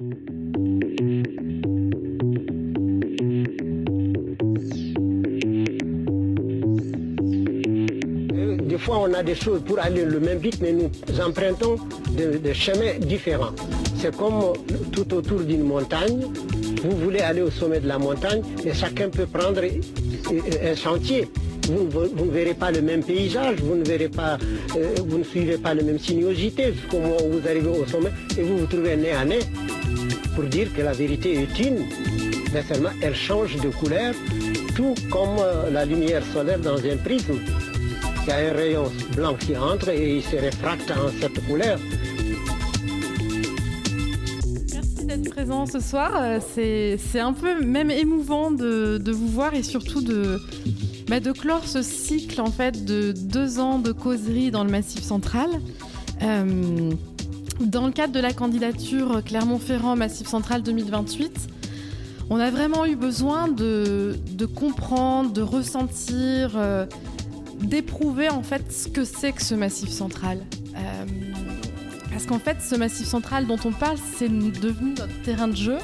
Des fois, on a des choses pour aller le même vite, mais nous empruntons des chemins différents. C'est comme tout autour d'une montagne. Vous voulez aller au sommet de la montagne, et chacun peut prendre un sentier. Vous, ne verrez pas le même paysage, vous ne verrez pas, euh, vous ne suivez pas la même sinuosité jusqu'au moment où vous arrivez au sommet et vous vous trouvez nez à nez pour dire que la vérité est une. Mais seulement elle change de couleur, tout comme euh, la lumière solaire dans un prisme. Il y a un rayon blanc qui entre et il se réfracte en cette couleur. Merci d'être présent ce soir. Euh, c'est un peu même émouvant de, de vous voir et surtout de, bah, de clore ce cycle en fait de deux ans de causerie dans le Massif central. Euh, dans le cadre de la candidature Clermont-Ferrand Massif central 2028, on a vraiment eu besoin de, comprendre, de ressentir, euh, d'éprouver en fait ce que c'est que ce Massif central. Euh, parce qu'en fait, ce Massif central dont on parle, c'est devenu notre terrain de jeu.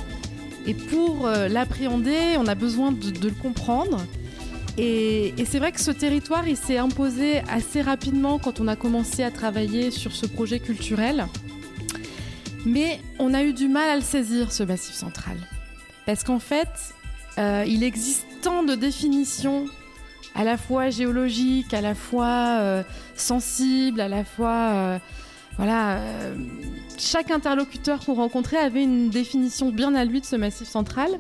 Et pour l'appréhender, on a besoin de le comprendre. Et, c'est vrai que ce territoire, il s'est imposé assez rapidement quand on a commencé à travailler sur ce projet culturel. Mais on a eu du mal à le saisir, ce massif central. Parce qu'en fait, euh, il existe tant de définitions, à la fois géologiques, à la fois euh, sensibles, à la fois... Euh, voilà, chaque interlocuteur qu'on rencontrait avait une définition bien à lui de ce massif central.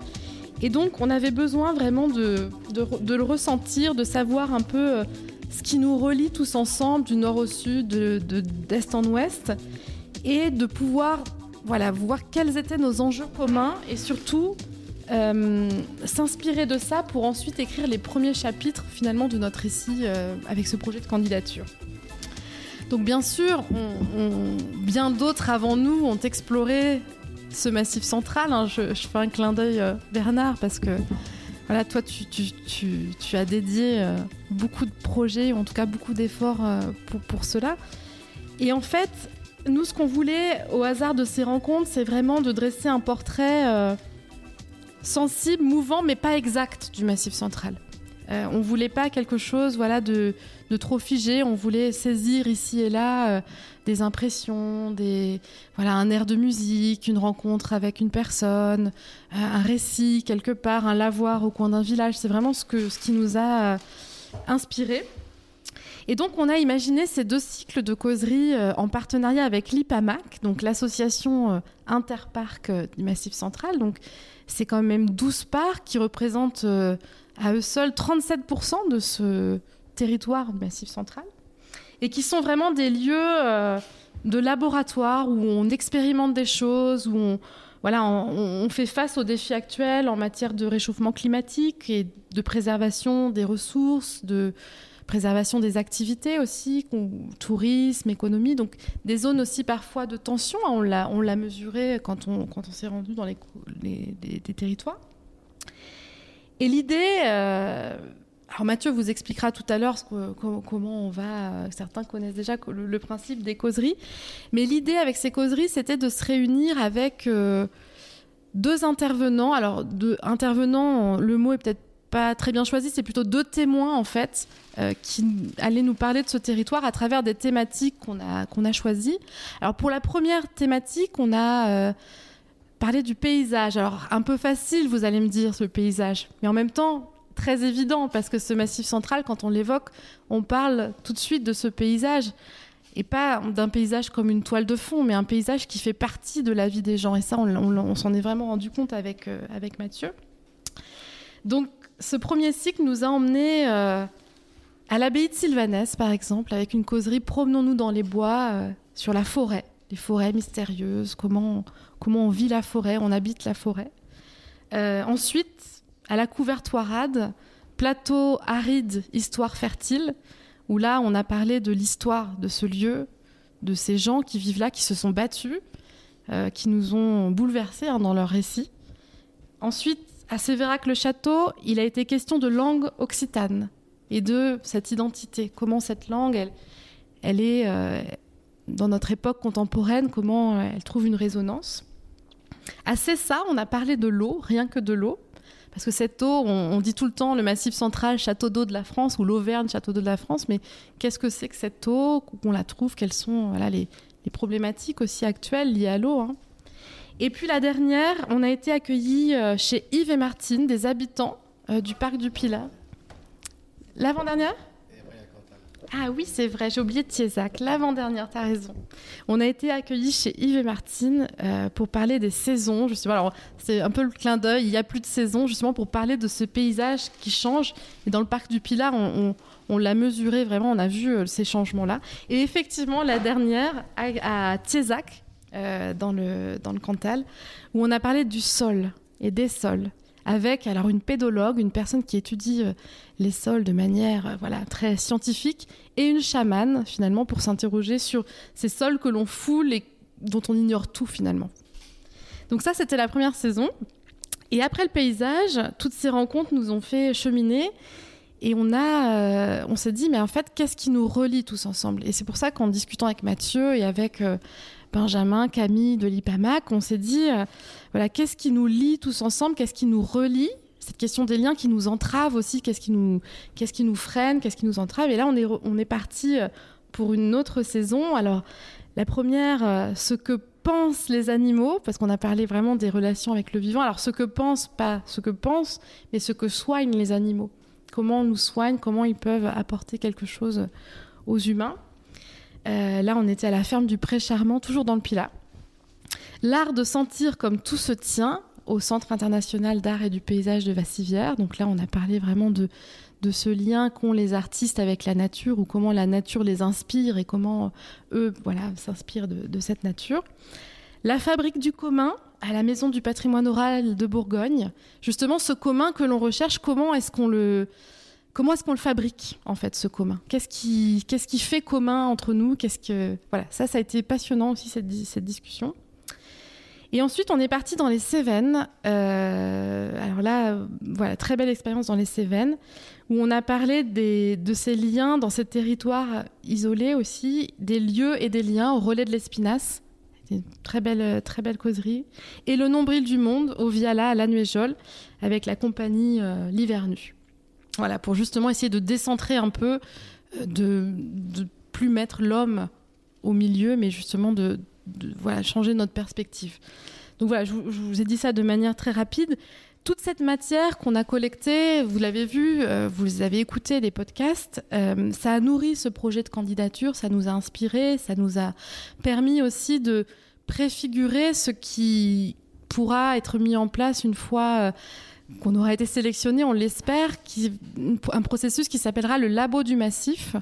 Et donc, on avait besoin vraiment de, le ressentir, de savoir un peu ce qui nous relie tous ensemble, du nord au sud, d'est de, en ouest, et de pouvoir voilà, voir quels étaient nos enjeux communs et surtout euh, s'inspirer de ça pour ensuite écrire les premiers chapitres finalement de notre récit euh, avec ce projet de candidature. Donc bien sûr, bien d'autres avant nous ont exploré ce massif central. Hein, je, fais un clin d'œil euh, Bernard parce que voilà, toi tu, tu, as dédié beaucoup de projets, ou en tout cas beaucoup d'efforts pour, pour cela. Et en fait, nous ce qu'on voulait au hasard de ces rencontres, c'est vraiment de dresser un portrait sensible, mouvant, mais pas exact du massif central. Euh, on voulait pas quelque chose voilà de, trop figé. On voulait saisir ici et là euh, des impressions, des voilà un air de musique, une rencontre avec une personne, euh, un récit quelque part, un lavoir au coin d'un village. C'est vraiment ce que ce qui nous a inspiré. Et donc, on a imaginé ces deux cycles de causerie en partenariat avec l'IPAMAC, donc l'association Interparc du Massif Central. Donc, c'est quand même 12 parcs qui représentent à eux seuls 37% de ce territoire du Massif central, et qui sont vraiment des lieux euh, de laboratoire où on expérimente des choses, où on, voilà, on, fait face aux défis actuels en matière de réchauffement climatique et de préservation des ressources, de préservation des activités aussi, tourisme, économie, donc des zones aussi parfois de tension, hein, on l'a mesuré quand on, quand on s'est rendu dans les, les territoires. Et l'idée, euh, alors Mathieu vous expliquera tout à l'heure comment on va, euh, certains connaissent déjà le, principe des causeries, mais l'idée avec ces causeries, c'était de se réunir avec euh, deux intervenants. Alors, deux intervenants, le mot est peut-être pas très bien choisi, c'est plutôt deux témoins en fait qui allaient nous parler de ce territoire à travers des thématiques qu'on a qu'on a choisies. Alors pour la première thématique, on a parler du paysage. Alors, un peu facile, vous allez me dire, ce paysage, mais en même temps, très évident, parce que ce massif central, quand on l'évoque, on parle tout de suite de ce paysage. Et pas d'un paysage comme une toile de fond, mais un paysage qui fait partie de la vie des gens. Et ça, on, s'en est vraiment rendu compte avec, euh, avec Mathieu. Donc, ce premier cycle nous a emmenés euh, à l'abbaye de Sylvanès, par exemple, avec une causerie Promenons-nous dans les bois euh, sur la forêt les forêts mystérieuses, comment, comment on vit la forêt, on habite la forêt. Euh, ensuite, à la couvertoirade, plateau aride, histoire fertile, où là, on a parlé de l'histoire de ce lieu, de ces gens qui vivent là, qui se sont battus, qui nous ont bouleversés hein, dans leur récit. Ensuite, à Sévérac-le-Château, il a été question de langue occitane et de cette identité. Comment cette langue, elle, est, euh, dans notre époque contemporaine, comment euh, elle trouve une résonance. À Cessa, on a parlé de l'eau, rien que de l'eau. Parce que cette eau, on, dit tout le temps le massif central, château d'eau de la France, ou l'Auvergne, château d'eau de la France, mais qu'est-ce que c'est que cette eau On la trouve Quelles sont les, problématiques aussi actuelles liées à l'eau hein Et puis la dernière, on a été accueillis euh, chez Yves et Martine, des habitants euh, du parc du Pilat. L'avant-dernière? Ah oui, c'est vrai, j'ai oublié de Tiezac. L'avant-dernière, tu as raison. On a été accueillis chez Yves et Martine euh, pour parler des saisons, justement. Alors, c'est un peu le clin d'œil, il n'y a plus de saison, justement, pour parler de ce paysage qui change. Et dans le parc du Pilar, on, l'a mesuré vraiment, on a vu ces changements-là. Et effectivement, la dernière, à, à euh, dans, le, dans le Cantal, où on a parlé du sol et des sols avec alors une pédologue, une personne qui étudie euh, les sols de manière euh, voilà très scientifique, et une chamane finalement pour s'interroger sur ces sols que l'on foule et dont on ignore tout finalement. Donc ça c'était la première saison. Et après le paysage, toutes ces rencontres nous ont fait cheminer et on on s'est dit mais en fait qu'est-ce qui nous relie tous ensemble? Et c'est pour ça qu'en discutant avec Mathieu et avec Benjamin, Camille de l'IPAMAC, on s'est dit, euh, voilà, qu'est-ce qui nous lie tous ensemble, qu'est-ce qui nous relie? Cette question des liens qui nous entravent aussi, qu'est-ce qui nous, qui nous freine, qu'est-ce qui nous entrave? Et là, on est, on est parti euh, pour une autre saison. Alors, la première, euh, ce que pensent les animaux, parce qu'on a parlé vraiment des relations avec le vivant. Alors, ce que pensent, pas ce que pensent, mais ce que soignent les animaux. Comment on nous soigne, comment ils peuvent apporter quelque chose aux humains. Euh, là, on était à la ferme du Pré Charmant, toujours dans le Pilat. L'art de sentir comme tout se tient au Centre international d'art et du paysage de Vassivière. Donc là, on a parlé vraiment de, ce lien qu'ont les artistes avec la nature ou comment la nature les inspire et comment eux voilà, s'inspirent de, cette nature. La fabrique du commun à la Maison du patrimoine oral de Bourgogne. Justement, ce commun que l'on recherche, comment est-ce qu'on le, comment est-ce qu'on le fabrique en fait ce commun? Qu'est-ce qui, qu'est-ce qui fait commun entre nous? Qu'est-ce que voilà ça, ça a été passionnant aussi cette, cette discussion. Et ensuite, on est parti dans les Cévennes. Euh, alors là, voilà, très belle expérience dans les Cévennes, où on a parlé des, de ces liens dans ces territoires isolés aussi, des lieux et des liens au relais de l'Espinasse. Une très belle, très belle causerie. Et le nombril du monde au Viala à La Nuéjol, avec la compagnie euh, L'Hivernu. Voilà, pour justement essayer de décentrer un peu, euh, de, de plus mettre l'homme au milieu, mais justement de, voilà, changer notre perspective. Donc voilà, je, vous ai dit ça de manière très rapide. Toute cette matière qu'on a collectée, vous l'avez vu, euh, vous avez écouté les podcasts, euh, ça a nourri ce projet de candidature, ça nous a inspiré, ça nous a permis aussi de préfigurer ce qui pourra être mis en place une fois qu'on aura été sélectionné, on l'espère, un processus qui s'appellera le Labo du Massif,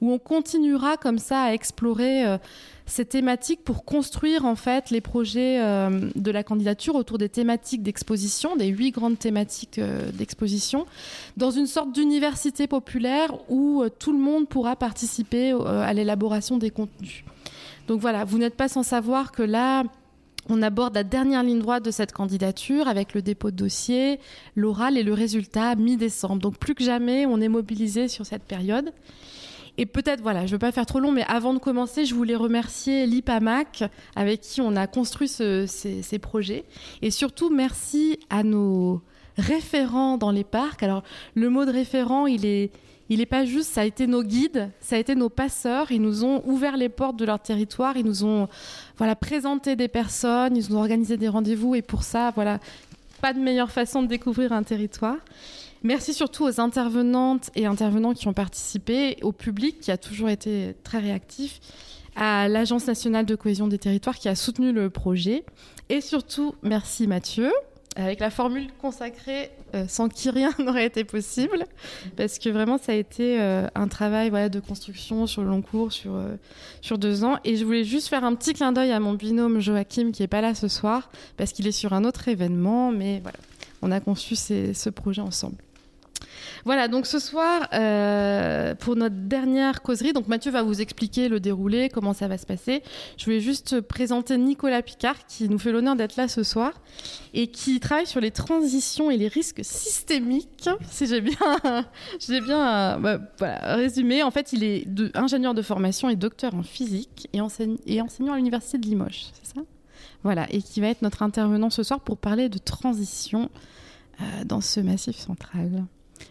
où on continuera comme ça à explorer euh, ces thématiques pour construire en fait les projets euh, de la candidature autour des thématiques d'exposition, des huit grandes thématiques euh, d'exposition, dans une sorte d'université populaire où tout le monde pourra participer à l'élaboration des contenus. Donc voilà, vous n'êtes pas sans savoir que là, on aborde la dernière ligne droite de cette candidature avec le dépôt de dossier, l'oral et le résultat mi-décembre. Donc plus que jamais, on est mobilisé sur cette période. Et peut-être, voilà, je ne veux pas faire trop long, mais avant de commencer, je voulais remercier l'IPAMAC avec qui on a construit ces, projets. Et surtout, merci à nos référents dans les parcs. Alors, le mot de référent, il est, il n'est pas juste, ça a été nos guides, ça a été nos passeurs. Ils nous ont ouvert les portes de leur territoire, ils nous ont voilà présenté des personnes, ils nous ont organisé des rendez-vous. Et pour ça, voilà, pas de meilleure façon de découvrir un territoire. Merci surtout aux intervenantes et intervenants qui ont participé, au public qui a toujours été très réactif, à l'Agence nationale de cohésion des territoires qui a soutenu le projet. Et surtout, merci Mathieu avec la formule consacrée euh, sans qui rien n'aurait été possible, parce que vraiment ça a été euh, un travail de construction sur le long cours, sur, euh, sur deux ans. Et je voulais juste faire un petit clin d'œil à mon binôme Joachim qui n'est pas là ce soir, parce qu'il est sur un autre événement, mais voilà, on a conçu ce projet ensemble. Voilà, donc ce soir, euh, pour notre dernière causerie, donc Mathieu va vous expliquer le déroulé, comment ça va se passer. Je voulais juste présenter Nicolas Picard, qui nous fait l'honneur d'être là ce soir, et qui travaille sur les transitions et les risques systémiques, si j'ai bien, j'ai bien bah, résumé. En fait, il est ingénieur de formation et docteur en physique et, enseignant à l'université de Limoges, c'est ça? Voilà, et qui va être notre intervenant ce soir pour parler de transition dans ce massif central.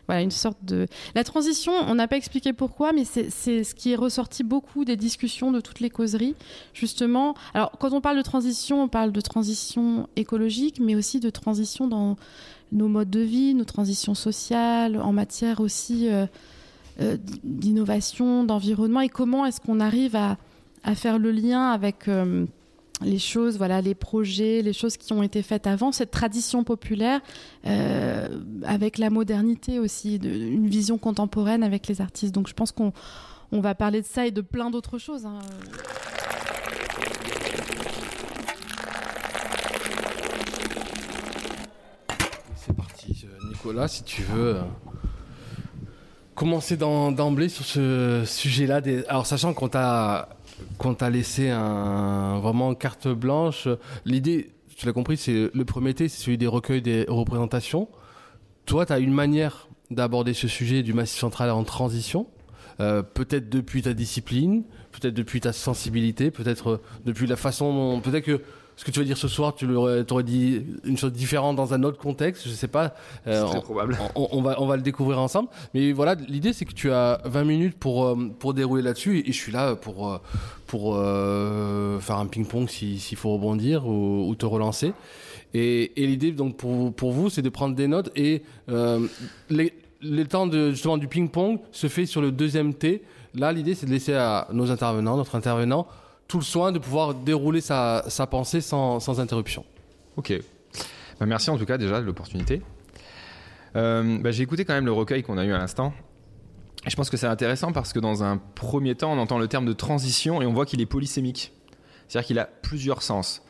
Voilà, une sorte de. La transition, on n'a pas expliqué pourquoi, mais c'est ce qui est ressorti beaucoup des discussions de toutes les causeries, justement. Alors, quand on parle de transition, on parle de transition écologique, mais aussi de transition dans nos modes de vie, nos transitions sociales, en matière aussi euh, euh, d'innovation, d'environnement, et comment est-ce qu'on arrive à, faire le lien avec. Euh, les choses, voilà, les projets, les choses qui ont été faites avant, cette tradition populaire, euh, avec la modernité aussi, une vision contemporaine avec les artistes. Donc je pense qu'on on va parler de ça et de plein d'autres choses. Hein. C'est parti, euh, Nicolas, si tu veux. Euh, commencer d'emblée sur ce sujet-là. Alors, sachant qu'on t'a qu'on t'a laissé un, vraiment carte blanche. L'idée, tu l'as compris, c'est le premier thé, c'est celui des recueils des représentations. Toi, tu as une manière d'aborder ce sujet du Massif central en transition. Euh, peut-être depuis ta discipline, peut-être depuis ta sensibilité, peut-être depuis la façon peut-être que ce que tu vas dire ce soir, tu aurais dit une chose différente dans un autre contexte, je sais pas. Euh, c'est très probable. On, va, on va le découvrir ensemble. Mais voilà, l'idée c'est que tu as 20 minutes pour, euh, pour dérouler là-dessus et je suis là pour, euh, pour faire un ping-pong s'il faut rebondir ou, te relancer. Et, l'idée donc pour, pour vous, c'est de prendre des notes et les, les temps de, justement du ping-pong se fait sur le deuxième T. Là, l'idée c'est de laisser à nos intervenants, notre intervenant, tout le soin de pouvoir dérouler sa, pensée sans, interruption. Ok. Bah, merci en tout cas déjà de l'opportunité. Euh, bah, j'ai écouté quand même le recueil qu'on a eu à l'instant. je pense que c'est intéressant parce que dans un premier temps, on entend le terme de transition et on voit qu'il est polysémique. C'est-à-dire qu'il a plusieurs sens.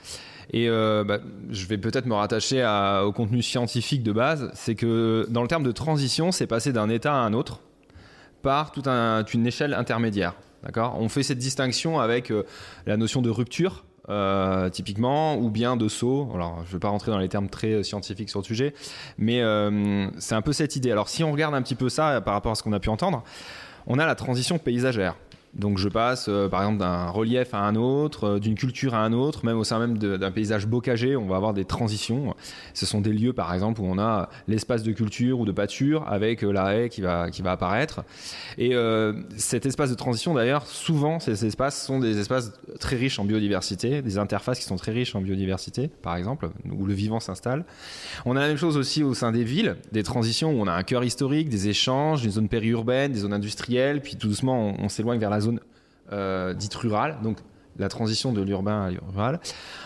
Et euh, bah, je vais peut-être me rattacher au contenu scientifique de base. C'est que dans le terme de transition, c'est passer d'un état à un autre par toute une échelle intermédiaire. On fait cette distinction avec euh, la notion de rupture. Euh, typiquement, ou bien de saut. Alors, je ne vais pas rentrer dans les termes très euh, scientifiques sur le sujet, mais c'est un peu cette idée. Alors, si on regarde un petit peu ça par rapport à ce qu'on a pu entendre, on a la transition paysagère. Donc je passe euh, par exemple d'un relief à un autre, euh, d'une culture à un autre, même au sein même d'un paysage bocagé, on va avoir des transitions. Ce sont des lieux par exemple où on a l'espace de culture ou de pâture avec euh, la haie qui va, qui va apparaître. Et cet espace de transition d'ailleurs, souvent ces espaces sont des espaces très riches en biodiversité, des interfaces qui sont très riches en biodiversité par exemple, où le vivant s'installe. On a la même chose aussi au sein des villes, des transitions où on a un cœur historique, des échanges, une zone périurbaine, des zones industrielles, puis tout doucement on, on s'éloigne vers la zone euh, dite rurale, donc la transition de l'urbain à l'rural.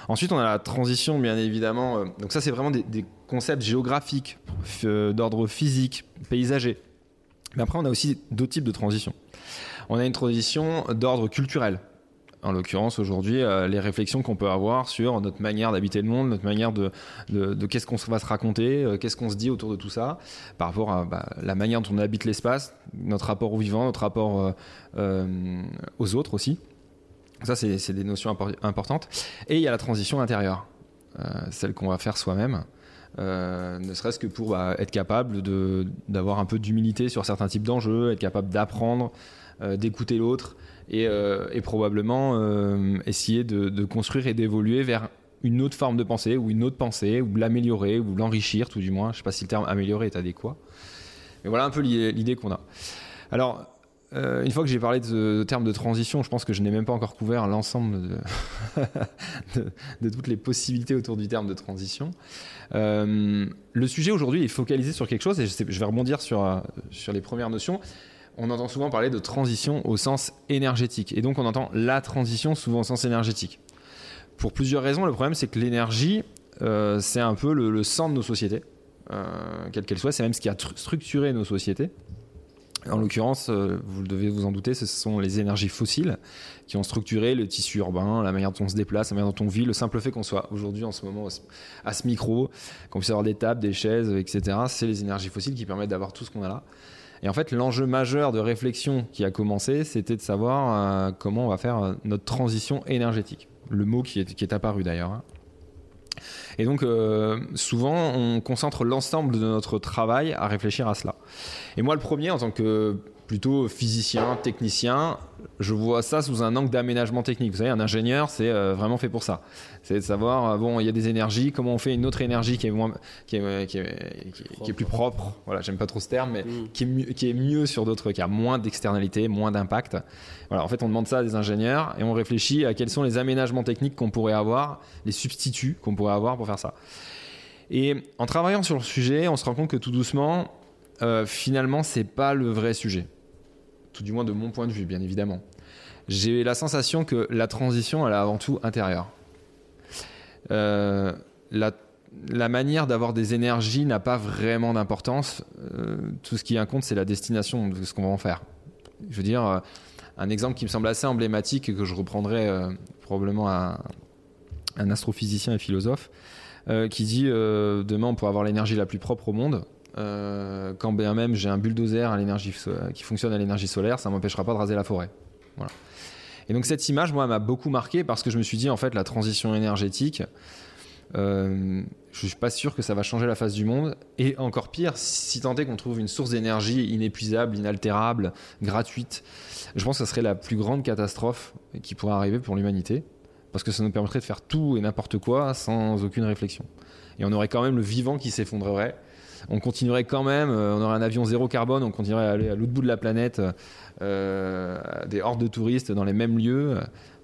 Ensuite, on a la transition, bien évidemment. Euh, donc ça, c'est vraiment des, concepts géographiques, euh, d'ordre physique, paysager. Mais après, on a aussi d'autres types de transitions. On a une transition d'ordre culturel. En l'occurrence, aujourd'hui, les réflexions qu'on peut avoir sur notre manière d'habiter le monde, notre manière de, qu'est-ce qu'on va se raconter, qu'est-ce qu'on se dit autour de tout ça, par rapport à bah, la manière dont on habite l'espace, notre rapport au vivant, notre rapport euh, aux autres aussi. Ça, c'est des notions importantes. Et il y a la transition intérieure, euh, celle qu'on va faire soi-même. Euh, ne serait-ce que pour bah, être capable d'avoir un peu d'humilité sur certains types d'enjeux, être capable d'apprendre, d'écouter l'autre et, probablement essayer de, construire et d'évoluer vers une autre forme de pensée ou une autre pensée ou l'améliorer ou l'enrichir tout du moins. Je ne sais pas si le terme améliorer est adéquat. Mais voilà un peu l'idée qu'on a. Alors, euh, une fois que j'ai parlé de, termes de transition, je pense que je n'ai même pas encore couvert l'ensemble de, toutes les possibilités autour du terme de transition. Euh, le sujet aujourd'hui est focalisé sur quelque chose, et je, vais rebondir sur, euh, sur les premières notions. On entend souvent parler de transition au sens énergétique, et donc on entend la transition souvent au sens énergétique. Pour plusieurs raisons, le problème c'est que l'énergie, c'est un peu le, le, sang de nos sociétés, quelle qu'elle soit, c'est même ce qui a structuré nos sociétés. En l'occurrence, euh, vous devez vous en douter, ce sont les énergies fossiles qui ont structuré le tissu urbain, la manière dont on se déplace, la manière dont on vit. Le simple fait qu'on soit aujourd'hui, en ce moment, à ce micro, qu'on puisse avoir des tables, des chaises, etc., c'est les énergies fossiles qui permettent d'avoir tout ce qu'on a là. Et en fait, l'enjeu majeur de réflexion qui a commencé, c'était de savoir euh, comment on va faire euh, notre transition énergétique. Le mot qui est, apparu d'ailleurs. Hein. Et donc, euh, souvent, on concentre l'ensemble de notre travail à réfléchir à cela. Et moi, le premier, en tant que plutôt physicien, technicien. Je vois ça sous un angle d'aménagement technique. Vous savez, un ingénieur, c'est euh, vraiment fait pour ça. C'est de savoir, euh, bon, il y a des énergies, comment on fait une autre énergie qui est, moins, qui est, qui est, qui est, plus propre. Voilà, j'aime pas trop ce terme, mais mm. qui, est mieux, qui est mieux sur d'autres, qui a moins d'externalité, moins d'impact. Voilà, en fait, on demande ça à des ingénieurs et on réfléchit à quels sont les aménagements techniques qu'on pourrait avoir, les substituts qu'on pourrait avoir pour faire ça. Et en travaillant sur le sujet, on se rend compte que tout doucement, euh, finalement, c'est pas le vrai sujet. Tout du moins de mon point de vue, bien évidemment. J'ai la sensation que la transition, elle est avant tout intérieure. Euh, la, manière d'avoir des énergies n'a pas vraiment d'importance. Euh, tout ce qui compte, c'est la destination de ce qu'on va en faire. Je veux dire, un exemple qui me semble assez emblématique que je reprendrai probablement à un astrophysicien et philosophe, qui dit demain on pourra avoir l'énergie la plus propre au monde. Euh, quand bien même j'ai un bulldozer à l'énergie qui fonctionne à l'énergie solaire, ça m'empêchera pas de raser la forêt. Voilà. Et donc cette image, moi, m'a beaucoup marqué parce que je me suis dit, en fait, la transition énergétique, euh, je suis pas sûr que ça va changer la face du monde. Et encore pire, si tant est qu'on trouve une source d'énergie inépuisable, inaltérable, gratuite, je pense que ça serait la plus grande catastrophe qui pourrait arriver pour l'humanité. Parce que ça nous permettrait de faire tout et n'importe quoi sans aucune réflexion. Et on aurait quand même le vivant qui s'effondrerait on continuerait quand même, euh, on aurait un avion zéro carbone, on continuerait à aller à l'autre bout de la planète, euh, des hordes de touristes dans les mêmes lieux,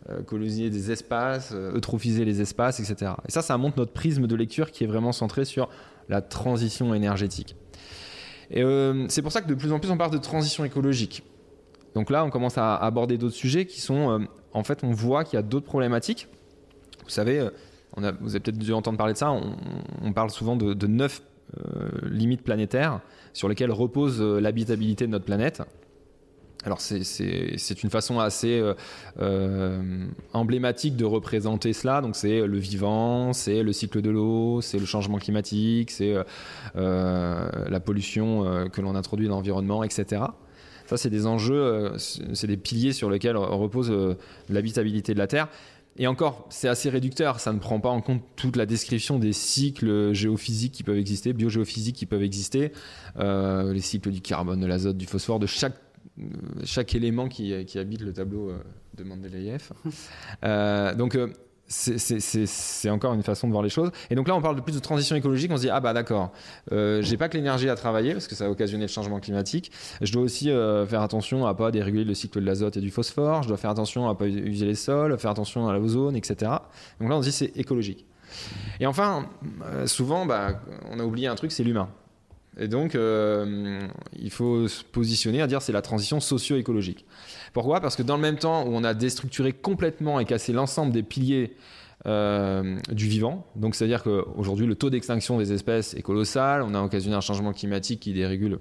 euh, coloniser des espaces, eutrophiser les espaces, etc. Et ça, ça montre notre prisme de lecture qui est vraiment centré sur la transition énergétique. Et c'est pour ça que de plus en plus on parle de transition écologique. Donc là, on commence à aborder d'autres sujets qui sont, en fait, on voit qu'il y a d'autres problématiques. Vous savez, on vous avez peut-être dû entendre parler de ça, on, parle souvent de, neuf euh, limites planétaires sur lesquelles repose euh, l'habitabilité de notre planète. Alors c'est une façon assez euh, emblématique de représenter cela. Donc c'est le vivant, c'est le cycle de l'eau, c'est le changement climatique, c'est la pollution que l'on introduit dans l'environnement, etc. Ça c'est des enjeux, c'est des piliers sur lesquels repose l'habitabilité de la Terre. Et encore, c'est assez réducteur, ça ne prend pas en compte toute la description des cycles géophysiques qui peuvent exister, biogéophysiques qui peuvent exister, euh, les cycles du carbone, de l'azote, du phosphore, de chaque, euh, chaque élément qui, qui habite le tableau euh, de Mendeleïev. donc c'est encore une façon de voir les choses. Et donc là, on parle de plus de transition écologique. On se dit, ah bah d'accord, euh, j'ai pas que l'énergie à travailler parce que ça a occasionné le changement climatique. Je dois aussi euh, faire attention à pas déréguler le cycle de l'azote et du phosphore. Je dois faire attention à pas user les sols, faire attention à l'ozone, etc. Donc là, on se dit, c'est écologique. Et enfin, euh, souvent, bah, on a oublié un truc, c'est l'humain. Et donc, euh, il faut se positionner à dire c'est la transition socio-écologique. Pourquoi? Parce que dans le même temps où on a déstructuré complètement et cassé l'ensemble des piliers euh, du vivant, c'est-à-dire qu'aujourd'hui le taux d'extinction des espèces est colossal, on a occasionné un changement climatique qui dérégule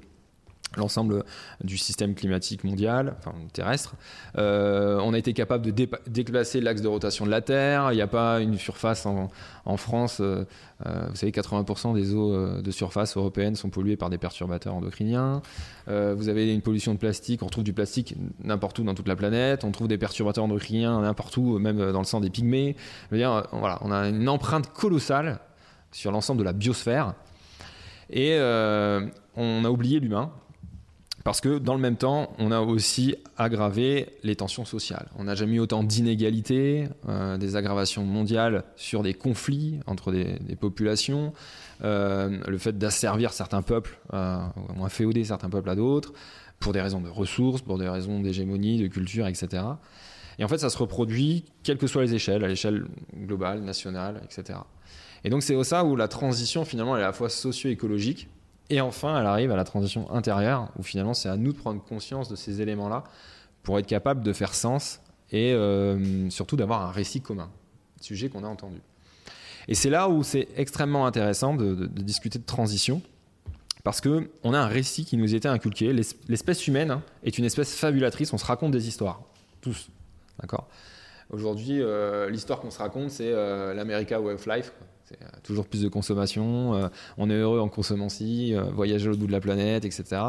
l'ensemble du système climatique mondial, enfin terrestre. Euh, on a été capable de déplacer l'axe de rotation de la Terre. Il n'y a pas une surface en, France. Euh, euh, vous savez, 80% des eaux de surface européennes sont polluées par des perturbateurs endocriniens. vous avez une pollution de plastique. On trouve du plastique n'importe où dans toute la planète. On trouve des perturbateurs endocriniens n'importe où, même dans le sang des pygmées. voilà, on a une empreinte colossale sur l'ensemble de la biosphère. Et on a oublié l'humain parce que dans le même temps, on a aussi aggravé les tensions sociales. On n'a jamais eu autant d'inégalités, euh, des aggravations mondiales sur des conflits entre des, populations, euh, le fait d'asservir certains peuples, euh, moins féoder certains peuples à d'autres, pour des raisons de ressources, pour des raisons d'hégémonie, de culture, etc. Et en fait, ça se reproduit, quelles que soient les échelles, à l'échelle globale, nationale, etc. Et donc c'est ça où la transition, finalement, elle est à la fois socio-écologique, et enfin, elle arrive à la transition intérieure, où finalement c'est à nous de prendre conscience de ces éléments-là pour être capable de faire sens et euh, surtout d'avoir un récit commun, sujet qu'on a entendu. Et c'est là où c'est extrêmement intéressant de, discuter de transition, parce qu'on a un récit qui nous était inculqué. L'espèce humaine hein, est une espèce fabulatrice, on se raconte des histoires, tous. D'accord? Aujourd'hui, euh, l'histoire qu'on se raconte, c'est euh, l'America Way of Life. Toujours plus de consommation, euh, on est heureux en consommant ci, euh, voyager au bout de la planète, etc.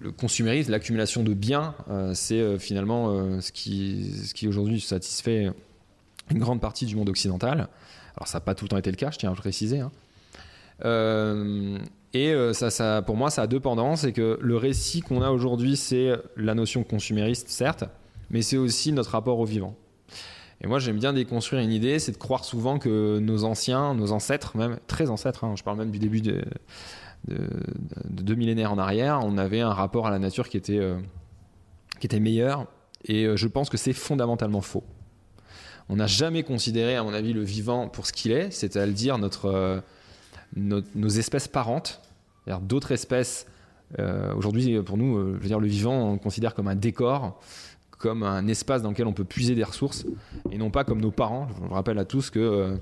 le consumérisme, l'accumulation de biens, c'est finalement ce qui, aujourd'hui satisfait une grande partie du monde occidental. Alors ça n'a pas tout le temps été le cas, je tiens à le préciser. Hein. et pour moi, ça a deux pendances. C'est que le récit qu'on a aujourd'hui, c'est la notion consumériste, certes, mais c'est aussi notre rapport au vivant. Et moi, j'aime bien déconstruire une idée, c'est de croire souvent que nos anciens, nos ancêtres, même très ancêtres, hein, je parle même du début de, deux millénaires en arrière, on avait un rapport à la nature qui était, euh, qui était meilleur. Et euh, je pense que c'est fondamentalement faux. On n'a jamais considéré, à mon avis, le vivant pour ce qu'il est, c'est-à-dire notre, euh, nos espèces parentes, d'autres espèces. Aujourd'hui, pour nous, je veux dire, le vivant, on le considère comme un décor comme un espace dans lequel on peut puiser des ressources et non pas comme nos parents. Je vous rappelle à tous que, euh,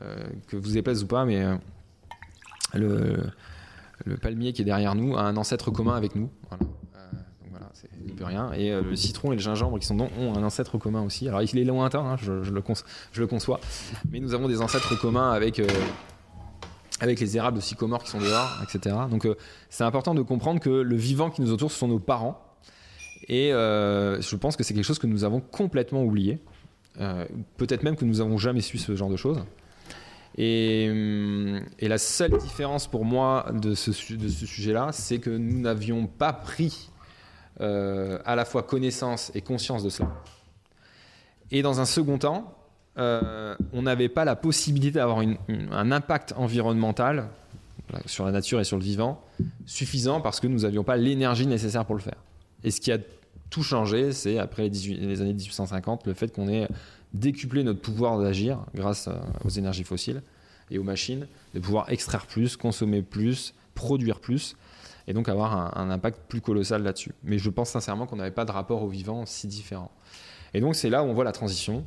euh, que vous épaisse ou pas, mais euh, le, le, palmier qui est derrière nous a un ancêtre commun avec nous. Voilà. voilà, plus rien. Et le citron et le gingembre qui sont dedans ont un ancêtre commun aussi. Alors il est lointain, hein, je, le conçois, mais nous avons des ancêtres communs avec avec les érables de sycomore qui sont dehors, etc. Donc c'est important de comprendre que le vivant qui nous entoure, ce sont nos parents, et euh, je pense que c'est quelque chose que nous avons complètement oublié. Euh, peut-être même que nous n'avons jamais su ce genre de choses. Et, et, la seule différence pour moi de ce, sujet-là, c'est que nous n'avions pas pris euh, à la fois connaissance et conscience de cela. Et dans un second temps, on n'avait pas la possibilité d'avoir un impact environnemental sur la nature et sur le vivant suffisant parce que nous n'avions pas l'énergie nécessaire pour le faire. Et ce qui a tout changé, c'est après les, années 1850, le fait qu'on ait décuplé notre pouvoir d'agir grâce euh, aux énergies fossiles et aux machines, de pouvoir extraire plus, consommer plus, produire plus, et donc avoir un, impact plus colossal là-dessus. Mais je pense sincèrement qu'on n'avait pas de rapport au vivant si différent. Et donc c'est là où on voit la transition.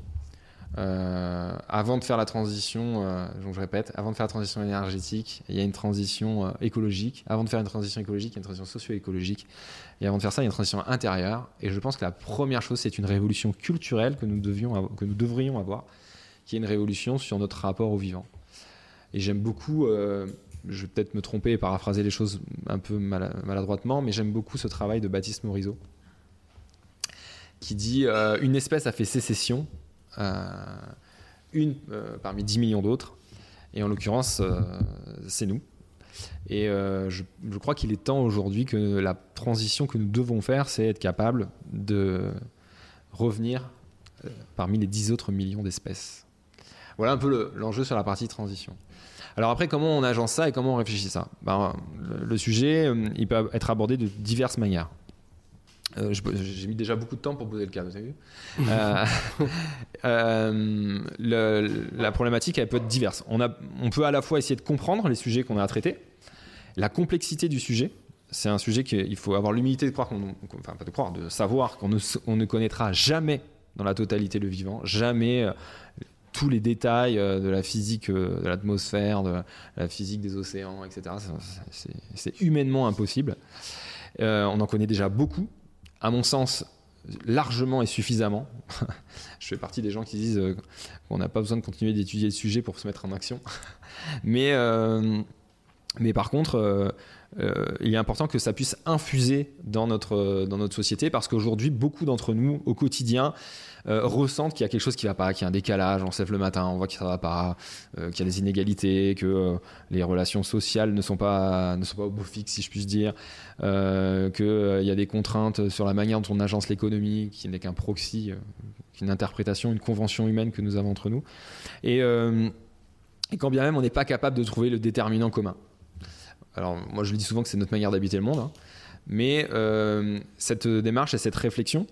Euh, avant de faire la transition, euh, donc je répète, avant de faire la transition énergétique, il y a une transition euh, écologique. Avant de faire une transition écologique, il y a une transition socio-écologique. Et avant de faire ça, il y a une transition intérieure. Et je pense que la première chose, c'est une révolution culturelle que nous, devions, que nous devrions avoir, qui est une révolution sur notre rapport au vivant. Et j'aime beaucoup, je vais peut-être me tromper et paraphraser les choses un peu maladroitement, mais j'aime beaucoup ce travail de Baptiste Morisot, qui dit Une espèce a fait sécession une euh, parmi 10 millions d'autres. Et en l'occurrence, euh, c'est nous. Et je, crois qu'il est temps aujourd'hui que la transition que nous devons faire, c'est être capable de revenir parmi les 10 autres millions d'espèces. Voilà un peu l'enjeu sur la partie transition. Alors après, comment on agence ça et comment on réfléchit ça? Ben, le, sujet, il peut être abordé de diverses manières. Euh, j'ai mis déjà beaucoup de temps pour poser le cas, vous avez vu euh, euh, La problématique, elle peut être diverse. On, a, on peut à la fois essayer de comprendre les sujets qu'on a à traiter, la complexité du sujet. C'est un sujet qu'il faut avoir l'humilité de croire, qu'on, enfin pas de croire, de savoir qu'on ne, on ne connaîtra jamais dans la totalité le vivant, jamais tous les détails de la physique de l'atmosphère, de la physique des océans, etc. C'est, c'est humainement impossible. on en connaît déjà beaucoup, à mon sens, largement et suffisamment. je fais partie des gens qui disent euh, qu'on n'a pas besoin de continuer d'étudier le sujet pour se mettre en action. euh, mais par contre, euh, il est important que ça puisse infuser dans notre, dans notre société parce qu'aujourd'hui, beaucoup d'entre nous, au quotidien, euh, ressentent qu'il y a quelque chose qui va pas, qu'il y a un décalage, on se lève le matin, on voit que ça va pas, euh, qu'il y a des inégalités, que euh, les relations sociales ne sont pas, ne sont pas au beau fixe, si je puis dire, qu'il y a des contraintes sur la manière dont on agence l'économie, qui n'est qu'un proxy, une interprétation, une convention humaine que nous avons entre nous. Et, et quand bien même on n'est pas capable de trouver le déterminant commun. Alors moi je le dis souvent que c'est notre manière d'habiter le monde, hein. mais cette démarche et cette réflexion,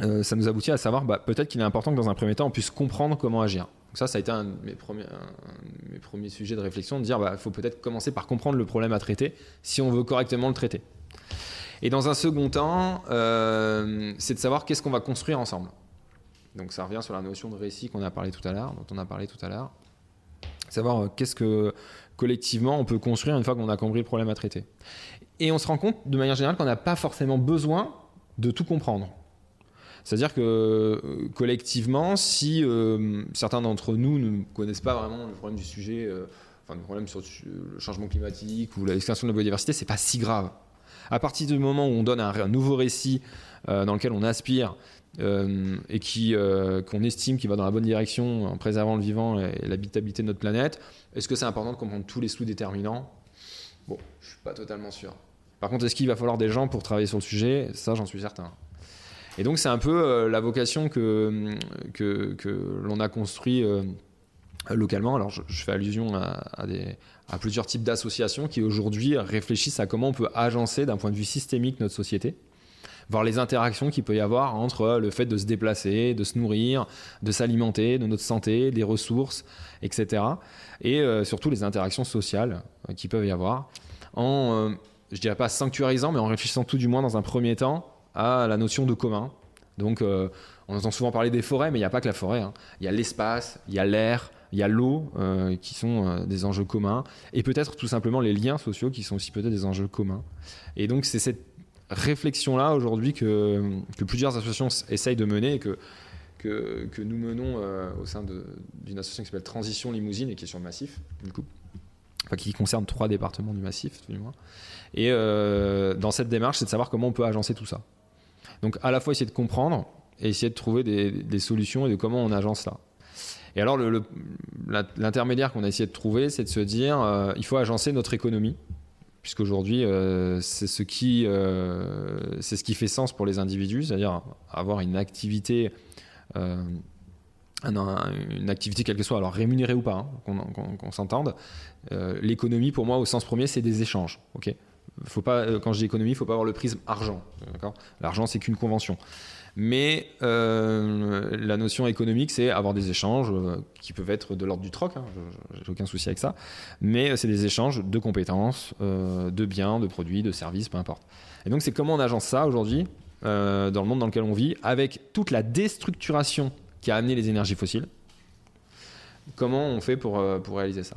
euh, ça nous aboutit à savoir bah, peut-être qu'il est important que dans un premier temps on puisse comprendre comment agir. Donc ça, ça a été un de mes premiers, sujets de réflexion, de dire il bah, faut peut-être commencer par comprendre le problème à traiter si on veut correctement le traiter. Et dans un second temps, euh, c'est de savoir qu'est-ce qu'on va construire ensemble. Donc ça revient sur la notion de récit qu'on a parlé tout à l'heure, dont on a parlé tout à l'heure. Savoir euh, qu'est-ce que collectivement on peut construire une fois qu'on a compris le problème à traiter. Et on se rend compte de manière générale qu'on n'a pas forcément besoin de tout comprendre. C'est-à-dire que euh, collectivement, si euh, certains d'entre nous ne connaissent pas vraiment le problème du sujet, euh, enfin le problème sur le changement climatique ou l'extinction de la biodiversité, c'est pas si grave. À partir du moment où on donne un, nouveau récit dans lequel on aspire et qui qu'on estime qu'il va dans la bonne direction en préservant le vivant et, l'habitabilité de notre planète, est-ce que c'est important de comprendre tous les sous-déterminants Bon, je suis pas totalement sûr. Par contre, est-ce qu'il va falloir des gens pour travailler sur le sujet? Ça, j'en suis certain. Et donc, c'est un peu euh, la vocation que, que, l'on a construit euh, localement. Alors, je, fais allusion à plusieurs types d'associations qui aujourd'hui réfléchissent à comment on peut agencer d'un point de vue systémique notre société voir les interactions qu'il peut y avoir entre le fait de se déplacer, de se nourrir, de s'alimenter, de notre santé, des ressources, etc. Et euh, surtout les interactions sociales qui peuvent y avoir en je dirais pas sanctuarisant, mais en réfléchissant tout du moins dans un premier temps à la notion de commun. Donc, euh, on entend souvent parler des forêts, mais il n'y a pas que la forêt. Hein. Il y a l'espace, il y a l'air, il y a l'eau, euh, qui sont euh, des enjeux communs, et peut-être tout simplement les liens sociaux, qui sont aussi peut-être des enjeux communs. Et donc, c'est cette réflexion-là aujourd'hui que, plusieurs associations essayent de mener et que, que, nous menons au sein d'une association qui s'appelle Transition Limousine et qui est sur le massif, du coup. Enfin, qui concerne trois départements du massif, du moins. Et euh, dans cette démarche, c'est de savoir comment on peut agencer tout ça. Donc à la fois essayer de comprendre et essayer de trouver des, solutions et de comment on agence là. Et alors l'intermédiaire qu'on a essayé de trouver, c'est de se dire, euh, il faut agencer notre économie, puisqu'aujourd'hui euh, c'est ce qui c'est ce qui fait sens pour les individus, c'est-à-dire avoir une activité une activité quelle que soit, alors rémunérée ou pas, hein, qu'on s'entende. L'économie, pour moi, au sens premier, c'est des échanges. ok? Faut pas, euh, quand je dis économie, il faut pas avoir le prisme argent. L'argent, c'est qu'une convention. Mais euh, la notion économique, c'est avoir des échanges euh, qui peuvent être de l'ordre du troc, hein, j'ai aucun souci avec ça, mais c'est des échanges de compétences, de biens, de produits, de services, peu importe. Et donc c'est comment on agence ça aujourd'hui dans le monde dans lequel on vit, avec toute la déstructuration qui a amené les énergies fossiles. Comment on fait pour, pour réaliser ça?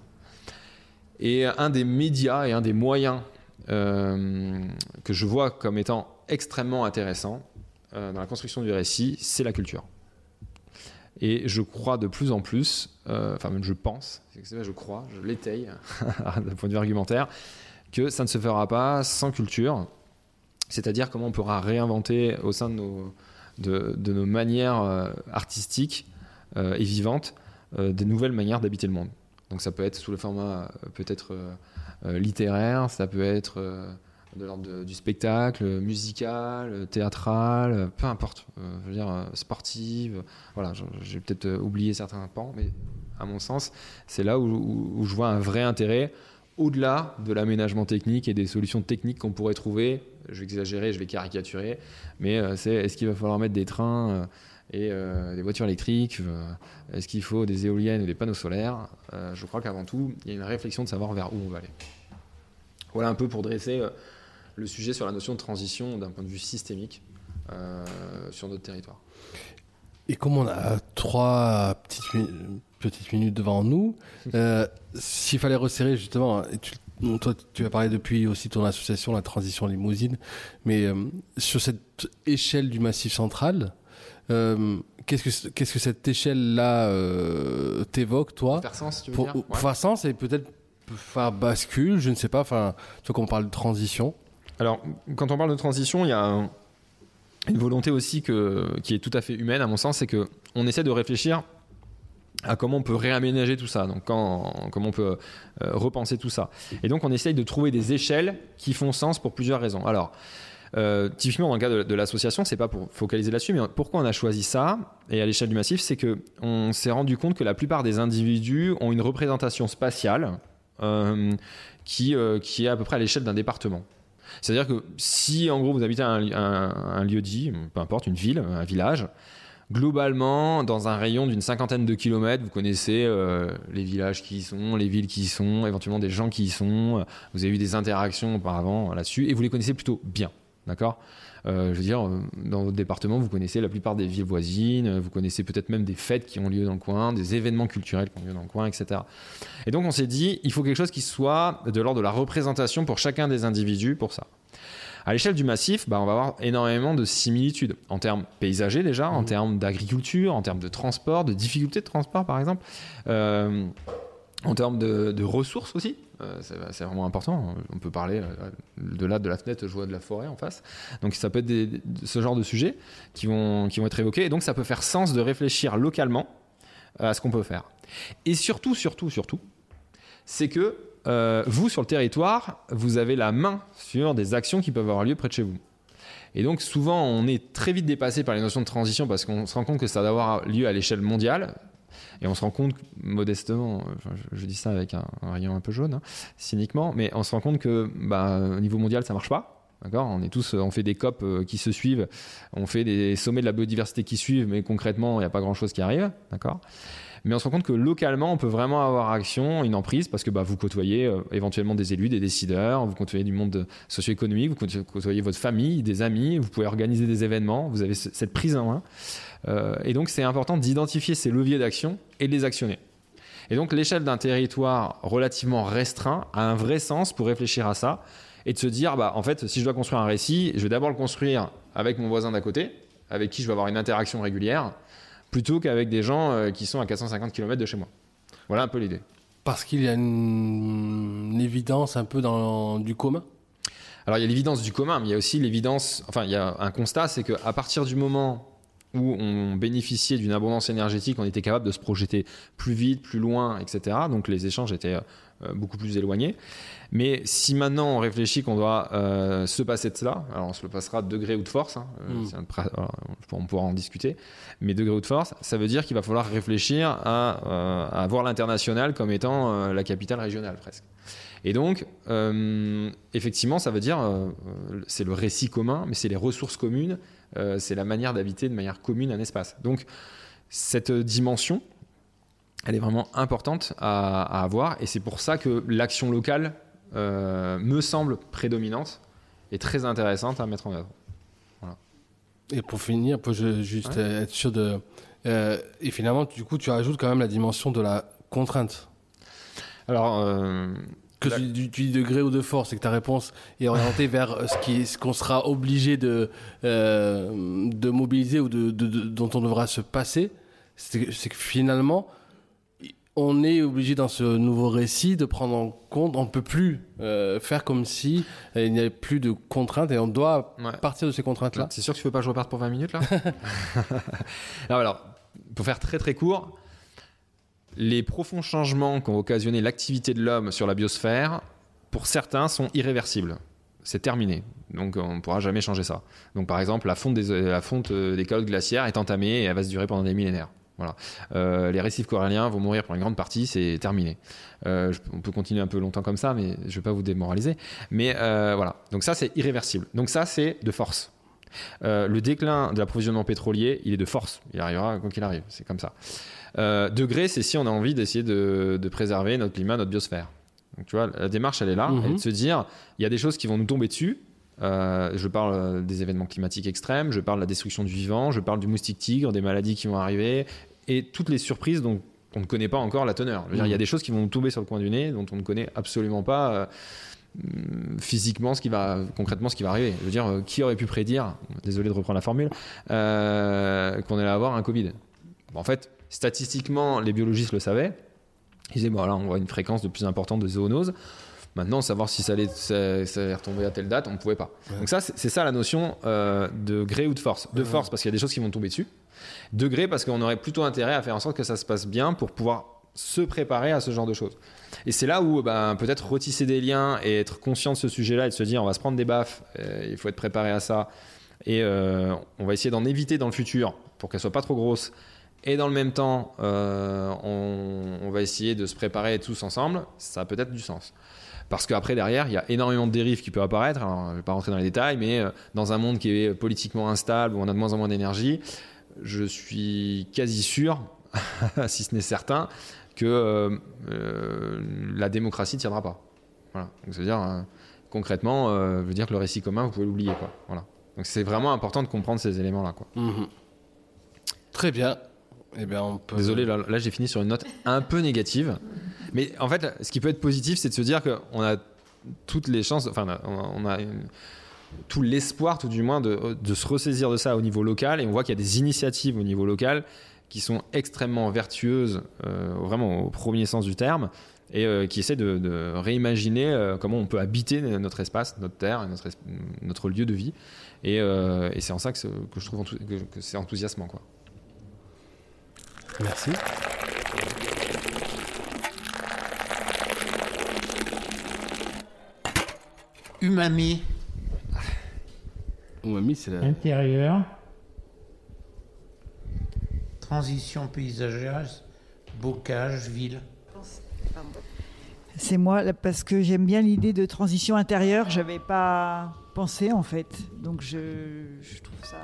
Et un des médias et un des moyens euh, que je vois comme étant extrêmement intéressant euh, dans la construction du récit, c'est la culture. Et je crois de plus en plus, euh, enfin même je pense, je crois, je l'étaye d'un point de vue argumentaire, que ça ne se fera pas sans culture, c'est-à-dire comment on pourra réinventer au sein de nos, de, de nos manières artistiques et vivantes des nouvelles manières d'habiter le monde. Donc ça peut être sous le format peut-être euh, littéraire, ça peut être euh, de l'ordre du spectacle, musical, théâtral, peu importe, euh, je veux dire sportive. Voilà, j'ai peut-être oublié certains pans, mais à mon sens, c'est là où, je vois un vrai intérêt au-delà de l'aménagement technique et des solutions techniques qu'on pourrait trouver. Je vais exagérer, je vais caricaturer, mais c'est est-ce qu'il va falloir mettre des trains et des voitures électriques Est-ce qu'il faut des éoliennes ou des panneaux solaires Je crois qu'avant tout, il y a une réflexion de savoir vers où on va aller. Voilà un peu pour dresser euh, le sujet sur la notion de transition d'un point de vue systémique euh, sur notre territoire. Et comme on a trois petites, petites minutes devant nous, euh, s'il fallait resserrer justement, tu, toi tu as parlé depuis aussi ton association, la transition limousine, mais sur cette échelle du massif central, qu'est-ce que qu'est-ce que cette échelle-là t'évoque toi Faire sens, tu veux dire? Faire sens et peut-être faire bascule, je ne sais pas, enfin, tu vois qu'on parle de transition. Alors, quand on parle de transition, il y a une volonté aussi qui est tout à fait humaine, à mon sens, c'est qu'on essaie de réfléchir à comment on peut réaménager tout ça, donc comment on peut euh, repenser tout ça. Et donc, on essaye de trouver des échelles qui font sens pour plusieurs raisons. Alors, euh, typiquement, dans le cas de, de l'association, c'est pas pour focaliser là-dessus, mais pourquoi on a choisi ça et à l'échelle du massif, c'est que on s'est rendu compte que la plupart des individus ont une représentation spatiale euh, qui est à peu près à l'échelle d'un département. C'est-à-dire que si en gros vous habitez un, lieu dit, peu importe, une ville, un village, globalement, dans un rayon d'une cinquantaine de kilomètres, vous connaissez euh, les villages qui y sont, les villes qui y sont, éventuellement des gens qui y sont, vous avez eu des interactions auparavant là-dessus, et vous les connaissez plutôt bien. D'accord? Euh, je veux dire, euh, dans votre département, vous connaissez la plupart des villes voisines, vous connaissez peut-être même des fêtes qui ont lieu dans le coin, des événements culturels qui ont lieu dans le coin, etc. Et donc on s'est dit, il faut quelque chose qui soit de l'ordre de la représentation pour chacun des individus pour ça. À l'échelle du massif, bah, on va avoir énormément de similitudes en termes paysagers déjà, en mmh. termes d'agriculture, en termes de transport, de difficultés de transport par exemple. Euh, en termes de, ressources aussi. Euh, c'est vraiment important. On peut parler euh, de là, de la fenêtre, je vois de la forêt en face. Donc ça peut être ce genre de sujets qui vont, qui vont être évoqués. Et donc ça peut faire sens de réfléchir localement à ce qu'on peut faire. Et surtout, surtout, surtout, c'est que euh, vous, sur le territoire, vous avez la main sur des actions qui peuvent avoir lieu près de chez vous. Et donc souvent, on est très vite dépassé par les notions de transition parce qu'on se rend compte que ça doit avoir lieu à l'échelle mondiale. Et on se rend compte, modestement, je, dis ça avec un, rayon un peu jaune, hein, cyniquement, mais on se rend compte que bah, au niveau mondial, ça marche pas. D'accord? On est tous, on fait des COP euh, qui se suivent, on fait des sommets de la biodiversité qui suivent, mais concrètement, il n'y a pas grand-chose qui arrive. D'accord? Mais on se rend compte que localement, on peut vraiment avoir action, une emprise, parce que bah, vous côtoyez euh, éventuellement des élus, des décideurs, vous côtoyez du monde socio-économique, vous côtoyez- votre famille, des amis, vous pouvez organiser des événements, vous avez ce- cette prise en main. Euh, et donc, c'est important d'identifier ces leviers d'action et de les actionner. Et donc, l'échelle d'un territoire relativement restreint a un vrai sens pour réfléchir à ça et de se dire, bah, en fait, si je dois construire un récit, je vais d'abord le construire avec mon voisin d'à côté, avec qui je vais avoir une interaction régulière, plutôt qu'avec des gens euh, qui sont à 450 km de chez moi. Voilà un peu l'idée. Parce qu'il y a une, une évidence un peu dans du commun? Alors il y a l'évidence du commun, mais il y a aussi l'évidence, enfin il y a un constat, c'est qu'à partir du moment où on bénéficiait d'une abondance énergétique, on était capable de se projeter plus vite, plus loin, etc. Donc les échanges étaient euh, beaucoup plus éloignés. Mais si maintenant on réfléchit qu'on doit euh, se passer de cela, alors on se le passera de degré ou de force, hein, euh, Mm. un on pourra en discuter, mais degré ou de force, ça veut dire qu'il va falloir réfléchir à, euh, à voir l'international comme étant euh, la capitale régionale presque. Et donc, effectivement, ça veut dire, c'est le récit commun, mais c'est les ressources communes, euh, c'est la manière d'habiter de manière commune un espace. Donc, cette dimension, elle est vraiment importante à, à avoir, et c'est pour ça que l'action locale euh, me semble prédominante et très intéressante à mettre en œuvre. Et pour finir, pour je- juste Ouais. être sûr de. euh, et finalement, du coup, tu rajoutes quand même la dimension de la contrainte. Alors, Que tu, tu- tu dis degré ou de force, et que ta réponse est orientée vers ce qui- ce qu'on sera obligé de, euh, de mobiliser ou de, de- de- dont on devra se passer, c'est que finalement, on est obligé dans ce nouveau récit de prendre en compte, on ne peut plus euh, faire comme si euh, il n'y avait plus de contraintes et on doit ouais. partir de ces contraintes-là. C'est sûr que tu veux pas que je reparte pour 20 minutes là alors, pour faire très très court, les profonds changements qu'ont occasionné l'activité de l'homme sur la biosphère, pour certains, sont irréversibles. C'est terminé. Donc on ne pourra jamais changer ça. Donc par exemple, la fonte des, la euh, glaciaires est entamée et elle va se durer pendant des millénaires. Voilà. Euh, les récifs coralliens vont mourir pour une grande partie, c'est terminé. Euh, on peut continuer un peu longtemps comme ça, mais je ne vais pas vous démoraliser. Mais voilà. Donc ça, c'est irréversible. Donc ça, c'est de force. Euh, le déclin de l'approvisionnement pétrolier, il est de force. Il arrivera quoi qu'il arrive. C'est comme ça. Euh, degré, c'est si on a envie d'essayer de, de préserver notre climat, notre biosphère. Donc tu vois, la démarche, elle est là. Mhm. Elle est de se dire, il y a des choses qui vont nous tomber dessus. Euh, je parle des événements climatiques extrêmes, je parle de la destruction du vivant, je parle du moustique tigre, des maladies qui vont arriver et toutes les surprises dont on ne connaît pas encore la teneur. Il y a Mhm. des choses qui vont nous tomber sur le coin du nez dont on ne connaît absolument pas physiquement ce qui va concrètement ce qui va arriver. Je veux dire, euh, qui aurait pu prédire, désolé de reprendre la formule, euh, qu'on allait avoir un Covid? Bon, En fait, statistiquement, les biologistes le savaient. Ils disaient, bon, là, on voit une fréquence de plus importante de zoonoses. Maintenant, savoir si ça allait, ça, ça allait retomber à telle date, on ne pouvait pas. Ouais. Donc ça, c'est c'est ça la notion euh, de gré ou de force. De Ouais. force parce qu'il y a des choses qui vont tomber dessus. De gré parce qu'on aurait plutôt intérêt à faire en sorte que ça se passe bien pour pouvoir se préparer à ce genre de choses. Et c'est là où ben, peut-être retisser des liens et être conscient de ce sujet-là et de se dire on va se prendre des baffes, euh, il faut être préparé à ça. Et euh, on va essayer d'en éviter dans le futur pour qu'elle soit pas trop grosse. Et dans le même temps, euh, on, on va essayer de se préparer tous ensemble. Ça a peut-être du sens. Parce qu'après, derrière, il y a énormément de dérives qui peuvent apparaître. Alors, je ne vais pas rentrer dans les détails, mais dans un monde qui est politiquement instable, où on a de moins en moins d'énergie, je suis quasi sûr, si ce n'est certain, que euh, euh, la démocratie ne tiendra pas. Voilà. Donc, ça veut dire, euh, concrètement, veut dire que le récit commun, vous pouvez l'oublier. Quoi. Voilà. Donc, c'est vraiment important de comprendre ces éléments-là. Quoi. Mhm. Très bien. Eh bien, on peut... Désolé, là, là, j'ai fini sur une note un peu négative. Mais en fait, ce qui peut être positif, c'est de se dire qu'on a toutes les chances, enfin, on a, on a une- tout l'espoir, tout du moins, de, de se ressaisir de ça au niveau local. Et on voit qu'il y a des initiatives au niveau local qui sont extrêmement vertueuses, euh, vraiment au premier sens du terme, et euh, qui essaient de, réimaginer euh, comment on peut habiter notre espace, notre terre, notre, notre lieu de vie. Et, c'est en ça que, que je trouve que, c'est enthousiasmant. Quoi. Merci. Umami. Umami, c'est la... Intérieur. Transition paysagère, bocage, ville. C'est moi, parce que j'aime bien l'idée de transition intérieure. J'avais pas pensé en fait. Donc je, trouve ça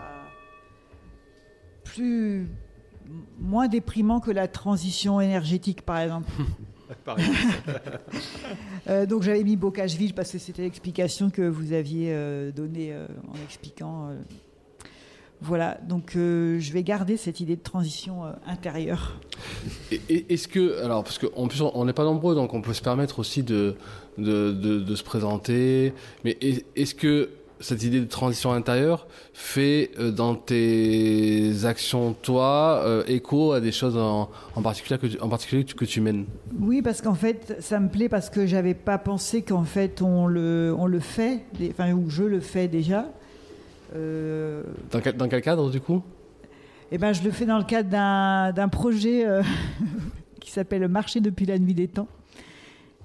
plus moins déprimant que la transition énergétique, par exemple. euh, donc j'avais mis Bocage-Ville parce que c'était l'explication que vous aviez euh, donnée euh, en expliquant euh, voilà, donc euh, je vais garder cette idée de transition euh, intérieure. Est-ce que, alors, parce qu'en plus on n'est pas nombreux, donc on peut se permettre aussi de, de, se présenter, mais est-ce que cette idée de transition intérieure fait euh, dans tes actions, toi, écho à des choses en, particulier, que tu, en particulier que tu mènes? Oui, parce qu'en fait, ça me plaît parce que j'avais pas pensé qu'en fait on le, on le fait, enfin, ou je le fais déjà. Euh, dans, quel, dans, quel, cadre du coup? Eh ben, Je le fais dans le cadre d'un projet euh, qui s'appelle Marché depuis la nuit des temps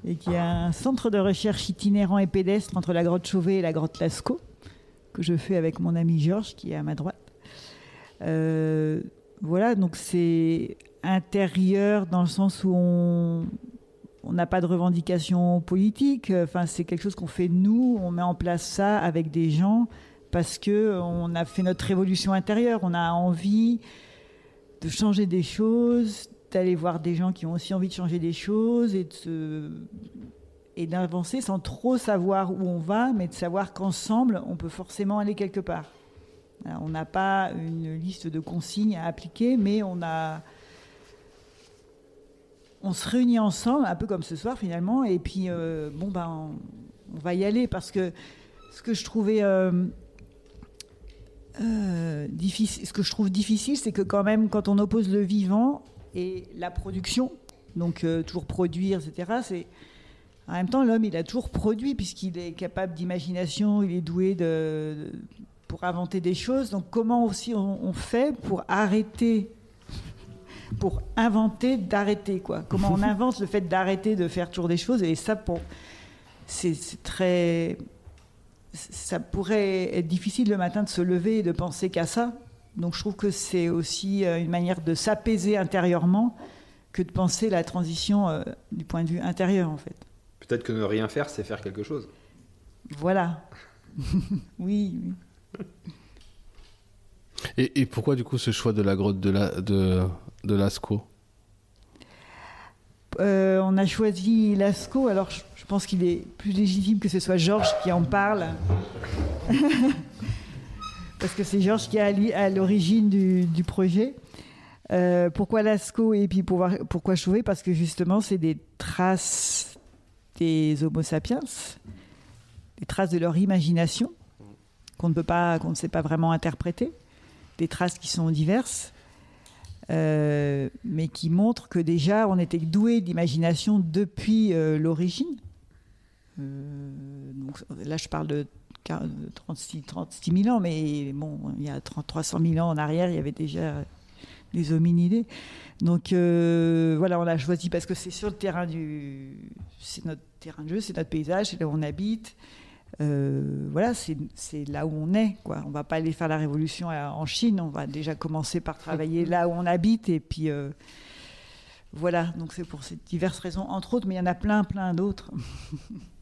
et qui est un centre de recherche itinérant et pédestre entre la grotte Chauvet et la grotte Lascaux que je fais avec mon ami Georges qui est à ma droite. Euh, voilà, donc c'est intérieur dans le sens où on on n'a pas de revendication politique. Enfin, c'est quelque chose qu'on fait nous. On met en place ça avec des gens parce que on a fait notre révolution intérieure, on a envie de changer des choses, d'aller voir des gens qui ont aussi envie de changer des choses et d'avancer sans trop savoir où on va, mais de savoir qu'ensemble, on peut forcément aller quelque part. on n'a pas une liste de consignes à appliquer, mais on se réunit ensemble, un peu comme ce soir finalement, et puis euh, bon ben on, va y aller parce que ce que je trouvais euh, euh, difficile, ce que je trouve difficile, c'est que quand même, quand on oppose le vivant et la production, donc euh, toujours produire, etc., c'est en même temps l'homme, il a toujours produit puisqu'il est capable d'imagination, il est doué de, pour inventer des choses. Donc comment aussi on, fait pour arrêter, pour inventer d'arrêter quoi? Comment on invente le fait d'arrêter de faire toujours des choses et ça, pour c'est très ça pourrait être difficile le matin de se lever et de penser qu'à ça. Donc je trouve que c'est aussi euh, une manière de s'apaiser intérieurement que de penser la transition euh, du point de vue intérieur en fait. Peut-être que ne rien faire, c'est faire quelque chose. Voilà. oui. Et, pourquoi du coup ce choix de la grotte de, la, de, de Lascaux? Euh, On a choisi Lascaux, alors je pense qu'il est plus légitime que ce soit Georges qui en parle. Parce que c'est Georges qui est à l'origine du, projet. Euh, pourquoi Lascaux et puis pourquoi Chauvet? Parce que justement, c'est des traces des Homo sapiens, des traces de leur imagination qu'on ne peut pas, qu'on ne sait pas vraiment interpréter, des traces qui sont diverses, euh, mais qui montrent que déjà on était doué d'imagination depuis euh, l'origine. Euh, là, je parle de 36, 36 000 ans, mais bon, il y a 300 000 ans en arrière, il y avait déjà des hominidés. Donc euh, voilà, on l'a choisi parce que c'est sur le terrain du, c'est notre terrain de jeu, c'est notre paysage, c'est là où on habite. Euh, voilà, c'est là où on est. Quoi. On va pas aller faire la révolution en Chine, on va déjà commencer par travailler là où on habite et puis voilà. Donc c'est pour ces diverses raisons, entre autres, mais il y en a plein, plein d'autres.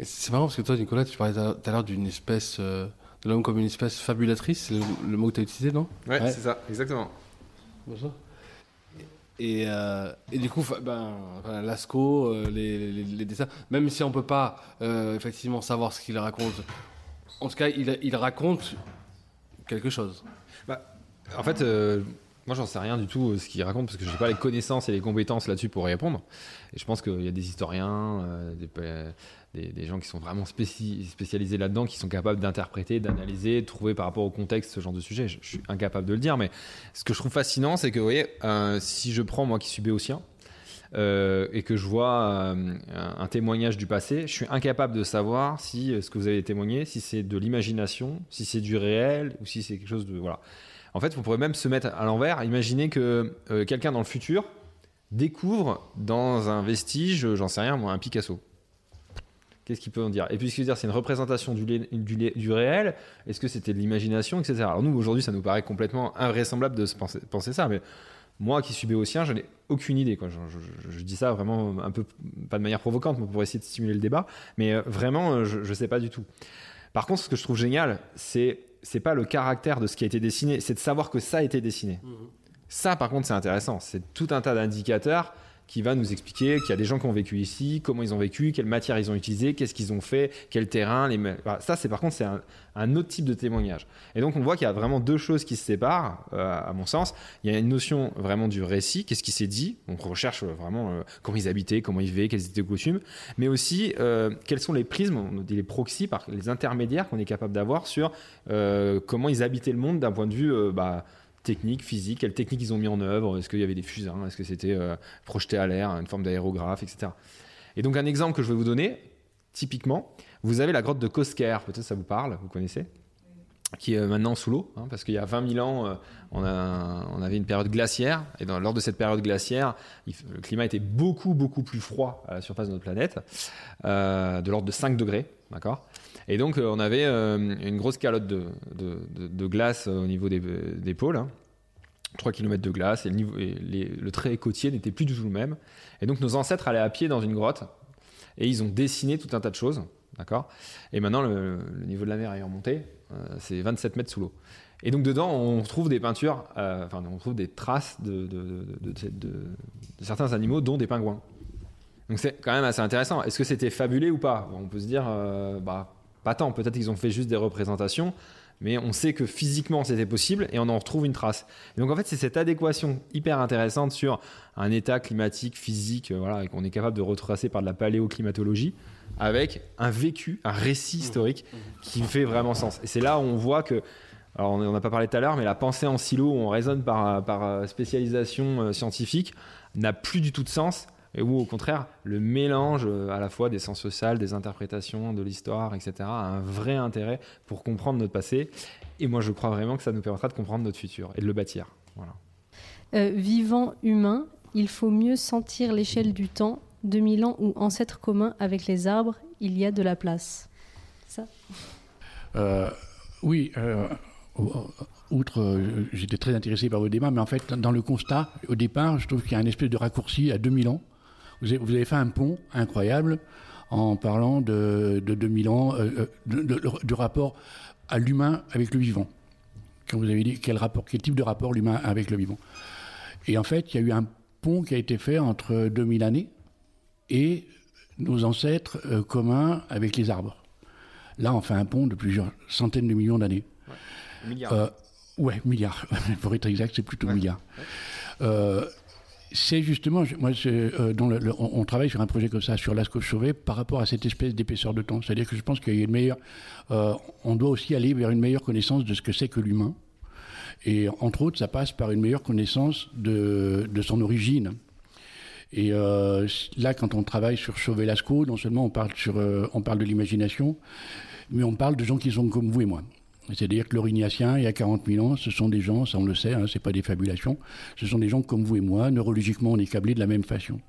C'est marrant parce que toi, Nicolas, tu parlais tout à l'heure d'une espèce, euh, de l'homme comme une espèce fabulatrice, c'est le, mot que tu as utilisé, non? Ouais, c'est ça, exactement. Bonjour. Et, euh, et, du coup, ben, Lascaux, euh, les, dessins, même si on ne peut pas effectivement savoir ce qu'il raconte, en tout cas, il, il raconte quelque chose. Bah, en fait, Moi, j'en sais rien du tout euh, ce qu'il raconte parce que je n'ai pas les connaissances et les compétences là-dessus pour y répondre. Et je pense qu'il y a des historiens, euh, des, euh, des, gens qui sont vraiment spéci- spécialisés là-dedans, qui sont capables d'interpréter, d'analyser, de trouver par rapport au contexte ce genre de sujet. Je, suis incapable de le dire, mais ce que je trouve fascinant, c'est que, vous voyez, euh, si je prends moi qui suis béotien, euh, et que je vois euh, un, témoignage du passé, je suis incapable de savoir si ce que vous avez témoigné, si c'est de l'imagination, si c'est du réel ou si c'est quelque chose de voilà. En fait, vous pourrez même se mettre à l'envers. Imaginez que quelqu'un dans le futur découvre dans un vestige, j'en sais rien, moi, un Picasso. Qu'est-ce qu'il peut en dire? Et puis, ce qu'il veut dire, c'est une représentation du, lé- du, lé- du réel. Est-ce que c'était de l'imagination, etc. Alors nous, aujourd'hui, ça nous paraît complètement invraisemblable de se penser, penser ça, mais moi qui suis béotien, je n'ai aucune idée. Quoi. Je, je- je- je dis ça vraiment un peu, pas de manière provocante, mais pour essayer de stimuler le débat, mais euh, vraiment, euh, je ne sais pas du tout. Par contre, ce que je trouve génial, c'est c'est pas le caractère de ce qui a été dessiné, c'est de savoir que ça a été dessiné. Ça, par contre, c'est intéressant. C'est tout un tas d'indicateurs qui va nous expliquer qu'il y a des gens qui ont vécu ici, comment ils ont vécu, quelle matière ils ont utilisé, qu'est-ce qu'ils ont fait, quel terrain. Les... ça, c'est par contre, c'est un, autre type de témoignage. Et donc, on voit qu'il y a vraiment deux choses qui se séparent, euh, à mon sens. Il y a une notion vraiment du récit, qu'est-ce qui s'est dit. On recherche euh, vraiment euh, comment ils habitaient, comment ils vivaient, quels étaient les coutumes, mais aussi quels sont les prismes, on dit les proxys, les intermédiaires qu'on est capable d'avoir sur comment ils habitaient le monde d'un point de vue bah, technique, physique, quelles techniques ils ont mis en œuvre, est-ce qu'il y avait des fusains, est-ce que c'était euh, projeté à l'air, une forme d'aérographe, etc. Et donc un exemple que je vais vous donner, typiquement, vous avez la grotte de Kosker, peut-être ça vous parle, vous connaissez qui est euh, maintenant sous l'eau, hein, parce qu'il y a 20 000 ans, euh, on, avait une période glaciaire, et dans- lors de cette période glaciaire, le climat était beaucoup, beaucoup plus froid à la surface de notre planète, de l'ordre de 5 degrés, d'accord Et donc, euh, on avait euh, une grosse calotte de, glace euh, au niveau des, pôles, hein, 3 km de glace, et, le, niveau, trait côtier n'était plus du tout le même. Et donc, nos ancêtres allaient à pied dans une grotte, et ils ont dessiné tout un tas de choses, d'accord? Et maintenant, le, niveau de la mer est remonté, euh, c'est 27 mètres sous l'eau. Et donc dedans, on trouve des peintures, enfin, on trouve des traces de, certains animaux, dont des pingouins. Donc c'est quand même assez intéressant. Est-ce que c'était fabulé ou pas? On peut se dire, bah, pas tant. Peut-être qu'ils ont fait juste des représentations, mais on sait que physiquement c'était possible et on en retrouve une trace. Donc en fait, c'est cette adéquation hyper intéressante sur un état climatique, physique, euh, voilà, qu'on est capable de retracer par de la paléoclimatologie, avec un vécu, un récit historique qui fait vraiment sens. Et c'est là où on voit que alors on n'a pas parlé tout à l'heure, mais la pensée en silo, où on raisonne par, par euh, spécialisation euh, scientifique, n'a plus du tout de sens. Et où au contraire, le mélange euh, à la fois des sciences sociales, des interprétations, de l'histoire, etc., a un vrai intérêt pour comprendre notre passé. Et moi, je crois vraiment que ça nous permettra de comprendre notre futur et de le bâtir. Voilà. Euh, vivant humain, il faut mieux sentir l'échelle du temps, 2000 ans ou ancêtre commun avec les arbres, il y a de la place. Ça Euh, oui, euh, outre, j'étais très intéressé par vos débats, mais en fait, dans le constat, au départ, je trouve qu'il y a un espèce de raccourci à 2000 ans. Vous avez, fait un pont incroyable en parlant de, de 2000 ans, euh, euh, de- de- du rapport à l'humain avec le vivant. Quand vous avez dit quel, rapport, quel type de rapport l'humain a avec le vivant. Et en fait, il y a eu un pont qui a été fait entre 2000 années et nos ancêtres euh, communs avec les arbres. Là, on fait un pont de plusieurs centaines de millions d'années. Milliard. Euh, ouais, milliards. Pour être exact, c'est plutôt milliards. C'est justement, moi, euh, dans le- le- on, travaille sur un projet comme ça, sur Lascaux Chauvet, par rapport à cette espèce d'épaisseur de temps. C'est-à-dire que je pense qu'il y a une meilleure. euh, on doit aussi aller vers une meilleure connaissance de ce que c'est que l'humain. Et entre autres, ça passe par une meilleure connaissance de, de son origine. Et euh, là, quand on travaille sur Chauvet-Lascaux, non seulement on parle, sur, euh, on parle de l'imagination, mais on parle de gens qui sont comme vous et moi. C'est-à-dire que l'Orignacien, il y a 40 000 ans, ce sont des gens, ça on le sait, hein, c'est pas des fabulations, ce sont des gens comme vous et moi, neurologiquement on est câblés de la même façon.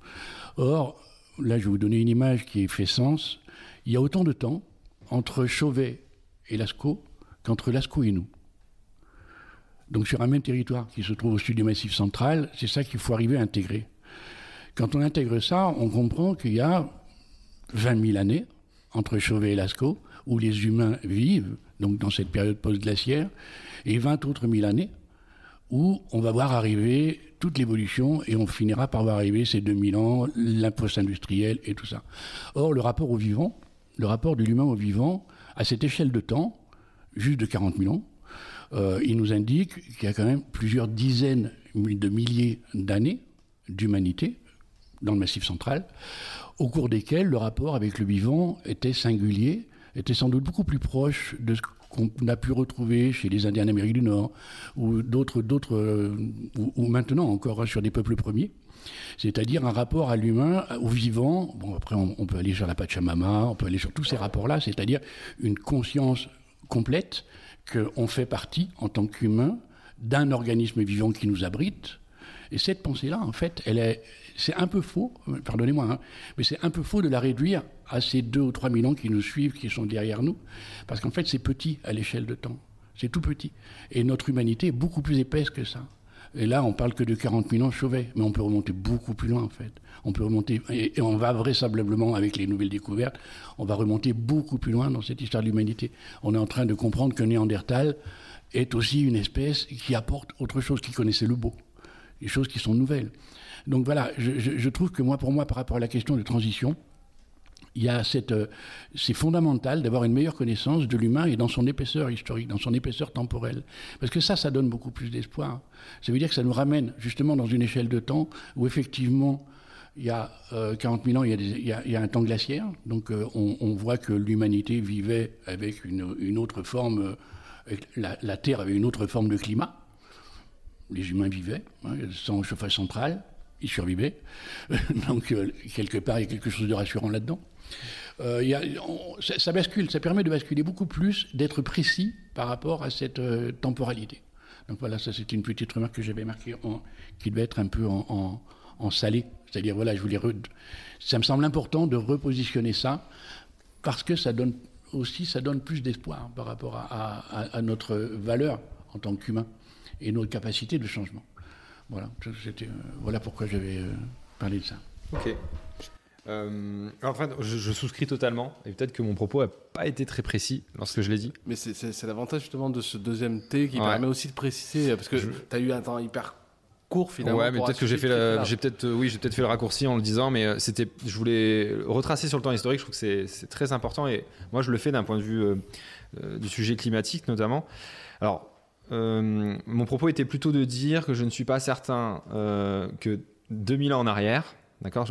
Or, là je vais vous donner une image qui fait sens, il y a autant de temps entre Chauvet et Lascaux qu'entre Lascaux et nous. Donc sur un même territoire qui se trouve au sud du Massif central, c'est ça qu'il faut arriver à intégrer. Quand on intègre ça, on comprend qu'il y a 20 000 années entre Chauvet et Lascaux, où les humains vivent, donc dans cette période post-glaciaire, et 20 autres mille années, où on va voir arriver toute l'évolution et on finira par voir arriver ces 2000 ans, la post-industrielle et tout ça. Or, le rapport au vivant, le rapport de l'humain au vivant, à cette échelle de temps, juste de 40 000 ans, euh, il nous indique qu'il y a quand même plusieurs dizaines de milliers d'années d'humanité dans le Massif central, au cours desquelles le rapport avec le vivant était singulier, était sans doute beaucoup plus proche de ce qu'on a pu retrouver chez les Indiens d'Amérique du Nord ou d'autres, d'autres, euh, ou, maintenant encore hein, sur des peuples premiers. C'est-à-dire un rapport à l'humain, au vivant. Bon, après, on, on peut aller sur la Pachamama, on peut aller sur tous ces rapports-là, c'est-à-dire une conscience complète qu'on fait partie, en tant qu'humain, d'un organisme vivant qui nous abrite. Et cette pensée-là, en fait, elle est, c'est un peu faux, pardonnez-moi, hein, mais c'est un peu faux de la réduire à ces deux ou trois mille ans qui nous suivent, qui sont derrière nous, parce qu'en fait, c'est petit à l'échelle de temps. C'est tout petit. Et notre humanité est beaucoup plus épaisse que ça. Et là, on parle que de 40 000 ans Chauvet, mais on peut remonter beaucoup plus loin, en fait. On peut remonter, et, on va vraisemblablement, avec les nouvelles découvertes, on va remonter beaucoup plus loin dans cette histoire de l'humanité. On est en train de comprendre que Néandertal est aussi une espèce qui apporte autre chose, qui connaissait le beau, des choses qui sont nouvelles. Donc voilà, je, je, je trouve que moi, pour moi, par rapport à la question de transition, il y a cette, euh, c'est fondamental d'avoir une meilleure connaissance de l'humain et dans son épaisseur historique, dans son épaisseur temporelle. Parce que ça, ça donne beaucoup plus d'espoir. Ça veut dire que ça nous ramène justement dans une échelle de temps où effectivement, il y a euh, 40 000 ans, il y a, il y a, un temps glaciaire. Donc euh, on, voit que l'humanité vivait avec une, une autre forme, euh, la, la, Terre avait une autre forme de climat. Les humains vivaient hein, sans chauffage central, ils survivaient. Donc euh, quelque part, il y a quelque chose de rassurant là-dedans. Euh, ça, bascule, ça permet de basculer beaucoup plus, d'être précis par rapport à cette euh, temporalité. Donc voilà, ça c'est une petite remarque que j'avais marquée, qui devait être un peu en, salé. C'est-à-dire, voilà, je voulais. Ça me semble important de repositionner ça parce que ça donne aussi, ça donne plus d'espoir par rapport à, notre valeur en tant qu'humain et notre capacité de changement. Voilà, euh, voilà pourquoi j'avais parlé de ça. Ok. Euh, enfin, je, je, souscris totalement, et peut-être que mon propos n'a pas été très précis lorsque je l'ai dit. Mais c'est l'avantage justement de ce deuxième T qui ouais. permet aussi de préciser, parce que tu as eu un temps hyper court finalement. Ouais, mais peut-être que j'ai fait, la, j'ai peut-être, euh, oui, j'ai peut-être fait le raccourci en le disant, mais euh, c'était, je voulais retracer sur le temps historique. Je trouve que c'est très important, et moi je le fais d'un point de vue euh, du sujet climatique notamment. Alors, euh, mon propos était plutôt de dire que je ne suis pas certain que 2000 ans en arrière, d'accord,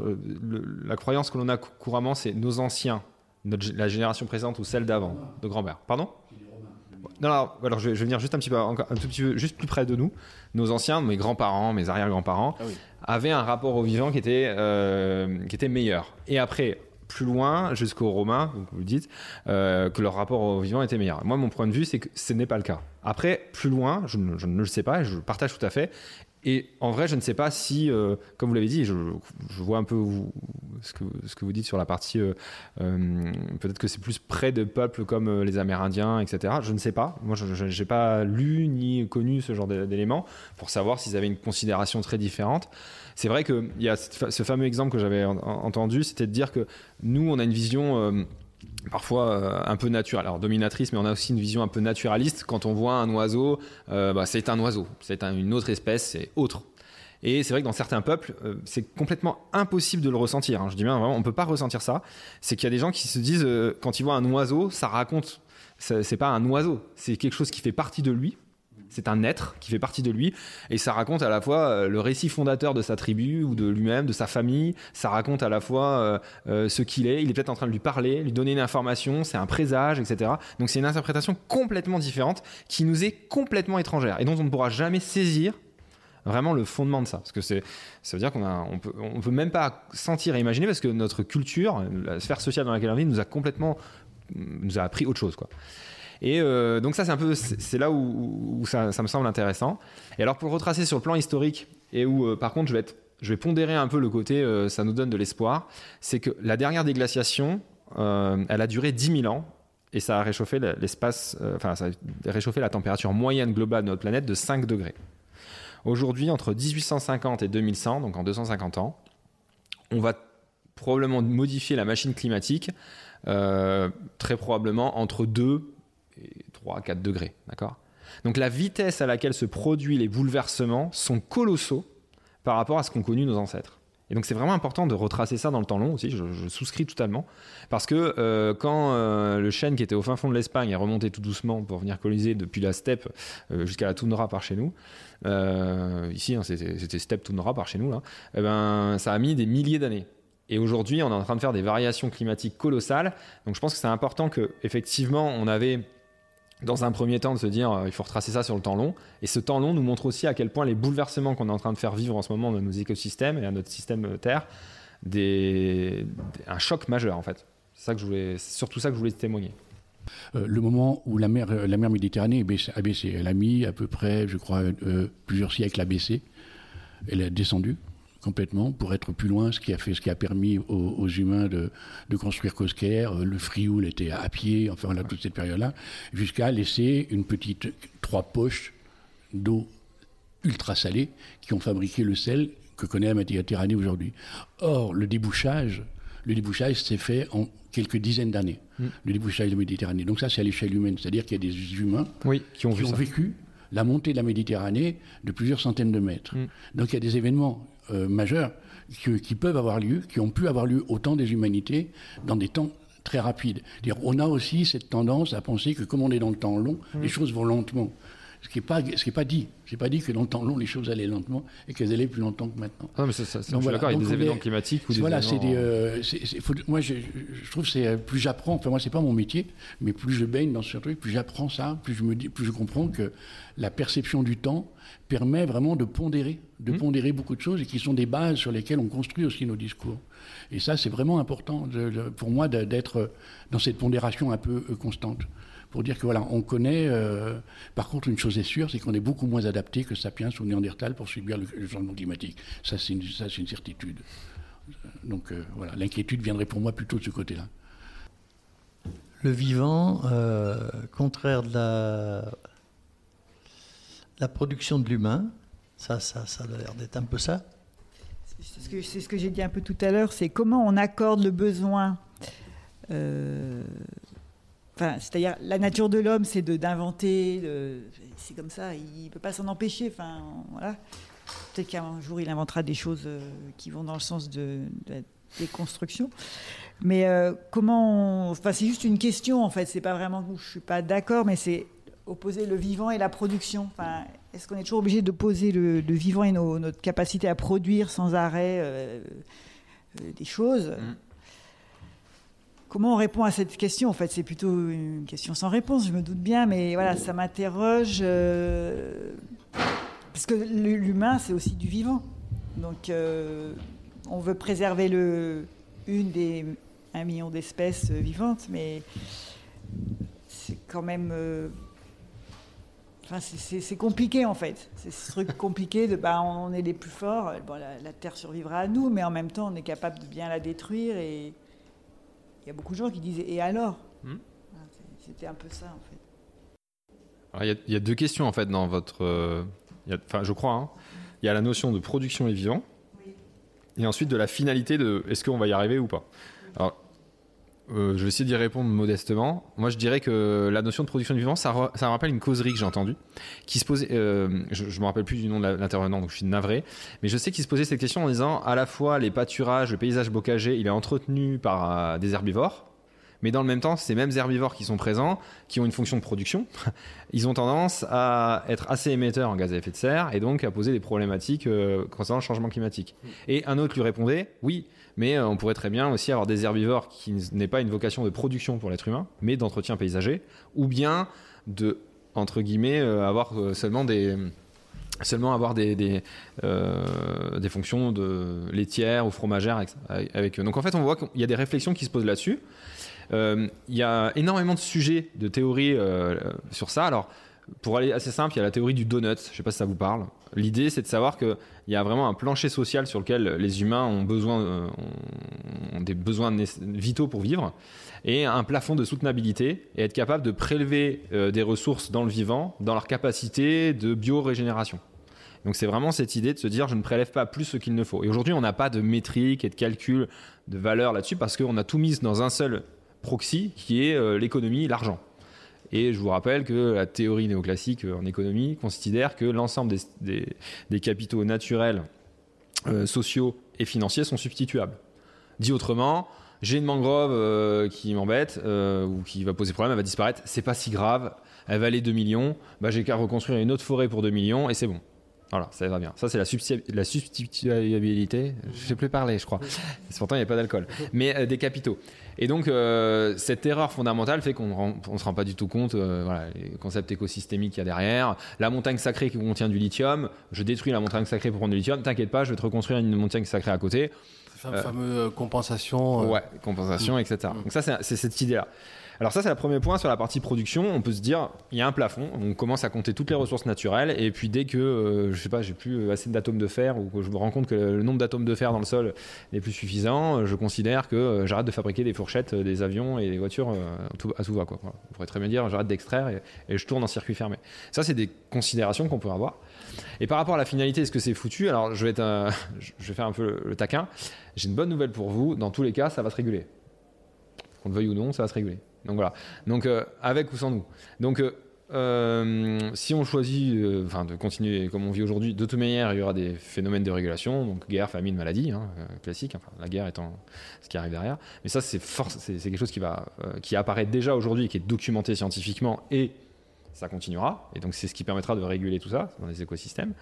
la croyance que l'on a couramment, c'est nos anciens, notre, la génération présente ou celle d'avant, de grand-père. Pardon? Non, non, alors je vais, je vais, venir juste un petit peu, encore, un tout petit peu, juste plus près de nous. Nos anciens, mes grands-parents, mes arrière-grands-parents, ah oui. avaient un rapport au vivant qui était, euh, qui était meilleur. Et après, plus loin, jusqu'aux Romains, donc vous le dites, euh, que leur rapport au vivant était meilleur. Moi, mon point de vue, c'est que ce n'est pas le cas. Après, plus loin, je, je, ne le sais pas, je le partage tout à fait. Et en vrai, je ne sais pas si, euh, comme vous l'avez dit, je, vois un peu ce, que, vous dites sur la partie, euh, euh, peut-être que c'est plus près de peuples comme les Amérindiens, etc. Je ne sais pas. Moi, je n'ai pas lu ni connu ce genre d'éléments pour savoir s'ils avaient une considération très différente. C'est vrai qu'il y a ce fameux exemple que j'avais entendu, c'était de dire que nous, on a une vision parfois euh, un peu naturelle, alors dominatrice, mais on a aussi une vision un peu naturaliste. Quand on voit un oiseau, euh, bah, c'est un oiseau, c'est un, une autre espèce, c'est autre. Et c'est vrai que dans certains peuples, euh, c'est complètement impossible de le ressentir. Hein. Je dis bien vraiment, on ne peut pas ressentir ça. C'est qu'il y a des gens qui se disent, euh, quand ils voient un oiseau, ça raconte, c'est pas un oiseau, c'est quelque chose qui fait partie de lui. C'est un être qui fait partie de lui et ça raconte à la fois euh, le récit fondateur de sa tribu ou de lui-même, de sa famille. Ça raconte à la fois euh, euh, ce qu'il est. Il est peut-être en train de lui parler, lui donner une information. C'est un présage, etc. Donc c'est une interprétation complètement différente qui nous est complètement étrangère et dont on ne pourra jamais saisir vraiment le fondement de ça. Parce que c'est, ça veut dire qu'on a, on peut, peut même pas sentir et imaginer parce que notre culture, la sphère sociale dans laquelle on vit, nous a complètement, nous a appris autre chose, quoi. Et euh, donc ça, c'est un peu, c'est là où, ça, me semble intéressant. Et alors pour retracer sur le plan historique et où, euh, par contre, je vais je vais pondérer un peu le côté, euh, ça nous donne de l'espoir, c'est que la dernière déglaciation, elle a duré 10 000 ans. Et ça a réchauffé l'espace, enfin, ça a réchauffé la température moyenne globale de notre planète de 5 degrés. Aujourd'hui, entre 1850 et 2100, donc en 250 ans, on va probablement modifier la machine climatique, très probablement entre 2 et 3 à 4 degrés. D'accord? Donc la vitesse à laquelle se produisent les bouleversements sont colossaux par rapport à ce qu'ont connu nos ancêtres. Et donc c'est vraiment important de retracer ça dans le temps long aussi, je, souscris totalement. Parce que euh, quand euh, le chêne qui était au fin fond de l'Espagne est remonté tout doucement pour venir coloniser depuis la steppe euh, jusqu'à la toundra par chez nous, ici hein, c'était c'était steppe toundra par chez nous, là, eh ben, ça a mis des milliers d'années. Et aujourd'hui, on est en train de faire des variations climatiques colossales. Donc je pense que c'est important que effectivement on avait dans un premier temps de se dire euh, il faut retracer ça sur le temps long. Et ce temps long nous montre aussi à quel point les bouleversements qu'on est en train de faire vivre en ce moment dans nos écosystèmes et à notre système euh, Terre, des, un choc majeur en fait. C'est surtout ça que je voulais témoigner. Euh, le moment où la mer, euh, la mer Méditerranée a baissé. Elle a mis à peu près, je crois, plusieurs siècles à baisser. Elle a descendu complètement pour être plus loin, ce qui a fait, ce qui a permis aux, aux humains de, de construire Cosquer. Euh, Le Frioul était à pied, enfin, on a toute cette période-là, jusqu'à laisser une petite trois poches d'eau ultra salée qui ont fabriqué le sel que connaît la Méditerranée aujourd'hui. Or, le débouchage, le débouchage s'est fait en quelques dizaines d'années. Le débouchage de la Méditerranée. Donc ça, c'est à l'échelle humaine, c'est-à-dire qu'il y a des humains Oui, qui ont qui vécu la montée de la Méditerranée de plusieurs centaines de mètres. Mm. Donc il y a des événements euh, majeurs qui, qui peuvent avoir lieu, qui ont pu avoir lieu au temps des humanités, dans des temps très rapides. Dire, on a aussi cette tendance à penser que comme on est dans le temps long, Mm. les choses vont lentement. Ce qui n'est pas, ce qui est pas dit. C'est pas dit que dans le temps long, les choses allaient lentement et qu'elles allaient plus longtemps que maintenant. Non, mais ça, ça- ça, Donc je suis voilà. d'accord, il y a Donc des on événements est- climatiques ou des voilà, c'est événements- des. euh, c'est- c'est- faut- moi, je, je trouve que c'est euh, plus j'apprends. Enfin, moi, c'est pas mon métier, mais plus je baigne dans ce truc, plus j'apprends ça, plus je me dis, plus je comprends que la perception du temps permet vraiment de pondérer, de Mmh. pondérer beaucoup de choses et qui sont des bases sur lesquelles on construit aussi nos discours. Et ça, c'est vraiment important de- de- pour moi d'être dans cette pondération un peu euh, constante. Pour dire que voilà, on connaît. euh, par contre, une chose est sûre, c'est qu'on est beaucoup moins adapté que Sapiens ou Néandertal pour subir le, le changement climatique. Ça, c'est une, certitude. Donc euh, voilà, l'inquiétude viendrait pour moi plutôt de ce côté-là. Le vivant, euh, contraire de la, la production de l'humain, ça, ça, ça a l'air d'être un peu ça. C'est ce que, ce que j'ai dit un peu tout à l'heure, c'est comment on accorde le besoin. euh, c'est-à-dire la nature de l'homme, c'est d'inventer. C'est comme ça, il ne peut pas s'en empêcher. Enfin, voilà. Peut-être qu'un jour il inventera des choses euh, qui vont dans le sens de, de la déconstruction. Mais euh, comment Enfin, c'est juste une question en fait. C'est pas vraiment je suis pas d'accord, mais c'est opposer le vivant et la production. Enfin, est-ce qu'on est toujours obligé de poser le, le vivant et nos- notre capacité à produire sans arrêt euh, euh, des choses Comment on répond à cette question En fait, c'est plutôt une question sans réponse, je me doute bien, mais voilà, ça m'interroge. euh, parce que l'humain, c'est aussi du vivant. Donc, on veut préserver le, une des un million d'espèces vivantes, mais c'est quand même. Euh, Enfin, c'est- compliqué en fait. C'est ce truc compliqué de bah, on est les plus forts. Bon, la, la Terre survivra à nous, mais en même temps, on est capable de bien la détruire. Et il y a beaucoup de gens qui disent et alors Hmm. C'était un peu ça en fait. Il y a- il y, a deux questions en fait dans votre. euh, Enfin, je crois. hein. Il y a la notion de production et vivant, et ensuite de la finalité de est-ce qu'on va y arriver ou pas? Alors, euh, je vais essayer d'y répondre modestement. Moi, je dirais que la notion de production de vivant, ça, me rappelle une causerie que j'ai entendue, qui se posait. euh, je, je me rappelle plus du nom de l'intervenant, donc je suis navré, mais je sais qu'il se posait cette question en disant à la fois les pâturages, le paysage bocager, il est entretenu par euh, des herbivores. Mais dans le même temps, ces mêmes herbivores qui sont présents, qui ont une fonction de production, ils ont tendance à être assez émetteurs en gaz à effet de serre et donc à poser des problématiques concernant le changement climatique. Et un autre lui répondait, oui, mais euh, on pourrait très bien aussi avoir des herbivores qui n'aient pas une vocation de production pour l'être humain, mais d'entretien paysager, ou bien de, entre guillemets, euh, avoir euh, seulement des seulement avoir des, des, fonctions de laitières ou fromagères avec, eux. Donc en fait, on voit qu'il y a des réflexions qui se posent là-dessus. Il y a énormément de sujets, de théories sur ça. Alors, pour aller assez simple, il y a la théorie du donut. Je ne sais pas si ça vous parle. L'idée, c'est de savoir qu'il y a vraiment un plancher social sur lequel les humains ont besoin, euh, des besoins vitaux pour vivre, et un plafond de soutenabilité, et être capable de prélever euh, des ressources dans le vivant, dans leur capacité de biorégénération. Donc c'est vraiment cette idée de se dire je ne prélève pas plus ce qu'il ne faut. Et aujourd'hui, on n'a pas de métrique et de calcul de valeur là-dessus parce qu'on a tout mis dans un seul proxy qui est euh, l'économie, l'argent. Et je vous rappelle que la théorie néoclassique euh, en économie considère que l'ensemble des, capitaux naturels euh, sociaux et financiers sont substituables. Dit autrement, j'ai une mangrove euh, qui m'embête ou qui va poser problème, elle va disparaître, c'est pas si grave, elle va aller 2 millions, bah, j'ai qu'à reconstruire une autre forêt pour 2 millions et c'est bon. Voilà, ça va bien. Ça, c'est la, substi- la substituabilité. Je ne sais plus parler, je crois. Pourtant, il n'y a pas d'alcool. Mais euh, des capitaux. Et donc, euh, cette erreur fondamentale fait qu'on ne se rend pas du tout compte euh, voilà, les concepts écosystémiques qu'il y a derrière. La montagne sacrée qui contient du lithium, je détruis la montagne sacrée pour prendre du lithium. T'inquiète pas, je vais te reconstruire une montagne sacrée à côté. C'est la fameuse compensation. euh, Ouais, compensation, etc. Donc ça, c'est cette idée-là. Alors ça, c'est le premier point sur la partie production. On peut se dire, il y a un plafond, on commence à compter toutes les ressources naturelles, et puis dès que, euh, je sais pas, j'ai plus assez d'atomes de fer, ou que je me rends compte que le nombre d'atomes de fer dans le sol n'est plus suffisant, euh, je considère que euh, j'arrête de fabriquer des fourchettes, euh, des avions et des voitures euh, à tout, va. Quoi. Voilà. On pourrait très bien dire, j'arrête d'extraire et, je tourne en circuit fermé. Ça, c'est des considérations qu'on peut avoir. Et par rapport à la finalité, est-ce que c'est foutu? Alors, je vais faire un peu le, le taquin. J'ai une bonne nouvelle pour vous. Dans tous les cas, ça va se réguler. Qu'on le veuille ou non, ça va se réguler. Donc voilà. Donc euh, avec ou sans nous. Donc euh, euh, si on choisit de continuer comme on vit aujourd'hui, de toute manière, il y aura des phénomènes de régulation, donc guerre, famine, maladie, hein, classique. La guerre étant ce qui arrive derrière. Mais ça, c'est quelque chose qui va, qui apparaît déjà aujourd'hui, qui est documenté scientifiquement et ça continuera. Et donc c'est ce qui permettra de réguler tout ça dans les écosystèmes.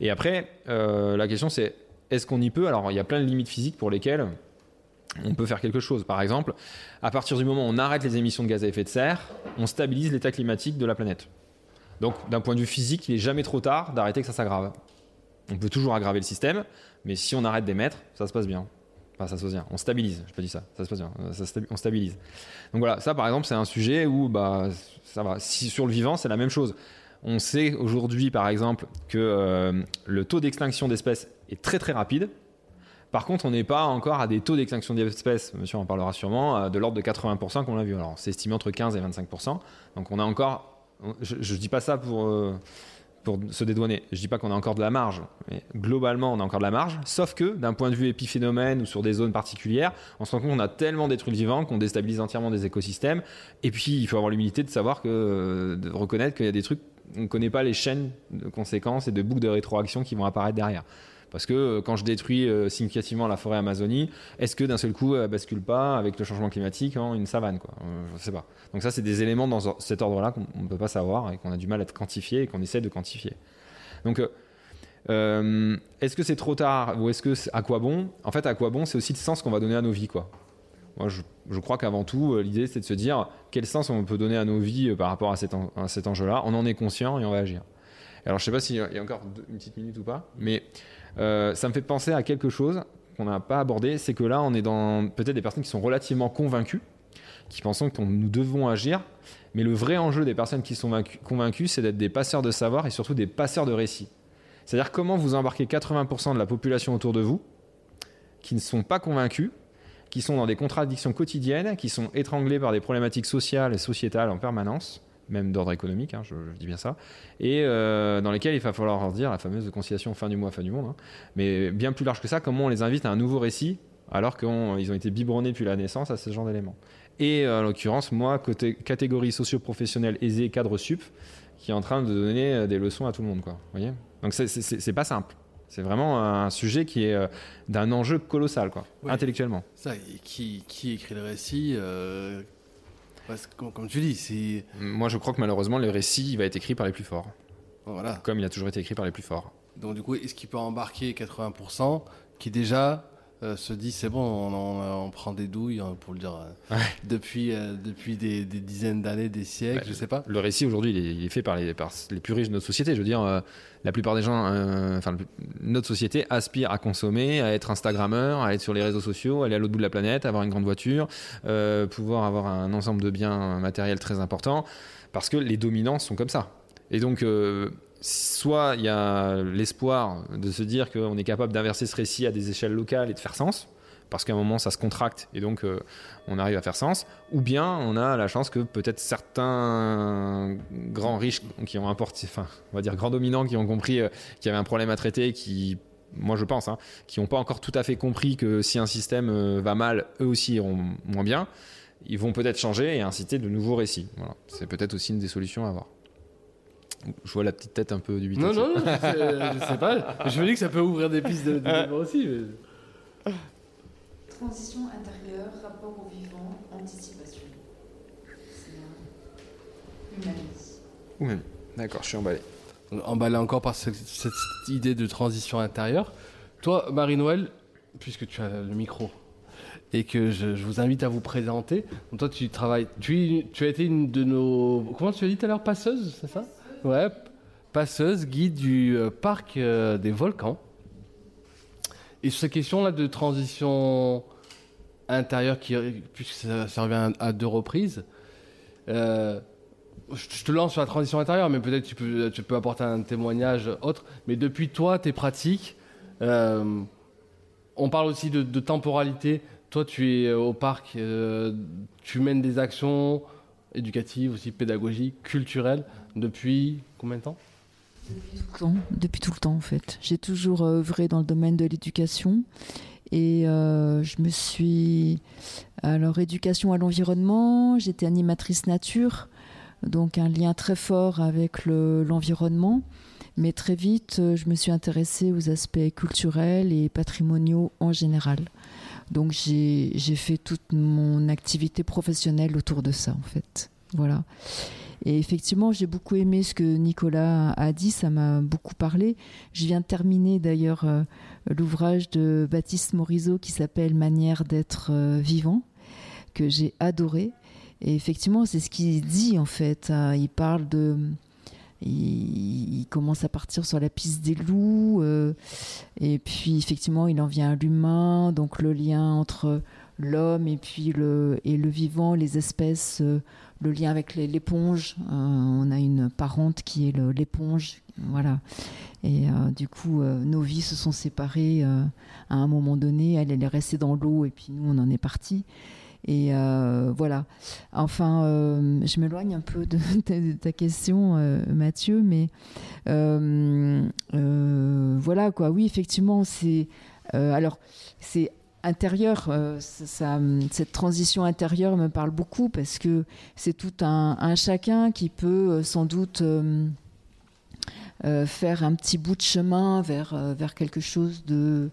Et après, la question c'est est-ce qu'on y peut? Alors il y a plein de limites physiques pour lesquelles on peut faire quelque chose. Par exemple, à partir du moment où on arrête les émissions de gaz à effet de serre, on stabilise l'état climatique de la planète. Donc d'un point de vue physique, il n'est jamais trop tard d'arrêter que ça s'aggrave. On peut toujours aggraver le système, mais si on arrête d'émettre, ça se passe bien. Enfin, ça se passe bien. On stabilise, je peux dire ça. Ça se passe bien. Ça on stabilise. Donc voilà, ça par exemple, c'est un sujet où bah, ça va. Sur le vivant, c'est la même chose. On sait aujourd'hui, par exemple, que euh, le taux d'extinction d'espèces est très très rapide. Par contre, on n'est pas encore à des taux d'extinction d'espèces, monsieur en parlera sûrement, euh, de l'ordre de 80% qu'on l'a vu. Alors, c'est estimé entre 15 et 25%. Donc, on a encore. Je ne dis pas ça pour, euh, se dédouaner. Je dis pas qu'on a encore de la marge. Mais globalement, on a encore de la marge. Sauf que, d'un point de vue épiphénomène ou sur des zones particulières, on se rend compte qu'on a tellement détruit le vivant qu'on déstabilise entièrement des écosystèmes. Et puis, il faut avoir l'humilité de savoir que. euh, de reconnaître qu'il y a des trucs. On ne connaît pas les chaînes de conséquences et de boucles de rétroaction qui vont apparaître derrière. Parce que euh, quand je détruis euh, significativement la forêt Amazonie, est-ce que d'un seul coup, elle bascule pas avec le changement climatique en une savane Euh, Je ne sais pas. Donc ça, c'est des éléments dans ce- cet ordre-là qu'on ne peut pas savoir et qu'on a du mal à quantifier et qu'on essaie de quantifier. Donc, est-ce que c'est trop tard ou est-ce que à quoi bon? En fait, à quoi bon, c'est aussi le sens qu'on va donner à nos vies. Moi, je, crois qu'avant tout, l'idée, c'est de se dire quel sens on peut donner à nos vies par rapport à cet, enjeu-là? On en est conscient et on va agir. Alors, je sais pas s'il y a encore une petite minute ou pas, mais euh, ça me fait penser à quelque chose qu'on n'a pas abordé, c'est que là, on est dans peut-être des personnes qui sont relativement convaincues, qui pensent que nous devons agir, mais le vrai enjeu des personnes qui sont vaincu- convaincues, c'est d'être des passeurs de savoir et surtout des passeurs de récits. C'est-à-dire comment vous embarquez 80% de la population autour de vous qui ne sont pas convaincus, qui sont dans des contradictions quotidiennes, qui sont étranglés par des problématiques sociales et sociétales en permanence, même d'ordre économique, hein, je, je dis bien ça, et euh, dans lesquels il va falloir leur dire la fameuse conciliation fin du mois, fin du monde. hein. Mais bien plus large que ça, comment on les invite à un nouveau récit alors qu'ils ont été biberonnés depuis la naissance à ce genre d'éléments. Et euh, en l'occurrence, moi, côté catégorie socio-professionnelle aisée, cadre sup, qui est en train de donner euh, des leçons à tout le monde. Quoi, voyez? Donc c'est- pas simple. C'est vraiment un sujet qui est euh, d'un enjeu colossal, quoi, intellectuellement. Ça, et qui, qui écrit le récit euh, parce que, comme, tu dis, c'est. Moi, je crois que malheureusement, le récit il va être écrit par les plus forts, Voilà. comme il a toujours été écrit par les plus forts. Donc, du coup, est-ce qu'il peut embarquer 80% qui déjà euh, se dit c'est bon, on, on- on prend des douilles, hein, pour le dire, euh, Ouais. depuis, euh, depuis des, des dizaines d'années, des siècles, Bah, je sais pas. Le récit aujourd'hui, il, est- il est fait par les, par les plus riches de notre société. Je veux dire, la plupart des gens, enfin, notre société aspire à consommer, à être Instagrammeur, à être sur les réseaux sociaux, aller à l'autre bout de la planète, avoir une grande voiture, pouvoir avoir un ensemble de biens matériels très importants, parce que les dominants sont comme ça. Et donc, soit il y a l'espoir de se dire qu'on est capable d'inverser ce récit à des échelles locales et de faire sens, parce qu'à un moment ça se contracte et donc euh, on arrive à faire sens, ou bien on a la chance que peut-être certains grands riches qui ont importé, enfin on va dire grands dominants qui ont compris euh, qu'il y avait un problème à traiter, qui moi je pense, hein, qui n'ont pas encore tout à fait compris que si un système euh, va mal, eux aussi iront moins bien, ils vont peut-être changer et inciter de nouveaux récits. C'est peut-être aussi une des solutions à avoir. Je vois la petite tête un peu Non, dubitative. non, non, je sais, je sais pas. Je me dis que ça peut ouvrir des pistes de, de aussi. mais- Transition intérieure, rapport au vivant, anticipation. C'est un. D'accord, je suis emballé. emballé encore par cette, cette idée de transition intérieure. Toi, Marie-Noël, puisque tu as le micro et que je, je vous invite à vous présenter, donc toi tu travailles, tu, tu as été une de nos, comment tu as dit tout à l'heure, passeuse, c'est ça? Ouais, passeuse, guide du euh, parc euh, des volcans. Et sur ces questions-là de transition intérieure, qui, puisque ça, revient à, deux reprises, euh, je te lance sur la transition intérieure, mais peut-être tu peux, apporter un témoignage autre. Mais depuis toi, tes pratiques, on parle aussi de, temporalité. Toi, tu es au parc, tu mènes des actions éducatives, aussi pédagogiques, culturelles, depuis combien de temps? Depuis tout le temps, depuis tout le temps en fait. J'ai toujours euh, œuvré dans le domaine de l'éducation et euh, je me suis alors éducation à l'environnement. J'étais animatrice nature, donc un lien très fort avec le- l'environnement. Mais très vite, euh, je me suis intéressée aux aspects culturels et patrimoniaux en général. Donc j'ai fait toute mon activité professionnelle autour de ça en fait. Voilà. Et effectivement, j'ai beaucoup aimé ce que Nicolas a dit, ça m'a beaucoup parlé. Je viens de terminer d'ailleurs euh, l'ouvrage de Baptiste Morisot qui s'appelle Manière d'être euh, vivant, que j'ai adoré. Et effectivement, c'est ce qu'il dit en fait. Euh, Il parle de. Il, commence à partir sur la piste des loups, euh, et puis effectivement, il en vient à l'humain, donc le lien entre l'homme et puis le, et le vivant, les espèces, le lien avec l'éponge. Euh, on a une parente qui est l'éponge, voilà. Et euh, du coup, euh, nos vies se sont séparées à un moment donné. Elle, est restée dans l'eau et puis nous, on en est partis. Et voilà. Enfin, je m'éloigne un peu de ta, de ta question, Mathieu, mais voilà quoi. Oui, effectivement, c'est alors c'est intérieur. euh, cette transition intérieure me parle beaucoup parce que c'est tout un, un chacun qui peut euh, sans doute euh, faire un petit bout de chemin vers, vers quelque chose de,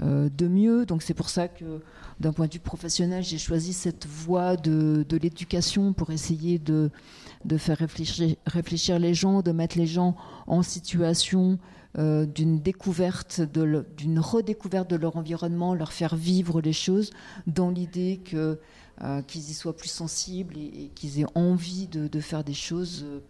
de mieux. Donc c'est pour ça que d'un point de vue professionnel, j'ai choisi cette voie de, de l'éducation pour essayer de, de faire réfléchir, réfléchir les gens, de mettre les gens en situation euh, d'une découverte, d'une redécouverte de leur environnement, leur faire vivre les choses dans l'idée que euh, qu'ils y soient plus sensibles et, et qu'ils aient envie de, de faire des choses euh,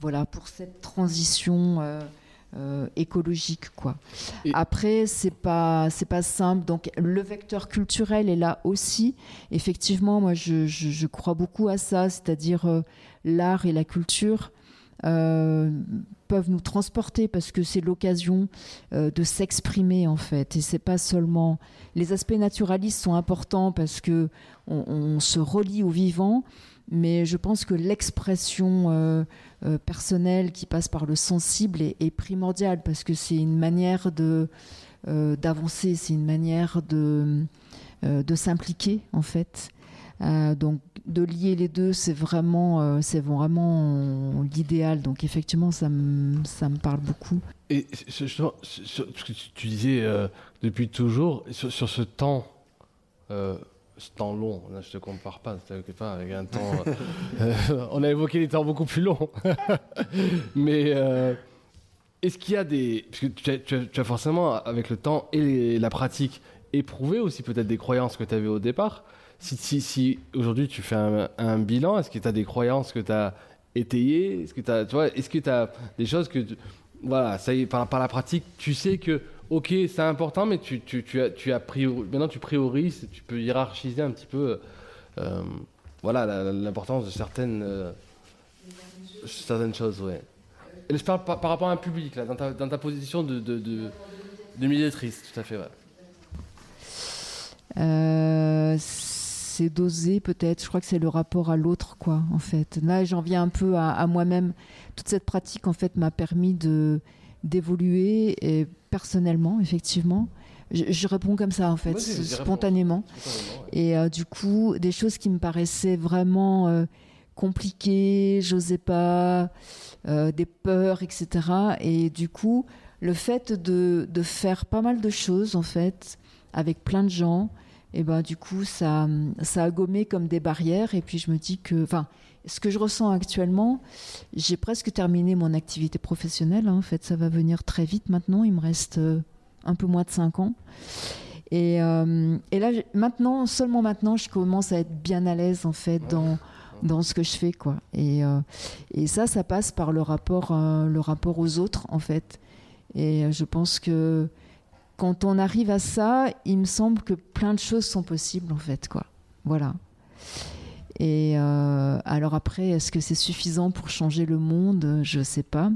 voilà, pour cette transition euh, écologique. Quoi. Et- Après, c'est pas, c'est pas simple. Donc, le vecteur culturel est là aussi. Effectivement, moi, je, je- je crois beaucoup à ça, c'est-à-dire euh, l'art et la culture. euh, peuvent nous transporter parce que c'est l'occasion euh, de s'exprimer en fait et c'est pas seulement les aspects naturalistes sont importants parce que on, se relie au vivant mais je pense que l'expression euh, personnelle qui passe par le sensible est, est primordiale parce que c'est une manière de d'avancer, c'est une manière de de s'impliquer en fait. Donc de lier les deux, c'est vraiment euh, c'est vraiment l'idéal. Donc effectivement, ça me ça me parle beaucoup. Et sur- sur- ce que tu- disais euh, depuis toujours, sur, sur ce temps, euh, ce temps long, là je te compare pas, pas avec un temps. on a évoqué des temps beaucoup plus longs. Mais est-ce qu'il y a des. Parce que tu as, tu as- tu as forcément, avec le temps et les- la pratique, éprouvé aussi peut-être des croyances que tu avais au départ. Si, aujourd'hui tu fais un, bilan, est-ce que tu as des croyances que tu as étayées? Est-ce que tu as, est-ce que tu des choses que. tu- voilà, ça y est, par, la pratique, tu sais que, ok, c'est important, mais tu, tu, tu as, tu as priori- maintenant tu priorises, tu peux hiérarchiser un petit peu, euh, voilà, l'importance de certaines, euh, certaines choses, ouais. Et je parle par, rapport à un public, là, dans ta, position de, de, de, de tout à fait, ouais. Euh, c'est dosé peut-être. Je crois que c'est le rapport à l'autre, quoi, en fait. Là, j'en viens un peu à, à moi-même. Toute cette pratique, en fait, m'a permis de d'évoluer et personnellement, effectivement. Je, je réponds comme ça, en fait, spontanément. Spontanément, ouais. Et euh, du coup, des choses qui me paraissaient vraiment euh, compliqué, j'osais pas, euh, des peurs, etc. Et du coup, le fait de, de, faire pas mal de choses, en fait, avec plein de gens, et ben du coup, ça, ça a gommé comme des barrières. Et puis je me dis que, enfin, ce que je ressens actuellement, j'ai presque terminé mon activité professionnelle. Hein. en fait, ça va venir très vite maintenant. Il me reste euh, un peu moins de 5 ans. Et, euh, et, là, maintenant, seulement maintenant, je commence à être bien à l'aise en fait dans, dans ce que je fais, quoi. Et, euh, et ça, ça passe par le rapport, euh, le rapport aux autres, en fait. Et je pense que quand on arrive à ça, il me semble que plein de choses sont possibles, en fait, quoi. Voilà. Et alors après, est-ce que c'est suffisant pour changer le monde? Je sais pas.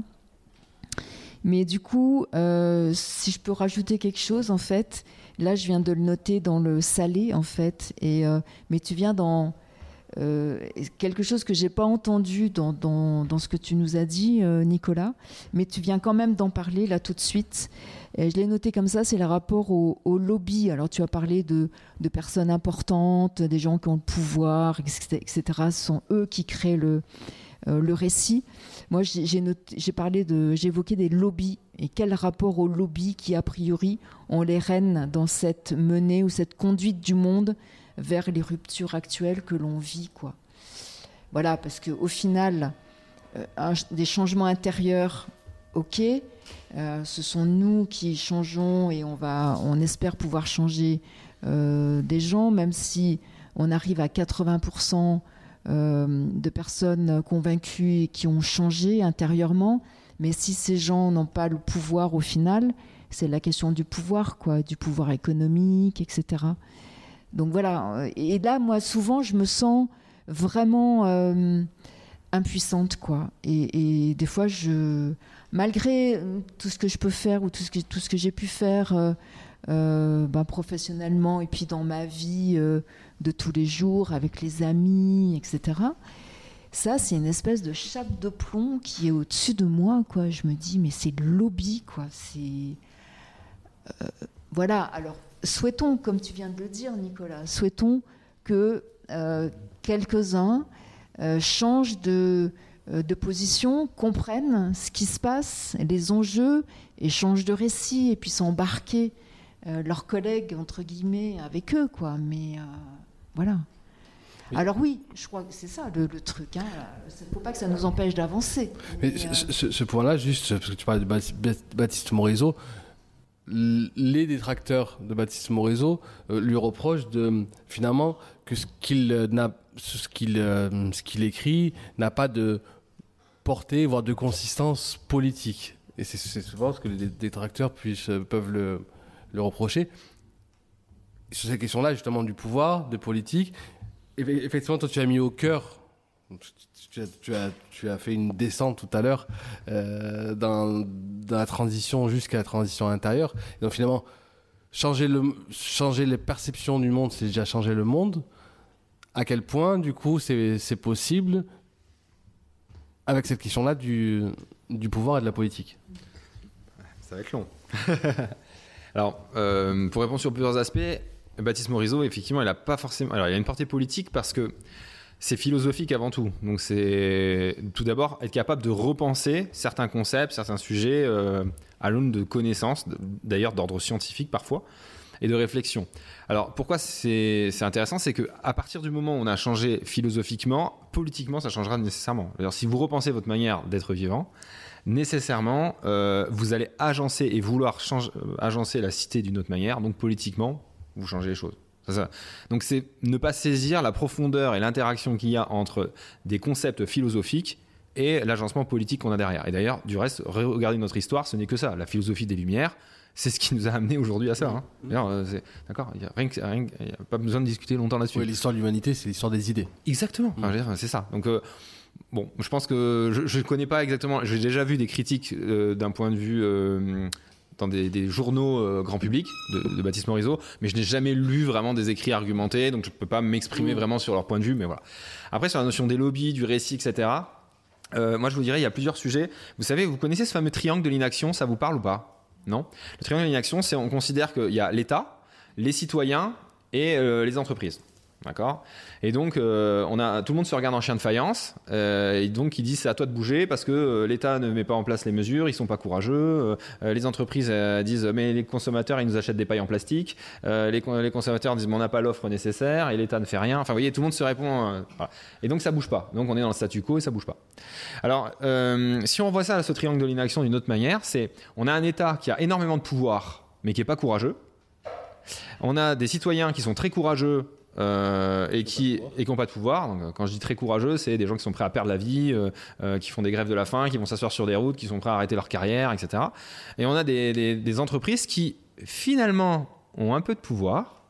Mais du coup, si je peux rajouter quelque chose, en fait, Là, je viens de le noter dans le salé, en fait. Et, euh, mais tu viens dans euh, quelque chose que j'ai pas entendu dans, dans, ce que tu nous as dit, euh, Nicolas. Mais tu viens quand même d'en parler là tout de suite. Et je l'ai noté comme ça, c'est le rapport au, lobby. Alors, tu as parlé de, de, personnes importantes, des gens qui ont le pouvoir, etc. Ce sont eux qui créent le, le récit. Moi, j'ai parlé de, évoqué des lobbies et quel rapport aux lobbies qui, a priori, ont les rênes dans cette menée ou cette conduite du monde vers les ruptures actuelles que l'on vit, quoi. Voilà, parce qu'au final, euh, des changements intérieurs, ok, euh, ce sont nous qui changeons et on va, on espère pouvoir changer euh, des gens, même si on arrive à 80% euh, de personnes convaincues et qui ont changé intérieurement. Mais si ces gens n'ont pas le pouvoir au final, c'est la question du pouvoir, quoi, du pouvoir économique, etc. Donc voilà. Et là, moi, souvent, je me sens vraiment euh, impuissante, quoi. Et, des fois, je, malgré tout ce que je peux faire ou tout ce que, tout ce que j'ai pu faire euh, ben, professionnellement et puis dans ma vie de tous les jours avec les amis, etc. Ça, c'est une espèce de chape de plomb qui est au-dessus de moi, quoi. Je me dis, mais c'est le lobby, quoi. Euh, voilà. Alors, souhaitons, comme tu viens de le dire, Nicolas, souhaitons que euh, quelques-uns euh, changent de, de position, comprennent ce qui se passe, les enjeux, et changent de récit, et puissent embarquer leurs collègues entre guillemets avec eux, quoi. Mais voilà. Alors oui, je crois que c'est ça le, truc. Il hein. ne faut pas que ça nous empêche d'avancer. Mais, euh, ce, point-là, juste parce que tu parlais de Baptiste Morisot, les détracteurs de Baptiste Morisot euh, lui reprochent de finalement que ce qu'il euh, n'a, ce qu'il, ce qu'il écrit n'a pas de portée, voire de consistance politique. Et c'est, souvent ce que les détracteurs puissent, peuvent le, le reprocher sur ces questions-là, justement, du pouvoir, de politique, effectivement, toi, tu as mis au cœur, tu as, fait une descente tout à l'heure euh, dans, la transition jusqu'à la transition intérieure. donc, finalement, changer, le, changer les perceptions du monde, c'est déjà changer le monde. À quel point, du coup, c'est possible avec cette question-là du, du pouvoir et de la politique? Ça va être long. Alors, euh, pour répondre sur plusieurs aspects, Baptiste Morisot, effectivement, il a pas forcément. Alors, il a une portée politique parce que c'est philosophique avant tout. Donc, c'est tout d'abord être capable de repenser certains concepts, certains sujets euh, à l'aune de connaissances, d'ailleurs d'ordre scientifique parfois, et de réflexion. Alors, pourquoi c'est intéressant C'est qu'à partir du moment où on a changé philosophiquement, politiquement, ça changera nécessairement. Alors, si vous repensez votre manière d'être vivant, nécessairement, euh, vous allez agencer et vouloir euh, agencer la cité d'une autre manière. Donc, politiquement, vous changez les choses. Ça. Donc c'est ne pas saisir la profondeur et l'interaction qu'il y a entre des concepts philosophiques et l'agencement politique qu'on a derrière. Et d'ailleurs, du reste, regardez notre histoire, ce n'est que ça. La philosophie des Lumières, c'est ce qui nous a amené aujourd'hui à ça. Hein. Mmh. Euh, d'accord, il n'y a, pas besoin de discuter longtemps là-dessus. l'histoire de l'humanité, c'est l'histoire des idées. Exactement, mmh. c'est ça. Donc, euh, bon, je pense que je ne connais pas exactement, j'ai déjà vu des critiques euh, d'un point de vue dans des, journaux euh, grand public de, Baptiste Morisot, mais je n'ai jamais lu vraiment des écrits argumentés, donc je ne peux pas m'exprimer mmh. vraiment sur leur point de vue, mais voilà. Après, sur la notion des lobbies, du récit, etc., euh, moi je vous dirais, il y a plusieurs sujets. Vous savez, vous connaissez ce fameux triangle de l'inaction, ça vous parle ou pas? Non? Le triangle de l'inaction, c'est on considère qu'il y a l'État, les citoyens et euh, les entreprises. D'accord? Et donc, euh, on a, tout le monde se regarde en chien de faïence. euh, et donc, ils disent c'est à toi de bouger parce que euh, l'État ne met pas en place les mesures, ils sont pas courageux. les entreprises disent mais les consommateurs, ils nous achètent des pailles en plastique. Les, con- les consommateurs disent mais on n'a pas l'offre nécessaire et l'État ne fait rien. Enfin, vous voyez, tout le monde se répond. Et donc, ça bouge pas. Donc, on est dans le statu quo et ça bouge pas. Alors, si on voit ça, ce triangle de l'inaction d'une autre manière, c'est on a un État qui a énormément de pouvoir, mais qui est pas courageux. On a des citoyens qui sont très courageux euh, et qui et qui n'ont pas de pouvoir. Donc, quand je dis très courageux, c'est des gens qui sont prêts à perdre la vie, euh, euh, qui font des grèves de la faim, qui vont s'asseoir sur des routes, qui sont prêts à arrêter leur carrière, etc. Et on a des, des- des entreprises qui finalement ont un peu de pouvoir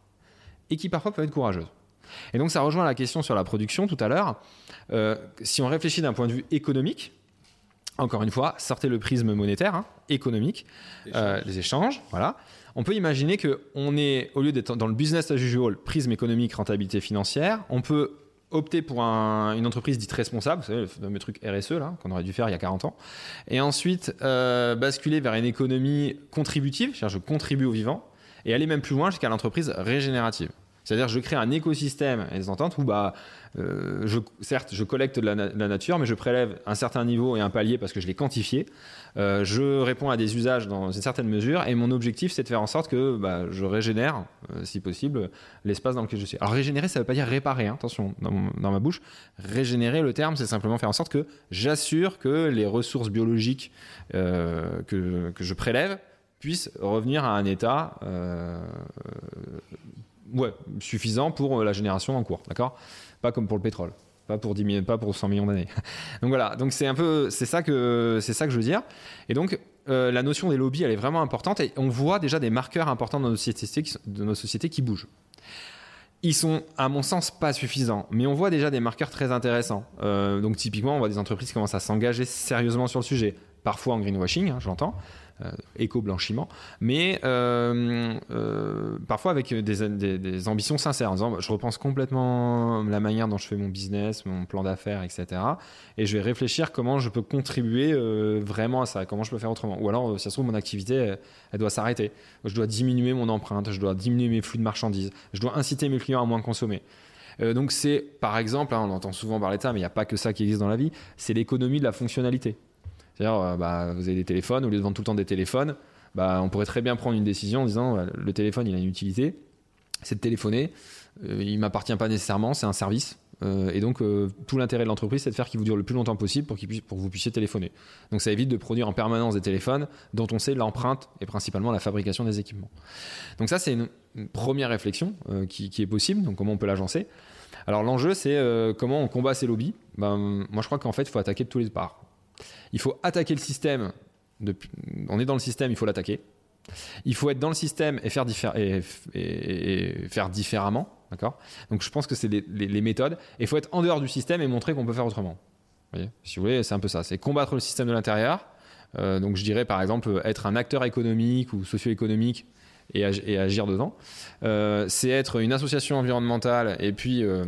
et qui parfois peuvent être courageuses. Et donc ça rejoint la question sur la production tout à l'heure. Euh, si on réfléchit d'un point de vue économique, encore une fois, sortez le prisme monétaire, hein, économique, les échanges, voilà. On peut imaginer que on est, au lieu d'être dans le business as usual, prisme économique, rentabilité financière, on peut opter pour un- une entreprise dite responsable, vous savez, le fameux truc RSE là, qu'on aurait dû faire il y a 40 ans, et ensuite euh, basculer vers une économie contributive, c'est-à-dire je contribue au vivant, et aller même plus loin jusqu'à l'entreprise régénérative. C'est-à-dire je crée un écosystème et des ententes où, bah, euh, certes, je collecte de la, nature, mais je prélève un certain niveau et un palier parce que je l'ai quantifié. Euh, je réponds à des usages dans une certaine mesure et mon objectif, c'est de faire en sorte que bah, je régénère, euh, si possible, l'espace dans lequel je suis. Alors régénérer, ça ne veut pas dire réparer, hein, attention, dans, dans ma bouche. Régénérer, le terme, c'est simplement faire en sorte que j'assure que les ressources biologiques que, que je prélève puissent revenir à un état ouais, suffisant pour la génération en cours, d'accord? Pas comme pour le pétrole, pas pour 10 millions- pas pour 100 millions d'années. donc voilà, donc c'est un peu, c'est ça que c'est ça que je veux dire. Et donc euh, la notion des lobbies, elle est vraiment importante et on voit déjà des marqueurs importants dans nos sociétés, qui- de nos sociétés qui bougent. Ils sont, à mon sens, pas suffisants, mais on voit déjà des marqueurs très intéressants. Euh, donc typiquement, on voit des entreprises qui commencent à s'engager sérieusement sur le sujet, parfois en greenwashing, hein, j'entends, euh, éco-blanchiment, mais euh, euh, parfois avec des, ambitions sincères, en disant je repense complètement la manière dont je fais mon business, mon plan d'affaires, etc. Et je vais réfléchir comment je peux contribuer euh, vraiment à ça, comment je peux faire autrement. Ou alors, euh, si ça se trouve, mon activité, elle, doit s'arrêter. Je dois diminuer mon empreinte, je dois diminuer mes flux de marchandises, je dois inciter mes clients à moins consommer. Euh, donc c'est, par exemple, hein, on entend souvent parler de ça, mais il n'y a pas que ça qui existe dans la vie, c'est l'économie de la fonctionnalité. Euh, bah, vous avez des téléphones, au lieu de vendre tout le temps des téléphones, bah, on pourrait très bien prendre une décision en disant euh, le téléphone, il a une utilité, c'est de téléphoner, euh, il m'appartient pas nécessairement, c'est un service. Et donc, tout l'intérêt de l'entreprise, c'est de faire qu'il vous dure le plus longtemps possible pour, que vous puissiez téléphoner. Donc, ça évite de produire en permanence des téléphones dont on sait l'empreinte et principalement la fabrication des équipements. Donc, ça, c'est une, première réflexion qui, est possible. Donc, comment on peut l'agencer Alors, l'enjeu, c'est comment on combat ces lobbies? Ben, moi, je crois qu'en fait, il faut attaquer de tous les parts. Il faut attaquer le système. on est dans le système, il faut l'attaquer. Il faut être dans le système et faire, différemment. D'accord? Donc je pense que c'est les, méthodes. Et il faut être en dehors du système et montrer qu'on peut faire autrement. Si vous voulez, c'est un peu ça. C'est combattre le système de l'intérieur. Euh, donc je dirais par exemple être un acteur économique ou socio-économique et, ag- et agir dedans. Euh, c'est être une association environnementale et puis euh,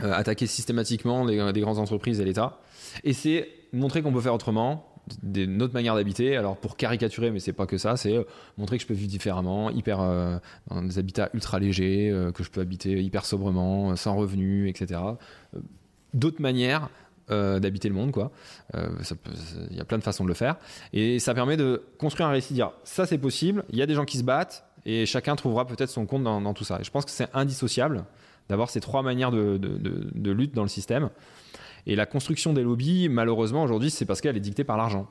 attaquer systématiquement les, les grandes entreprises et l'État. Et c'est montrer qu'on peut faire autrement, des, une autre manière d'habiter. Alors pour caricaturer, mais c'est pas que ça, c'est euh, montrer que je peux vivre différemment, hyper euh, dans des habitats ultra légers, euh, que je peux habiter hyper sobrement, sans revenus, etc. D'autres manières d'habiter le monde, quoi. Il y a plein de façons de le faire, et ça permet de construire un récit, dire ça c'est possible. Il y a des gens qui se battent, et chacun trouvera peut-être son compte dans, tout ça. Et je pense que c'est indissociable d'avoir ces trois manières de lutte dans le système. Et la construction des lobbies, malheureusement, aujourd'hui, c'est parce qu'elle est dictée par l'argent.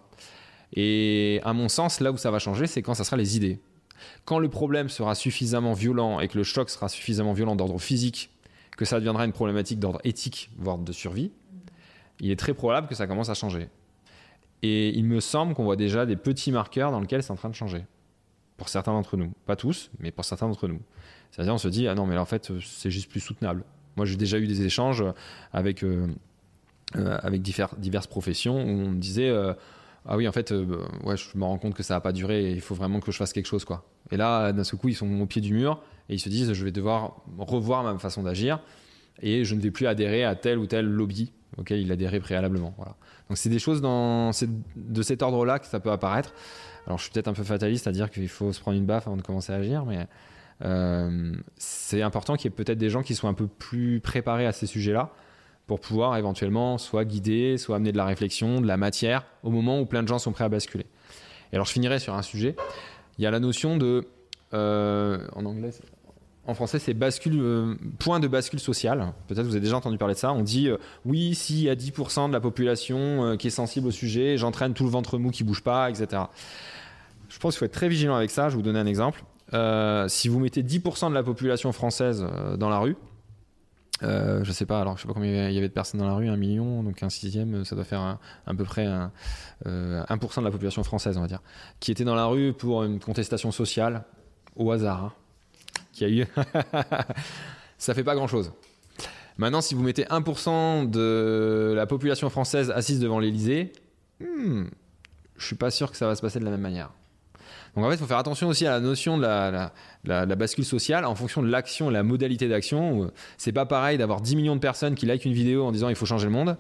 Et à mon sens, là où ça va changer, c'est quand ça sera les idées. Quand le problème sera suffisamment violent et que le choc sera suffisamment violent d'ordre physique, que ça deviendra une problématique d'ordre éthique, voire de survie, il est très probable que ça commence à changer. Et il me semble qu'on voit déjà des petits marqueurs dans lesquels c'est en train de changer. Pour certains d'entre nous. Pas tous, mais pour certains d'entre nous. C'est-à-dire, on se dit, ah non, mais là, en fait, euh, c'est juste plus soutenable. Moi, j'ai déjà eu des échanges avec, euh, avec diffère- diverses professions où on me disait, euh, ah oui, en fait, euh, ouais, je me rends compte que ça va pas durer et il faut vraiment que je fasse quelque chose, quoi. Et là, d'un seul coup, ils sont au pied du mur et ils se disent, je vais devoir revoir ma façon d'agir et je ne vais plus adhérer à tel ou tel lobby auquel il adhérait préalablement. Voilà. Donc c'est des choses de cet ordre-là que ça peut apparaître. Alors je suis peut-être un peu fataliste à dire qu'il faut se prendre une baffe avant de commencer à agir, mais Euh, c'est important qu'il y ait peut-être des gens qui soient un peu plus préparés à ces sujets-là pour pouvoir éventuellement soit guider, soit amener de la réflexion, de la matière au moment où plein de gens sont prêts à basculer. Et alors je finirai sur un sujet. Il y a la notion de, euh, en anglais, en français, c'est bascule, euh, point de bascule social. Peut-être vous avez déjà entendu parler de ça. On dit euh, oui, s'il y a 10% de la population qui est sensible au sujet, j'entraîne tout le ventre mou qui bouge pas, etc. Je pense qu'il faut être très vigilant avec ça. Je vais vous donner un exemple. si vous mettez 10% de la population française dans la rue, euh, je sais pas, alors je sais pas combien il y avait de personnes dans la rue, un million, donc un sixième, ça doit faire à peu près un, 1% euh, de la population française, on va dire, qui était dans la rue pour une contestation sociale au hasard, hein, qui a eu. ça fait pas grand chose. Maintenant, si vous mettez 1% de la population française assise devant l'Elysée, hmm, je suis pas sûr que ça va se passer de la même manière. Donc en fait, il faut faire attention aussi à la notion de la, bascule sociale en fonction de l'action la modalité d'action. C'est pas pareil d'avoir 10 millions de personnes qui likent une vidéo en disant il faut changer le monde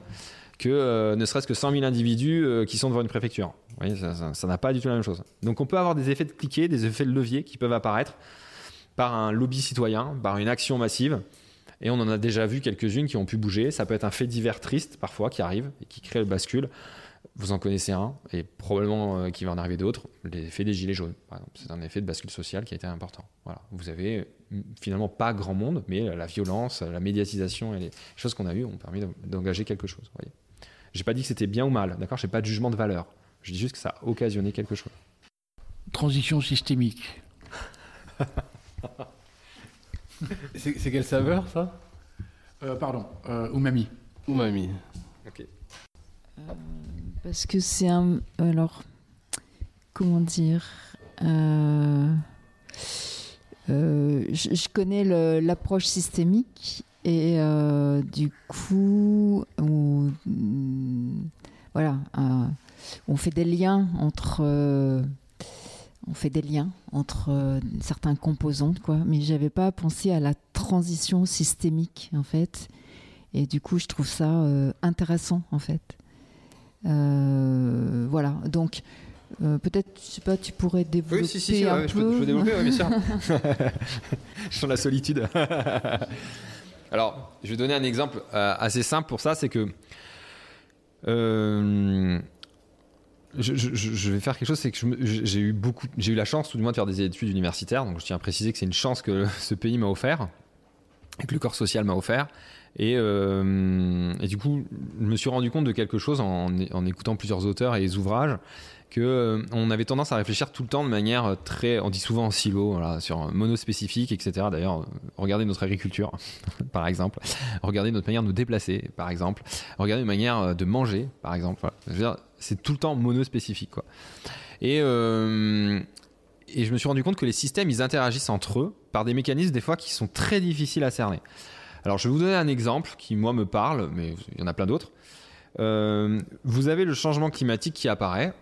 que euh, ne serait-ce que 100 000 individus euh, qui sont devant une préfecture. Vous voyez, ça n'a pas du tout la même chose. Donc on peut avoir des effets de cliquet, des effets de levier qui peuvent apparaître par un lobby citoyen, par une action massive. Et on en a déjà vu quelques-unes qui ont pu bouger. Ça peut être un fait divers triste parfois qui arrive et qui crée le bascule. Vous en connaissez un, et probablement euh, qu'il va en arriver d'autres, l'effet des gilets jaunes, par exemple. C'est un effet de bascule sociale qui a été important. Voilà. Vous avez mm, finalement pas grand monde, mais la violence, la médiatisation et les choses qu'on a eues ont permis d'engager quelque chose. Voyez. J'ai pas dit que c'était bien ou mal, d'accord? J'ai pas de jugement de valeur. Je dis juste que ça a occasionné quelque chose. Transition systémique. c'est quelle saveur ça? Euh, Pardon, euh, umami. Umami. Ok. Euh, parce que c'est un. Alors, comment dire euh, euh, je, connais l'approche systémique et euh, du coup, on, voilà, on fait des liens entre. on fait des liens entre certains composantes, quoi. Mais j'avais pas pensé à la transition systémique, en fait. Et du coup, je trouve ça intéressant, en fait. Euh, voilà, donc euh, peut-être, je sais pas, tu pourrais développer oui, si, si, un je, peu. Peux, je peux développer, bien sûr. je sens la solitude. Alors, je vais donner un exemple euh, assez simple pour ça, c'est que je, je, vais faire quelque chose, c'est que j'ai eu beaucoup, j'ai eu la chance, tout du moins, de faire des études universitaires. Donc, je tiens à préciser que c'est une chance que ce pays m'a offert et que le corps social m'a offert. Euh, et, du coup, je me suis rendu compte de quelque chose en, écoutant plusieurs auteurs et les ouvrages, que euh, on avait tendance à réfléchir tout le temps de manière très, on dit souvent en silo, sur monospécifique, etc. D'ailleurs, regardez notre agriculture, par exemple, regardez notre manière de nous déplacer, par exemple, regardez notre manière de manger, par exemple. c'est tout le temps monospécifique, quoi. Euh, et je me suis rendu compte que les systèmes, ils interagissent entre eux par des mécanismes des fois qui sont très difficiles à cerner. Alors, je vais vous donner un exemple qui, moi, me parle, mais il y en a plein d'autres. Euh, vous avez le changement climatique qui apparaît,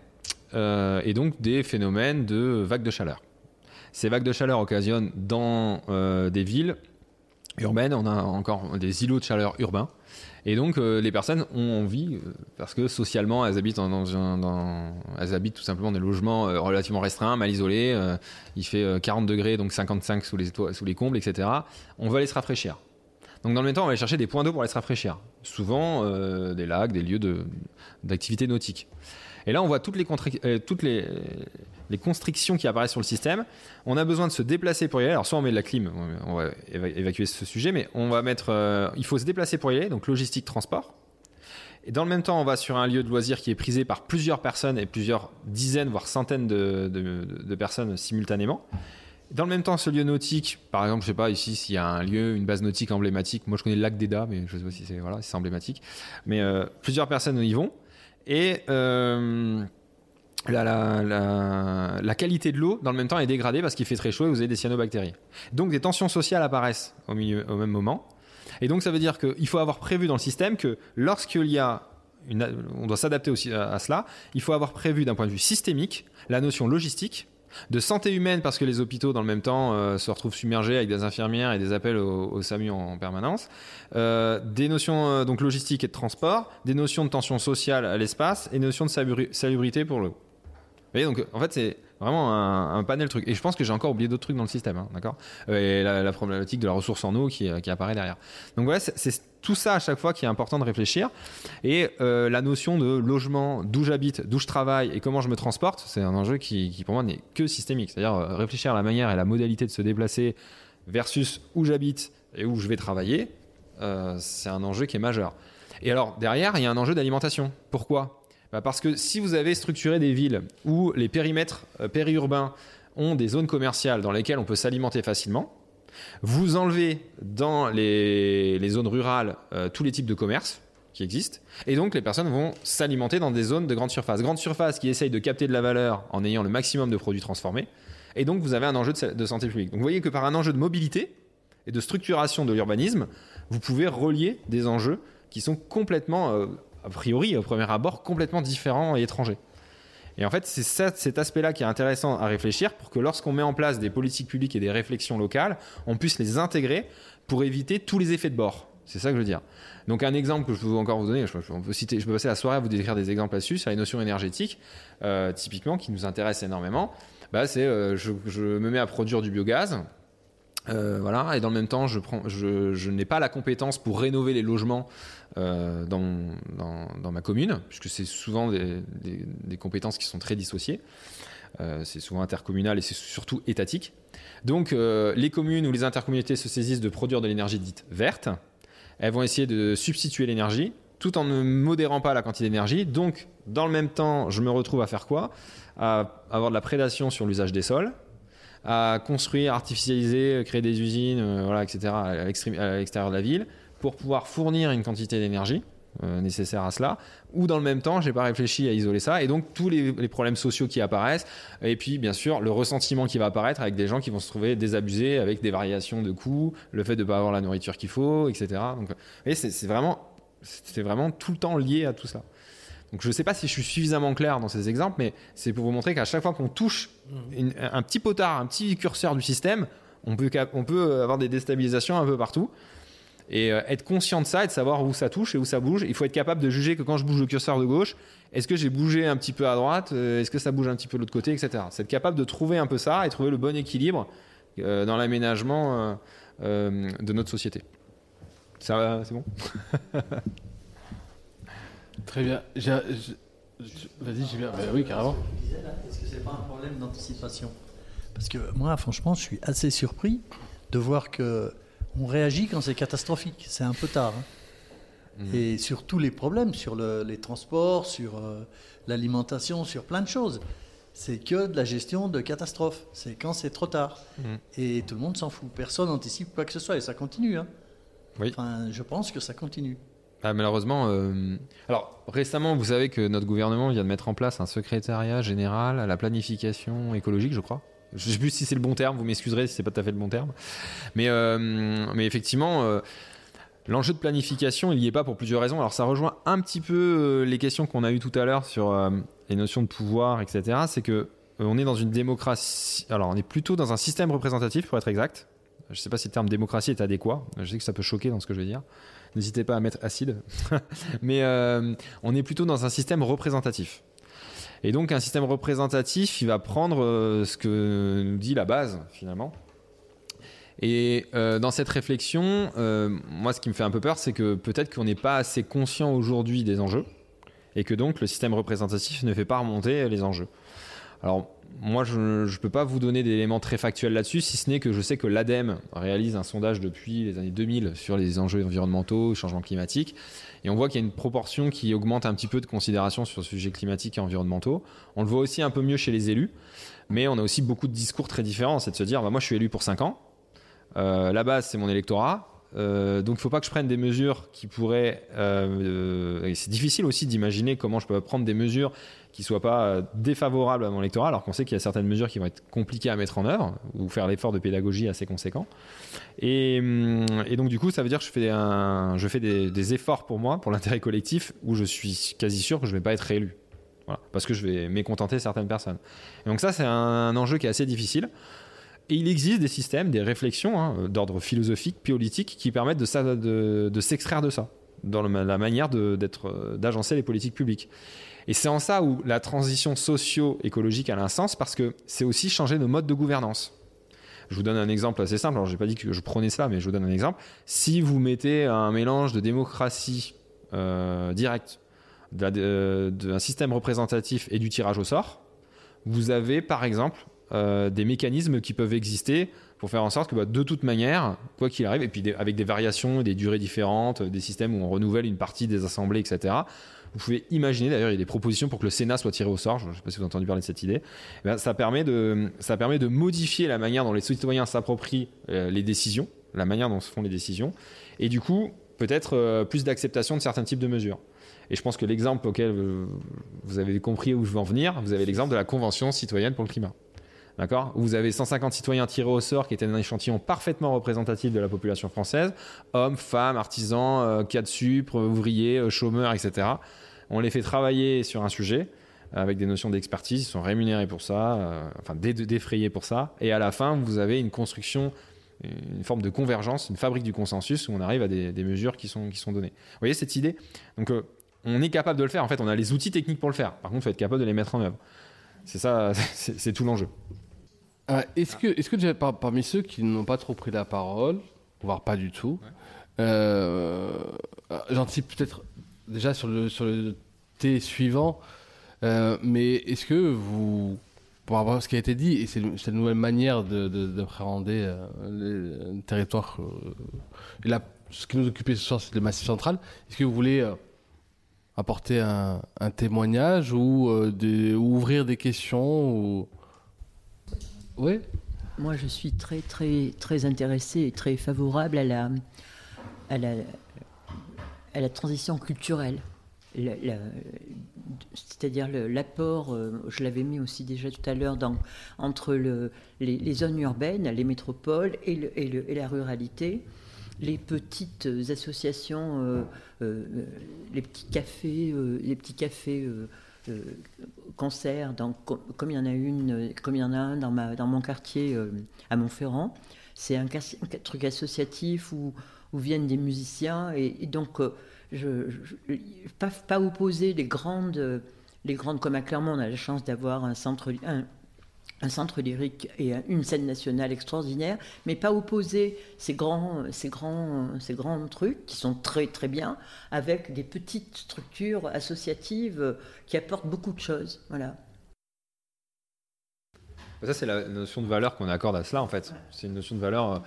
euh, et donc des phénomènes de vagues de chaleur. Ces vagues de chaleur occasionnent dans euh, des villes urbaines, on a encore des îlots de chaleur urbains. Et donc, les personnes ont envie, parce que socialement, elles habitent, dans, elles habitent tout simplement dans des logements relativement restreints, mal isolés. il fait 40 degrés, donc 55 sous les, sous les combles, etc. On veut aller se rafraîchir. Donc dans le même temps, on va aller chercher des points d'eau pour aller se rafraîchir. Souvent euh, des lacs, des lieux d'activité nautique. Et là, on voit toutes, les, euh, toutes les, les, constrictions qui apparaissent sur le système. On a besoin de se déplacer pour y aller. Alors soit on met de la clim, on va évacuer ce sujet, mais on va mettre, euh, il faut se déplacer pour y aller, donc logistique, transport. Et dans le même temps, on va sur un lieu de loisir qui est prisé par plusieurs personnes et plusieurs dizaines, voire centaines de, de, de personnes simultanément. Dans le même temps, ce lieu nautique, par exemple, je sais pas ici s'il y a un lieu, une base nautique emblématique. Moi, je connais le lac d'Eda, mais je sais pas si c'est voilà, si emblématique. Mais euh, plusieurs personnes y vont et euh, la, qualité de l'eau, dans le même temps, est dégradée parce qu'il fait très chaud et vous avez des cyanobactéries. Donc, des tensions sociales apparaissent au, même moment. Et donc, ça veut dire qu'il faut avoir prévu dans le système que lorsqu'il y a on doit s'adapter aussi à cela, il faut avoir prévu d'un point de vue systémique la notion logistique de santé humaine parce que les hôpitaux dans le même temps euh, se retrouvent submergés avec des infirmières et des appels au, SAMU en, permanence, euh, des notions euh, donc logistiques et de transport, des notions de tension sociale à l'espace et des notions de salubrité pour l'eau. Vous voyez donc en fait c'est Vraiment un, un panel de trucs. Et je pense que j'ai encore oublié d'autres trucs dans le système, hein, d'accord? Et la, problématique de la ressource en eau qui, euh, apparaît derrière. Donc voilà, c'est- tout ça à chaque fois qui est important de réfléchir. Et euh, la notion de logement, d'où j'habite, d'où je travaille et comment je me transporte, c'est un enjeu qui, pour moi n'est que systémique. C'est-à-dire euh, réfléchir à la manière et la modalité de se déplacer versus où j'habite et où je vais travailler, c'est un enjeu qui est majeur. Et alors derrière, il y a un enjeu d'alimentation. Pourquoi? Bah, Parce que si vous avez structuré des villes où les périmètres euh, périurbains ont des zones commerciales dans lesquelles on peut s'alimenter facilement, vous enlevez dans les, zones rurales euh, tous les types de commerces qui existent, et donc les personnes vont s'alimenter dans des zones de grande surface. Grande surface qui essaye de capter de la valeur en ayant le maximum de produits transformés, et donc vous avez un enjeu de santé publique. Donc vous voyez que par un enjeu de mobilité et de structuration de l'urbanisme, vous pouvez relier des enjeux qui sont complètement, euh, a priori, au premier abord, complètement différents et étrangers. Et en fait, c'est cet aspect-là qui est intéressant à réfléchir pour que lorsqu'on met en place des politiques publiques et des réflexions locales, on puisse les intégrer pour éviter tous les effets de bord. C'est ça que je veux dire. Donc un exemple que je peux encore vous donner, je, peux- citer, je passer la soirée à vous décrire des exemples là-dessus, sur les notions énergétiques, euh, typiquement, qui nous intéressent énormément. Bah, c'est euh, je me mets à produire du biogaz, euh, voilà, et dans le même temps, je, n'ai pas la compétence pour rénover les logements euh, dans, ma commune, puisque c'est souvent des, compétences qui sont très dissociées. Euh, c'est souvent intercommunal et c'est surtout étatique. Donc, les communes ou les intercommunautés se saisissent de produire de l'énergie dite verte. Elles vont essayer de substituer l'énergie tout en ne modérant pas la quantité d'énergie. Donc, dans le même temps, je me retrouve à faire quoi? À avoir de la prédation sur l'usage des sols, à construire, artificialiser, créer des usines, euh, voilà, etc., à l'extérieur de la ville, pour pouvoir fournir une quantité d'énergie euh, nécessaire à cela, ou dans le même temps, j'ai pas réfléchi à isoler ça, et donc tous les, problèmes sociaux qui apparaissent, et puis bien sûr le ressentiment qui va apparaître avec des gens qui vont se trouver désabusés avec des variations de coûts, le fait de pas avoir la nourriture qu'il faut, etc. Donc, voyez, c'est vraiment, vraiment tout le temps lié à tout ça. Donc je ne sais pas si je suis suffisamment clair dans ces exemples, mais c'est pour vous montrer qu'à chaque fois qu'on touche une- un petit potard, un petit curseur du système, on peut, on peut avoir des déstabilisations un peu partout. Et euh, être conscient de ça et de savoir où ça touche et où ça bouge. Il faut être capable de juger que quand je bouge le curseur de gauche, est-ce que j'ai bougé un petit peu à droite euh, Est-ce que ça bouge un petit peu de l'autre côté, etc. C'est être capable de trouver un peu ça et trouver le bon équilibre euh, dans l'aménagement euh, euh, de notre société. Ça c'est bon? Très bien. Vas-y, j'ai bien. Bah oui, carrément. Est-ce que c'est pas un problème d'anticipation? Parce que moi, franchement, je suis assez surpris de voir que on réagit quand c'est catastrophique. C'est un peu tard. hein. Mhm. Et sur tous les problèmes, sur le- les transports, sur euh, l'alimentation, sur plein de choses. C'est que de la gestion de catastrophe. C'est quand c'est trop tard. Mhm. Et tout le monde s'en fout. Personne n'anticipe quoi que ce soit. Et ça continue. hein. Oui. Enfin, je pense que ça continue. Ah, malheureusement, euh, alors récemment, vous savez que notre gouvernement vient de mettre en place un secrétariat général à la planification écologique, je crois. Je sais plus si c'est le bon terme, vous m'excuserez si c'est pas tout à fait le bon terme. Mais, euh, mais effectivement, euh, l'enjeu de planification, il y est pas pour plusieurs raisons. Alors ça rejoint un petit peu les questions qu'on a eues tout à l'heure sur les notions de pouvoir, etc. C'est que on est dans une démocratie. Alors on est plutôt dans un système représentatif, pour être exact. Je ne sais pas si le terme démocratie est adéquat. Je sais que ça peut choquer dans ce que je vais dire. N'hésitez pas à mettre acide. Mais euh, on est plutôt dans un système représentatif. Et donc un système représentatif, il va prendre euh, ce que nous dit la base finalement. Et euh, dans cette réflexion, moi ce qui me fait un peu peur, c'est que peut-être qu'on n'est pas assez conscient aujourd'hui des enjeux et que donc le système représentatif ne fait pas remonter les enjeux. Alors moi je ne peux pas vous donner d'éléments très factuels là-dessus, si ce n'est que je sais que l'ADEME réalise un sondage depuis les années 2000 sur les enjeux environnementaux, changement climatique, et on voit qu'il y a une proportion qui augmente un petit peu de considération sur le sujet climatique et environnementaux. On le voit aussi un peu mieux chez les élus, mais on a aussi beaucoup de discours très différents, c'est de se dire, bah, moi je suis élu pour 5 ans, euh, la base c'est mon électorat, euh, donc il ne faut pas que je prenne des mesures qui pourraient... euh, c'est difficile aussi d'imaginer comment je peux prendre des mesures qui ne soient pas euh, défavorables à mon électorat, alors qu'on sait qu'il y a certaines mesures qui vont être compliquées à mettre en œuvre, ou faire l'effort de pédagogie assez conséquent. Et, hum, donc du coup, ça veut dire que je fais, des, efforts pour moi, pour l'intérêt collectif, où je suis quasi sûr que je vais pas être réélu. Parce que je vais mécontenter certaines personnes. Et donc ça, c'est un enjeu qui est assez difficile. Et il existe des systèmes, des réflexions hein, d'ordre philosophique, politique, qui permettent de s'extraire de ça. Dans la manière euh, d'agencer les politiques publiques. Et c'est en ça où la transition socio-écologique a un sens, parce que c'est aussi changer nos modes de gouvernance. Je vous donne un exemple assez simple. Alors, j'ai pas dit que je prenais cela, mais je vous donne un exemple. Si vous mettez un mélange de démocratie euh, directe, de- d'un système représentatif et du tirage au sort, vous avez par exemple euh, des mécanismes qui peuvent exister pour faire en sorte que bah, de toute manière, quoi qu'il arrive, et puis avec des variations, des durées différentes, des systèmes où on renouvelle une partie des assemblées, etc. Vous pouvez imaginer, d'ailleurs, il y a des propositions pour que le Sénat soit tiré au sort. Je ne sais pas si vous avez entendu parler de cette idée. Eh ça, permet de, ça permet de modifier la manière dont les citoyens s'approprient euh, les décisions, la manière dont se font les décisions, et du coup, peut-être euh, plus d'acceptation de certains types de mesures. Et je pense que l'exemple auquel euh, vous avez compris où je veux en venir, vous avez l'exemple de la Convention citoyenne pour le climat. D'accord? Vous avez 150 citoyens tirés au sort qui étaient un échantillon parfaitement représentatif de la population française hommes, femmes, artisans, euh, cas de supre, ouvriers, euh, chômeurs, etc. On les fait travailler sur un sujet euh, avec des notions d'expertise, ils sont rémunérés pour ça, euh, enfin dé- défrayés pour ça, et à la fin, vous avez une construction, une forme de convergence, une fabrique du consensus où on arrive à des, mesures qui sont, qui sont données. Vous voyez cette idée? Donc, on est capable de le faire, en fait, on a les outils techniques pour le faire. Par contre, il faut être capable de les mettre en œuvre. C'est ça, c'est tout l'enjeu. Ah, est-ce que, est-ce que déjà par- parmi ceux qui n'ont pas trop pris la parole, voire pas du tout, euh, j'anticipe peut-être déjà sur le, sur le thé suivant, euh, mais est-ce que vous, pour avoir ce qui a été dit, et c'est le- cette nouvelle manière de- de- d'appréhender euh, les territoires, euh, et là, ce qui nous occupait ce soir, c'est le Massif central, est-ce que vous voulez euh, apporter un, un témoignage ou, euh, des- ou ouvrir des questions ou... Oui Moi, je suis très, très, très intéressée et très favorable à la, à la, à la transition culturelle. C'est-à-dire l'apport, euh, je l'avais mis aussi déjà tout à l'heure, dans- entre le- les, zones urbaines, les métropoles et, le- et le- et la ruralité, les petites associations, euh, euh, les petits cafés, les petits cafés concerts, comme il y en a une, comme il y en a un dans, ma, dans mon quartier euh, à Montferrand. C'est un, truc associatif où, où viennent des musiciens et, donc euh, je, je- pas, pas opposer les grandes, les grandes comme à Clermont, on a la chance d'avoir un centre, un, un centre lyrique et un- une scène nationale extraordinaire, mais pas opposer ces grands, ces grands, ces grands trucs qui sont très très bien avec des petites structures associatives qui apportent beaucoup de choses. Voilà. Ça, c'est la notion de valeur qu'on accorde à cela, en fait. C'est une notion de valeur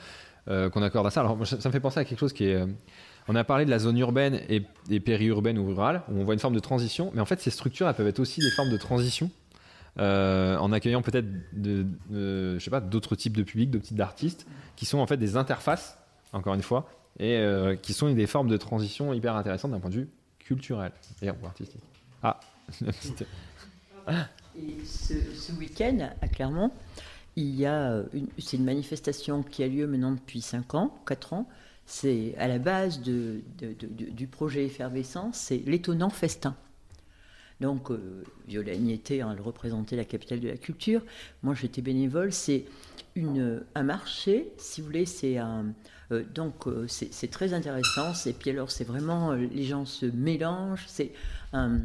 euh, qu'on accorde à ça. Alors, ça me fait penser à quelque chose qui est. euh, on a parlé de la zone urbaine et, et périurbaine ou rurale, où on voit une forme de transition, mais en fait, ces structures, elles peuvent être aussi des formes de transition, euh, en accueillant peut-être de, de- je sais pas, d'autres types de publics, d'autres types d'artistes, qui sont en fait des interfaces, encore une fois, et euh, qui sont des formes de transition hyper intéressantes d'un point de vue culturel et ou artistique. Ah, Et ce, week-end, à Clermont, il y a une, c'est une manifestation qui a lieu maintenant depuis 5 ans, 4 ans. C'est à la base de- de- de- de- du projet effervescent, c'est l'étonnant festin. Donc, euh, Violaine était, hein, elle représentait la capitale de la culture. Moi, j'étais bénévole. C'est une, un marché, si vous voulez, c'est un. euh, donc, euh, c'est très intéressant. Et puis, alors, c'est vraiment. euh, les gens se mélangent. C'est euh,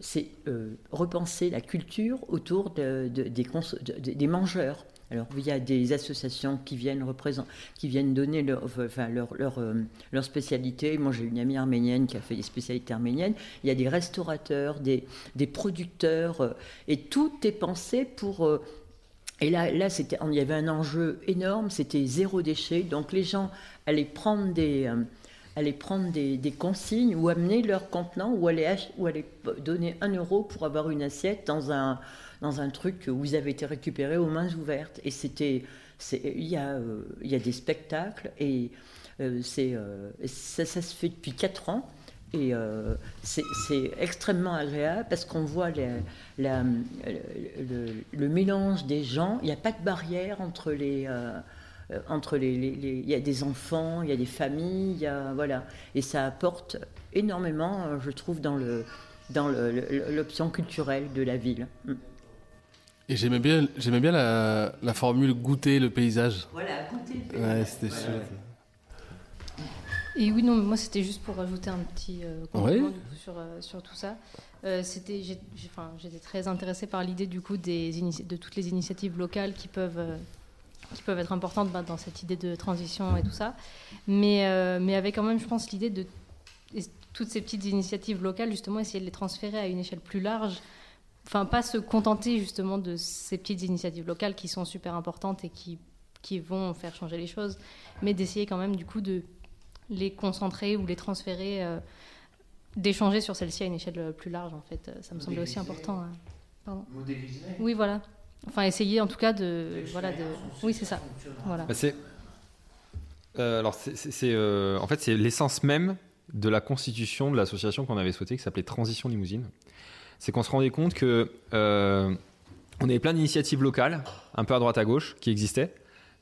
c'est euh, repenser la culture autour de- de- des, cons- de- de- des mangeurs. Alors, il y a des associations qui viennent, représenter, qui viennent donner leur, enfin, leur, leur, euh, leur spécialité. Moi, j'ai une amie arménienne qui a fait des spécialités arméniennes. Il y a des restaurateurs, des, des producteurs, euh, et tout est pensé pour... euh, et là, là c'était, il y avait un enjeu énorme, c'était zéro déchet. Donc les gens allaient prendre des, allaient prendre des, des consignes ou amener leur contenant ou ach- ou allaient donner un euro pour avoir une assiette dans un, dans un truc où ils avaient été récupérés aux mains ouvertes. Et c'était, il, y a, euh, y a des spectacles et euh, c'est, euh, ça, se fait depuis 4 ans. Et c'est extrêmement agréable parce qu'on voit le, mélange des gens. Il n'y a pas de barrière entre les. entre les, il y a des enfants, il y a des familles, voilà, et ça apporte énormément, je trouve, dans le dans l'option culturelle de la ville. Et j'aimais bien, j'aimais bien la, la formule goûter le paysage. Voilà, goûter le Ouais, paysage. c'était Voilà. chouette. Et oui, non, mais moi c'était juste pour rajouter un petit euh, complément Oui. sur, euh, sur tout ça. Euh, c'était, j'ai- j'ai- enfin, j'étais très intéressée par l'idée du coup des de toutes les initiatives locales qui peuvent, euh, qui peuvent être importantes bah, dans cette idée de transition et tout ça. Mais, euh, mais avec quand même, je pense, l'idée de toutes ces petites initiatives locales, justement, essayer de les transférer à une échelle plus large. Enfin, pas se contenter justement de ces petites initiatives locales qui sont super importantes et qui, qui vont faire changer les choses, mais d'essayer quand même du coup de les concentrer ou les transférer, euh, d'échanger sur celle-ci à une échelle euh, plus large en fait. Euh, Ça me semblait aussi important. hein. Pardon. Modéliser. Oui, voilà. Enfin, essayer en tout cas de, voilà, de. Oui, c'est ça. Voilà. Bah, c'est euh, alors c'est- euh, en fait c'est l'essence même de la constitution de l'association qu'on avait souhaité qui s'appelait Transition Limousine. C'est qu'on se rendait compte que euh, on avait plein d'initiatives locales, un peu à droite à gauche, qui existaient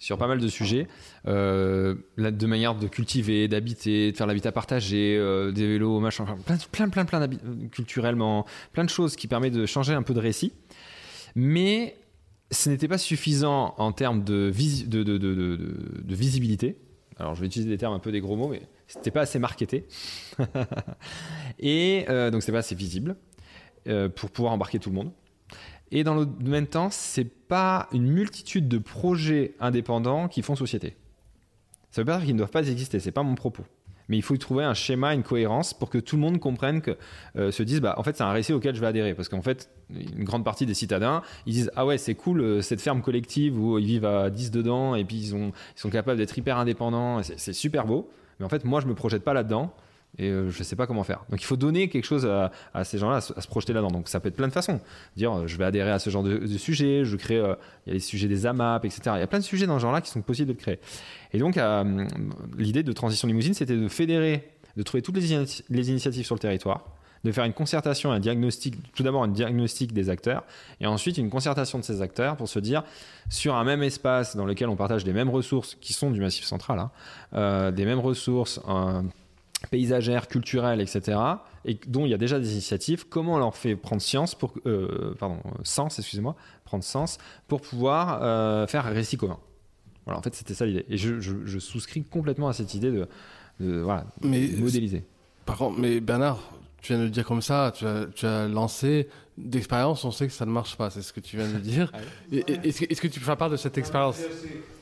sur pas mal de sujets, euh, de manière de cultiver, d'habiter, de faire l'habitat partagé, euh, des vélos, machin, plein, plein, plein, plein culturellement, plein de choses qui permettent de changer un peu de récit. Mais ce n'était pas suffisant en termes de, visi- de, de- de- de- de- de visibilité. Alors, je vais utiliser des termes un peu des gros mots, mais c'était pas assez marketé. Et euh, donc, c'était pas assez visible pour pouvoir embarquer tout le monde. Et dans le même temps, c'est pas une multitude de projets indépendants qui font société. Ça veut pas dire qu'ils ne doivent pas exister, c'est pas mon propos. Mais il faut y trouver un schéma, une cohérence pour que tout le monde comprenne que euh, se dise bah en fait c'est un récit auquel je vais adhérer parce qu'en fait une grande partie des citadins ils disent ah ouais c'est cool euh, cette ferme collective où ils vivent à 10 dedans et puis ils, ils sont capables d'être hyper indépendants c'est super beau mais en fait moi je me projette pas là-dedans et euh, je sais pas comment faire. Donc il faut donner quelque chose à, ces gens-là, à, se- projeter là-dedans. Donc ça peut être plein de façons. Dire euh, je vais adhérer à ce genre de, sujet, je crée, euh, il y a les sujets des AMAP, etc. Il y a plein de sujets dans ce genre-là qui sont possibles de créer. Et donc euh, l'idée de Transition Limousine, c'était de fédérer, de trouver toutes les, les initiatives sur le territoire, de faire une concertation, un diagnostic, tout d'abord un diagnostic des acteurs, et ensuite une concertation de ces acteurs pour se dire, sur un même espace dans lequel on partage les mêmes ressources qui sont du Massif central, hein, des mêmes ressources paysagères, culturelles, etc., et dont il y a déjà des initiatives, comment on leur fait prendre science pour, euh, pardon, sens, excusez-moi, prendre sens pour pouvoir euh, faire un récit commun. Voilà, en fait, c'était ça l'idée. Et je, je- je souscris complètement à cette idée de, de, voilà, Mais de modéliser. Par contre, mais Bernard, tu viens de le dire comme ça, tu as, tu as lancé d'expérience, on sait que ça ne marche pas, c'est ce que tu viens de dire. Et- Est-ce que, tu peux faire part de cette expérience?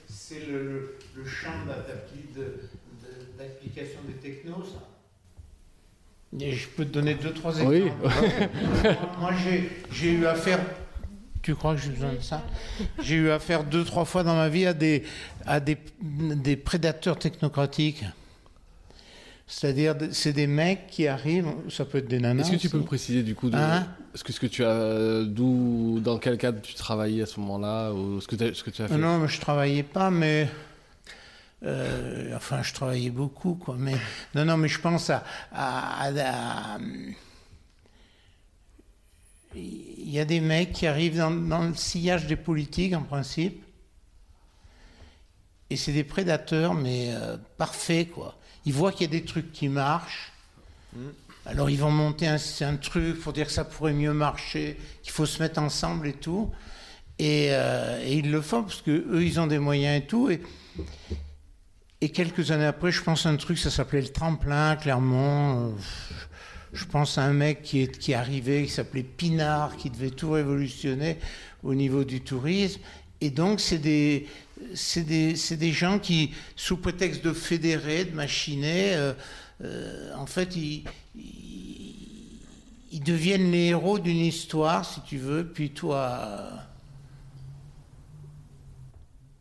C'est- le, le- champ d'appli- d'application des technos, ça. Et je peux te donner deux, trois exemples. Oui. Moi, j'ai- j'ai eu affaire. Tu crois que j'ai besoin de ça? J'ai eu affaire deux, trois fois dans ma vie à des, à des, des prédateurs technocratiques. C'est-à-dire, c'est des mecs qui arrivent, ça peut être des nanas. Est-ce que tu peux me préciser du coup de, Hein? ce que ce que tu as d'où dans quel cadre tu travaillais à ce moment-là ou ce que as, ce que tu as fait? Non, mais je travaillais pas, mais. Euh, enfin, je travaillais beaucoup, quoi. Mais, non, non, mais je pense à. à- à- à- Il y a des mecs qui arrivent dans, dans le sillage des politiques, en principe. Et c'est des prédateurs, mais euh, parfaits, quoi. Ils voient qu'il y a des trucs qui marchent. Alors ils vont monter un, truc pour dire que ça pourrait mieux marcher, qu'il faut se mettre ensemble et tout. Et, euh, et ils le font parce que eux ils ont des moyens et tout. Et, et quelques années après, je pense à un truc, ça s'appelait le tremplin, Clermont. Euh, Je pense à un mec qui est, qui arrivé, qui s'appelait Pinard, qui devait tout révolutionner au niveau du tourisme. Et donc, c'est des, c'est des, des gens qui, sous prétexte de fédérer, de machiner, euh, euh, en fait, ils, ils deviennent les héros d'une histoire, si tu veux. Puis toi,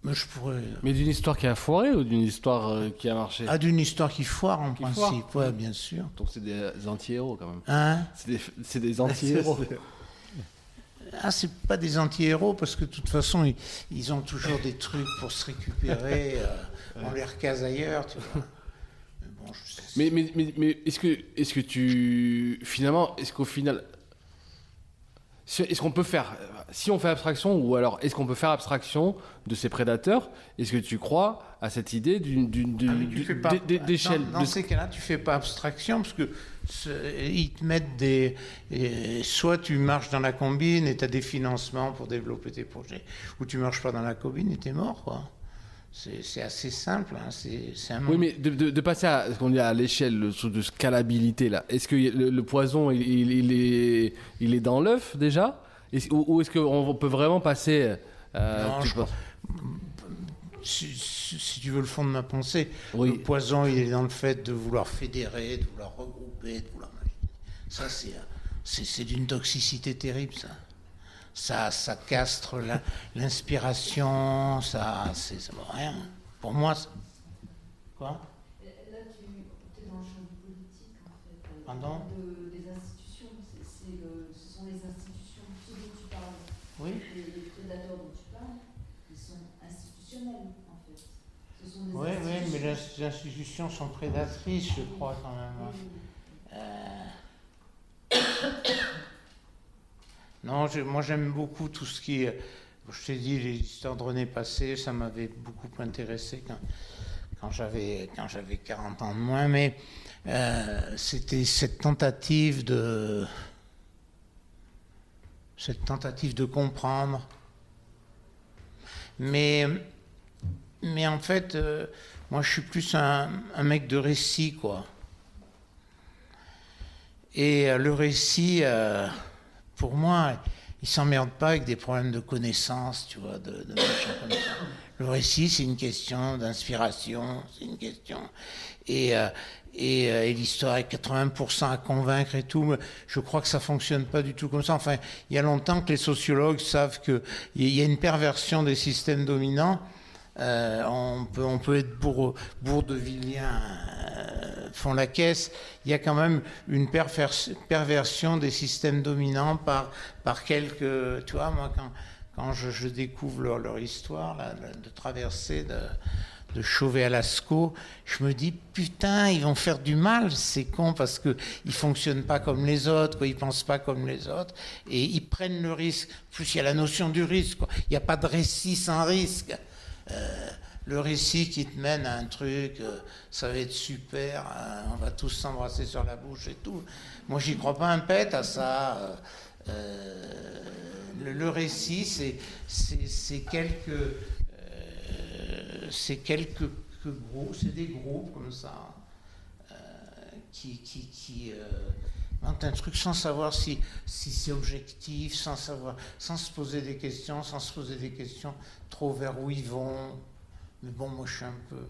mais je pourrais. Mais d'une histoire qui a foiré ou d'une histoire euh, qui a marché? Ah, d'une histoire qui foire en Qui principe, foire. ouais, bien sûr. Donc c'est des anti-héros quand même. Hein? C'est des, anti-héros. Ah, c'est pas des anti-héros parce que de toute façon, ils, ils ont toujours des trucs pour se récupérer. euh, on les recase ailleurs, tu vois. Mais bon, je sais- Mais, mais, mais, mais est-ce que, est que tu. Finalement, est-ce qu'au final. Est-ce qu'on peut faire. Si on fait abstraction, ou alors est-ce qu'on peut faire abstraction de ces prédateurs? Est-ce que tu crois à cette idée d'une d'échelle Dans, dans de- ces cas-là, tu fais pas abstraction parce que ils te mettent des. soit tu marches dans la combine et tu as des financements pour développer tes projets, ou tu marches pas dans la combine et tu es mort, quoi. c'est assez simple. Hein. C'est un oui, mais de, de, passer à ce qu'on dit à l'échelle de scalabilité là. Est-ce que le, poison il, il, est il est dans l'œuf déjà, ou, est-ce qu'on peut vraiment passer euh, non, je si, tu veux le fond de ma pensée, le poison, il est dans le fait de vouloir fédérer, de vouloir regrouper, de vouloir. Ça, c'est d'une toxicité terrible, ça. Ça, ça castre l'inspiration, ça, c'est rien. Pour moi, quoi? Là, tu es dans le champ du politique, en fait. Pardon? De, Des institutions. Le, ce sont les institutions, ce dont tu parles. Oui. Les, les prédateurs dont tu parles, ils sont institutionnels. Oui, oui, mais les institutions sont prédatrices, je crois, quand même. Euh... Non, moi j'aime beaucoup tout ce qui. Je t'ai dit, les histoires de René Passé, ça m'avait beaucoup intéressé quand, quand j'avais 40 ans de moins, mais euh, c'était cette tentative de. Cette tentative de comprendre. Mais mais en fait, euh, moi, je suis plus un, mec de récit, quoi. Et euh, le récit, euh, pour moi, il s'emmerde pas avec des problèmes de connaissance, tu vois, de, de. Le récit, c'est une question d'inspiration, c'est une question. Et, et, l'histoire est 80% à convaincre et tout. Je crois que ça fonctionne pas du tout comme ça. Enfin, il y a longtemps que les sociologues savent qu'il y a une perversion des systèmes dominants euh, on, peut, être bourre, euh, font la caisse. Il y a quand même une perversion des systèmes dominants par, quelques. Tu vois, moi, quand, je, découvre leur, histoire de traverser de, de Chauvet à Lascaux, je me dis putain, ils vont faire du mal, c'est con parce que ils fonctionnent pas comme les autres, quoi, ils pensent pas comme les autres et ils prennent le risque. plus, il y a la notion du risque. Il n'y a pas de récit sans risque. Euh, le récit qui te mène à un truc, euh, ça va être super, hein, on va tous s'embrasser sur la bouche et tout. Moi, j'y crois pas un pet à ça. Euh, le, récit, c'est quelques, c'est quelques groupes, c'est des groupes comme ça qui, qui, qui un truc sans savoir si, si c'est objectif, sans savoir, sans se poser des questions, sans se poser des questions trop vers où ils vont. Mais bon, moi je suis un peu.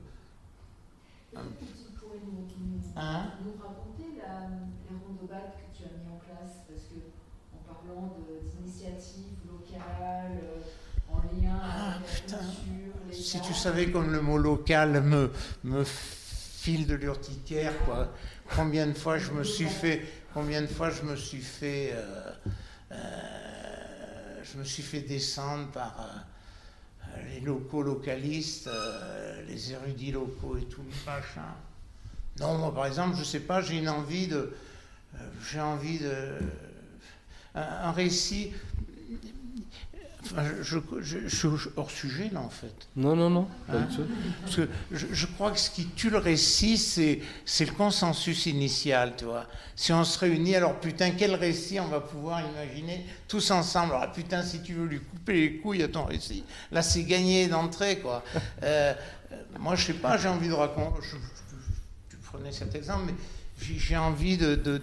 Un... Tu pourrais nous, hein nous raconter la, les rondobacs que tu as mis en place? Parce que en parlant d'initiatives locales, euh, en lien ah, avec putain. la culture, Si tu savais comme le mot local me, me file de l'urticaire, quoi. Combien de fois je me suis fait combien de fois je me suis fait, euh, euh, je me suis fait descendre par euh, les locaux localistes, les érudits locaux et tout le machin. Non, moi par exemple, je sais pas, j'ai une envie de, j'ai envie de, un récit je, suis hors sujet là en fait. Non, non, non. Hein Parce que je, crois que ce qui tue le récit, c'est, le consensus initial, tu vois. Si on se réunit, alors putain, quel récit on va pouvoir imaginer tous ensemble? Alors putain, si tu veux lui couper les couilles à ton récit, là c'est gagné d'entrée, quoi. Euh, moi, je sais pas, j'ai envie de raconter. tu prenais cet exemple, mais j'ai envie de, de,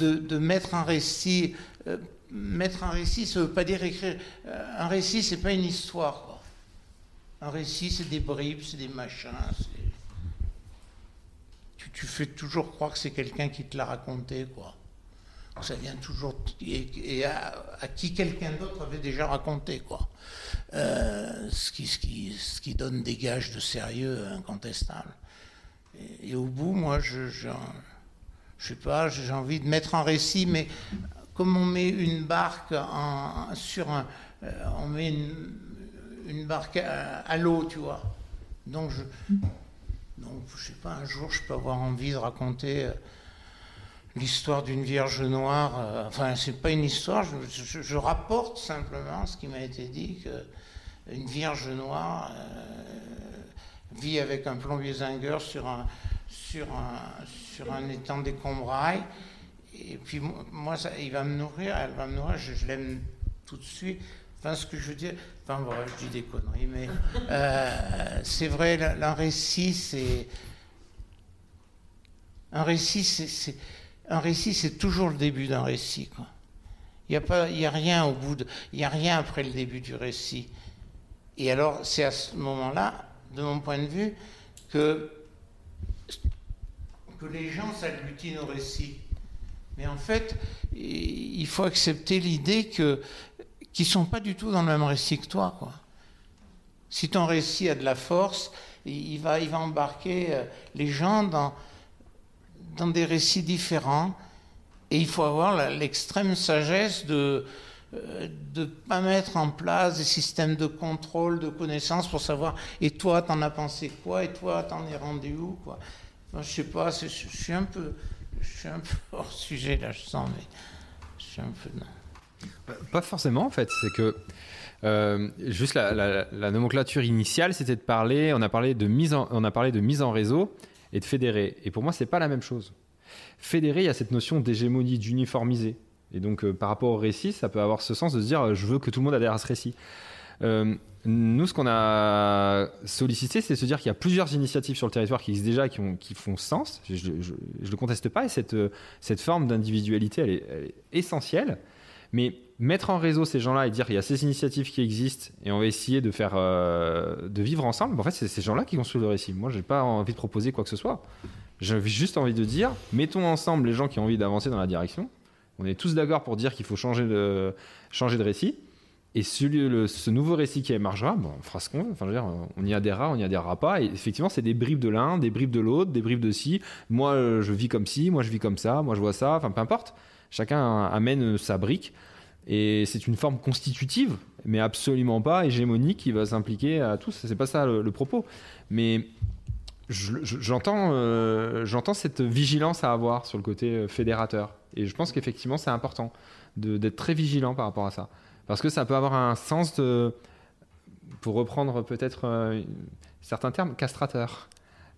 de, de, mettre un récit. Euh, mettre un récit, ça ne veut pas dire écrire. Euh, un récit, c'est pas une histoire. Quoi. Un récit, c'est des bribes, c'est des machins. Tu, fais toujours croire que c'est quelqu'un qui te l'a raconté, quoi. Ça vient toujours et, à, qui quelqu'un d'autre avait déjà raconté, quoi. Euh, ce, qui, donne des gages de sérieux incontestables. Et, au bout, moi, je, je, je sais pas, j'ai envie de mettre un récit, mais comme on met une barque euh, on met une, barque à, l'eau, tu vois. Donc je, donc je sais pas, un jour je peux avoir envie de raconter euh, l'histoire d'une Vierge Noire. Euh, enfin, c'est pas une histoire, je, rapporte simplement ce qui m'a été dit que une Vierge Noire vit avec un plombier zingueur sur un sur un sur un étang des Combrailles et puis moi, il va me nourrir, elle va me nourrir, je, l'aime tout de suite. Enfin, ce que je veux dire, enfin, voilà, je dis des conneries, mais euh, c'est vrai, un récit, c'est. Un récit, c'est. Un récit, c'est toujours le début d'un récit, quoi. Il n'y a, y a rien au bout de. Il n'y a rien après le début du récit. Et alors, c'est à ce moment-là, de mon point de vue, que, que les gens s'agglutinent au récit. Mais en fait, il faut accepter l'idée que qu'ils sont pas du tout dans le même récit que toi. Quoi. Si ton récit a de la force, il va, il va embarquer euh, les gens dans, dans des récits différents. Et il faut avoir l'extrême sagesse de ne euh, pas mettre en place des systèmes de contrôle, de connaissance pour savoir et toi, t'en as pensé quoi Et toi, t'en es rendu où quoi enfin, Je sais pas, je suis un peu je suis un peu hors sujet là, je sens, mais je suis un peu. Pas forcément en fait, c'est que euh, juste la, nomenclature initiale, c'était de parler, on a parlé de mise en, on a parlé de mise en réseau et de fédérer. Et pour moi, c'est pas la même chose. Fédérer, il y a cette notion d'hégémonie, d'uniformiser. Et donc, euh, par rapport au récit, ça peut avoir ce sens de se dire, je veux que tout le monde adhère à ce récit. Euh, nous, ce qu'on a sollicité, c'est de se dire qu'il y a plusieurs initiatives sur le territoire qui existent déjà, qui, qui font sens. Je ne le conteste pas, et cette, cette forme d'individualité, elle, elle est, essentielle. Mais mettre en réseau ces gens-là et dire il y a ces initiatives qui existent et on va essayer de faire euh, de vivre ensemble, en fait, c'est ces gens-là qui construisent le récit. Moi, j'ai pas envie de proposer quoi que ce soit. J'ai juste envie de dire mettons ensemble les gens qui ont envie d'avancer dans la direction. On est tous d'accord pour dire qu'il faut changer de, changer de récit. Et ce nouveau récit qui émergera, bon, on fera ce qu'on veut. Enfin, je veux dire, on y adhérera, on y adhérera pas. Et effectivement, c'est des bribes de l'un, des bribes de l'autre, des bribes de ci. Moi, je vis comme ci, moi, je vis comme ça, moi, je vois ça. Enfin, peu importe. Chacun amène sa brique. Et c'est une forme constitutive, mais absolument pas hégémonique qui va s'impliquer à tous. C'est pas ça le, propos. Mais j'entends euh, j'entends cette vigilance à avoir sur le côté euh, fédérateur. Et je pense qu'effectivement, c'est important d'être très vigilant par rapport à ça. Parce que ça peut avoir un sens de, pour reprendre peut-être euh, certains termes, castrateur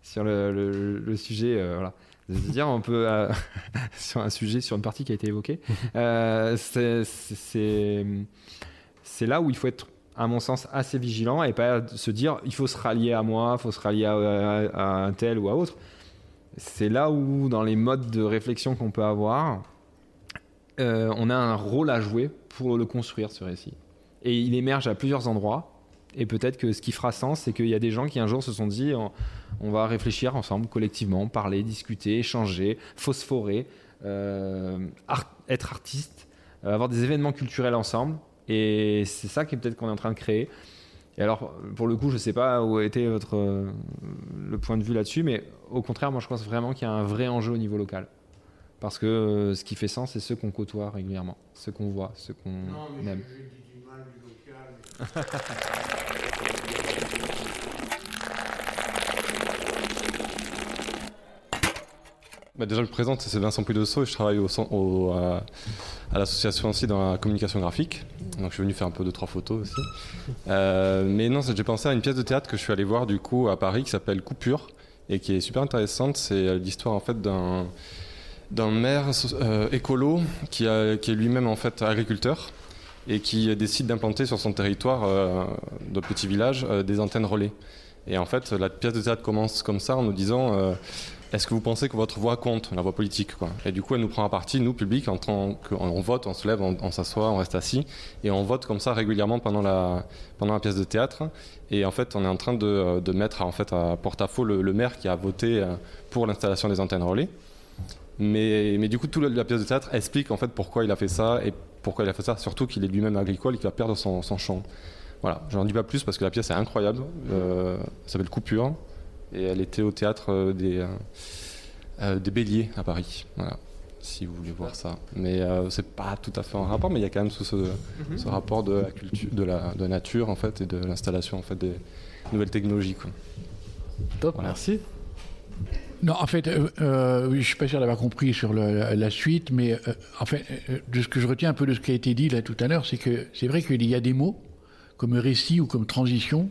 sur le, sujet. voilà. C'est-à-dire, on peut, euh, sur un sujet, sur une partie qui a été évoquée, euh, c'est là où il faut être, à mon sens, assez vigilant et pas se dire il faut se rallier à moi, il faut se rallier à, un tel ou à autre. C'est là où, dans les modes de réflexion qu'on peut avoir, euh, on a un rôle à jouer pour le construire, ce récit. Et il émerge à plusieurs endroits. Et peut-être que ce qui fera sens, c'est qu'il y a des gens qui un jour se sont dit on, va réfléchir ensemble, collectivement, parler, discuter, échanger, phosphorer, euh, être artiste, euh, avoir des événements culturels ensemble. Et c'est ça qui peut-être qu'on est en train de créer. Et alors, pour le coup, je ne sais pas où été votre, le point de vue là-dessus, mais au contraire, moi je pense vraiment qu'il y a un vrai enjeu au niveau local. Parce que ce qui fait sens, c'est ceux qu'on côtoie régulièrement, ceux qu'on voit, ceux qu'on aime. Bah déjà, je me présente, c'est Vincent Puidosso et je travaille au, à, l'association aussi dans la communication graphique. Donc, je suis venu faire un peu de trois photos aussi. Euh, mais non, j'ai pensé à une pièce de théâtre que je suis allé voir du coup à Paris qui s'appelle Coupure et qui est super intéressante. C'est l'histoire en fait d'un d'un maire euh, écolo qui, est lui-même en fait agriculteur et qui décide d'implanter sur son territoire euh, de petit village euh, des antennes relais. Et en fait, la pièce de théâtre commence comme ça en nous disant euh, est-ce que vous pensez que votre voix compte, la voix politique quoi? Et du coup, elle nous prend à partie, nous, public, en tant qu'on vote, on se lève, on, s'assoit, on reste assis, et on vote comme ça régulièrement pendant la, pendant la pièce de théâtre. Et en fait, on est en train de, de mettre en fait, à porte-à-faux le, le, maire qui a voté pour l'installation des antennes relais. Mais, mais, du coup, toute la pièce de théâtre explique en fait pourquoi il a fait ça et pourquoi il a fait ça, surtout qu'il est lui-même agricole et qu'il va perdre son, champ. Voilà, je n'en dis pas plus parce que la pièce est incroyable. Euh, elle s'appelle Coupure et elle était au théâtre euh, des, euh, des Béliers à Paris. Voilà, si vous voulez voir ça. Mais c'est pas tout à fait en rapport, mais il y a quand même ce, ce, rapport de la culture, de la, de nature en fait et de l'installation en fait des nouvelles technologies. Quoi. Top, merci. Non, en fait, euh, euh, je suis pas sûr d'avoir compris sur la, suite, mais euh, en fait, de ce que je retiens un peu de ce qui a été dit là tout à l'heure, c'est que c'est vrai qu'il y a des mots comme récit ou comme transition.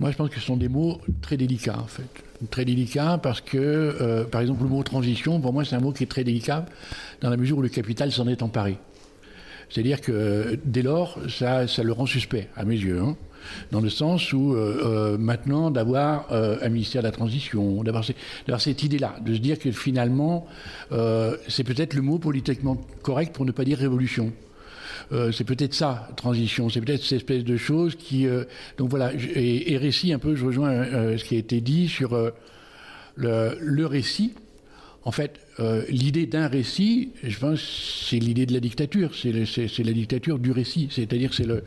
Moi, je pense que ce sont des mots très délicats, en fait. Très délicats parce que, par exemple, le mot transition, pour moi, c'est un mot qui est très délicat dans la mesure où le capital s'en est emparé. C'est-à-dire que dès lors, ça, ça le rend suspect, à mes yeux. hein. Dans le sens où euh, euh, maintenant d'avoir euh, un ministère de la transition, d'avoir cette idée-là, de se dire que finalement, c'est peut-être le mot politiquement correct pour ne pas dire révolution. C'est peut-être ça, transition, c'est peut-être cette espèce de chose qui... donc voilà, et, récit, un peu, je rejoins ce qui a été dit sur le, le récit. En fait, l'idée d'un récit, je pense, c'est l'idée de la dictature, c'est la dictature du récit, c'est-à-dire c'est le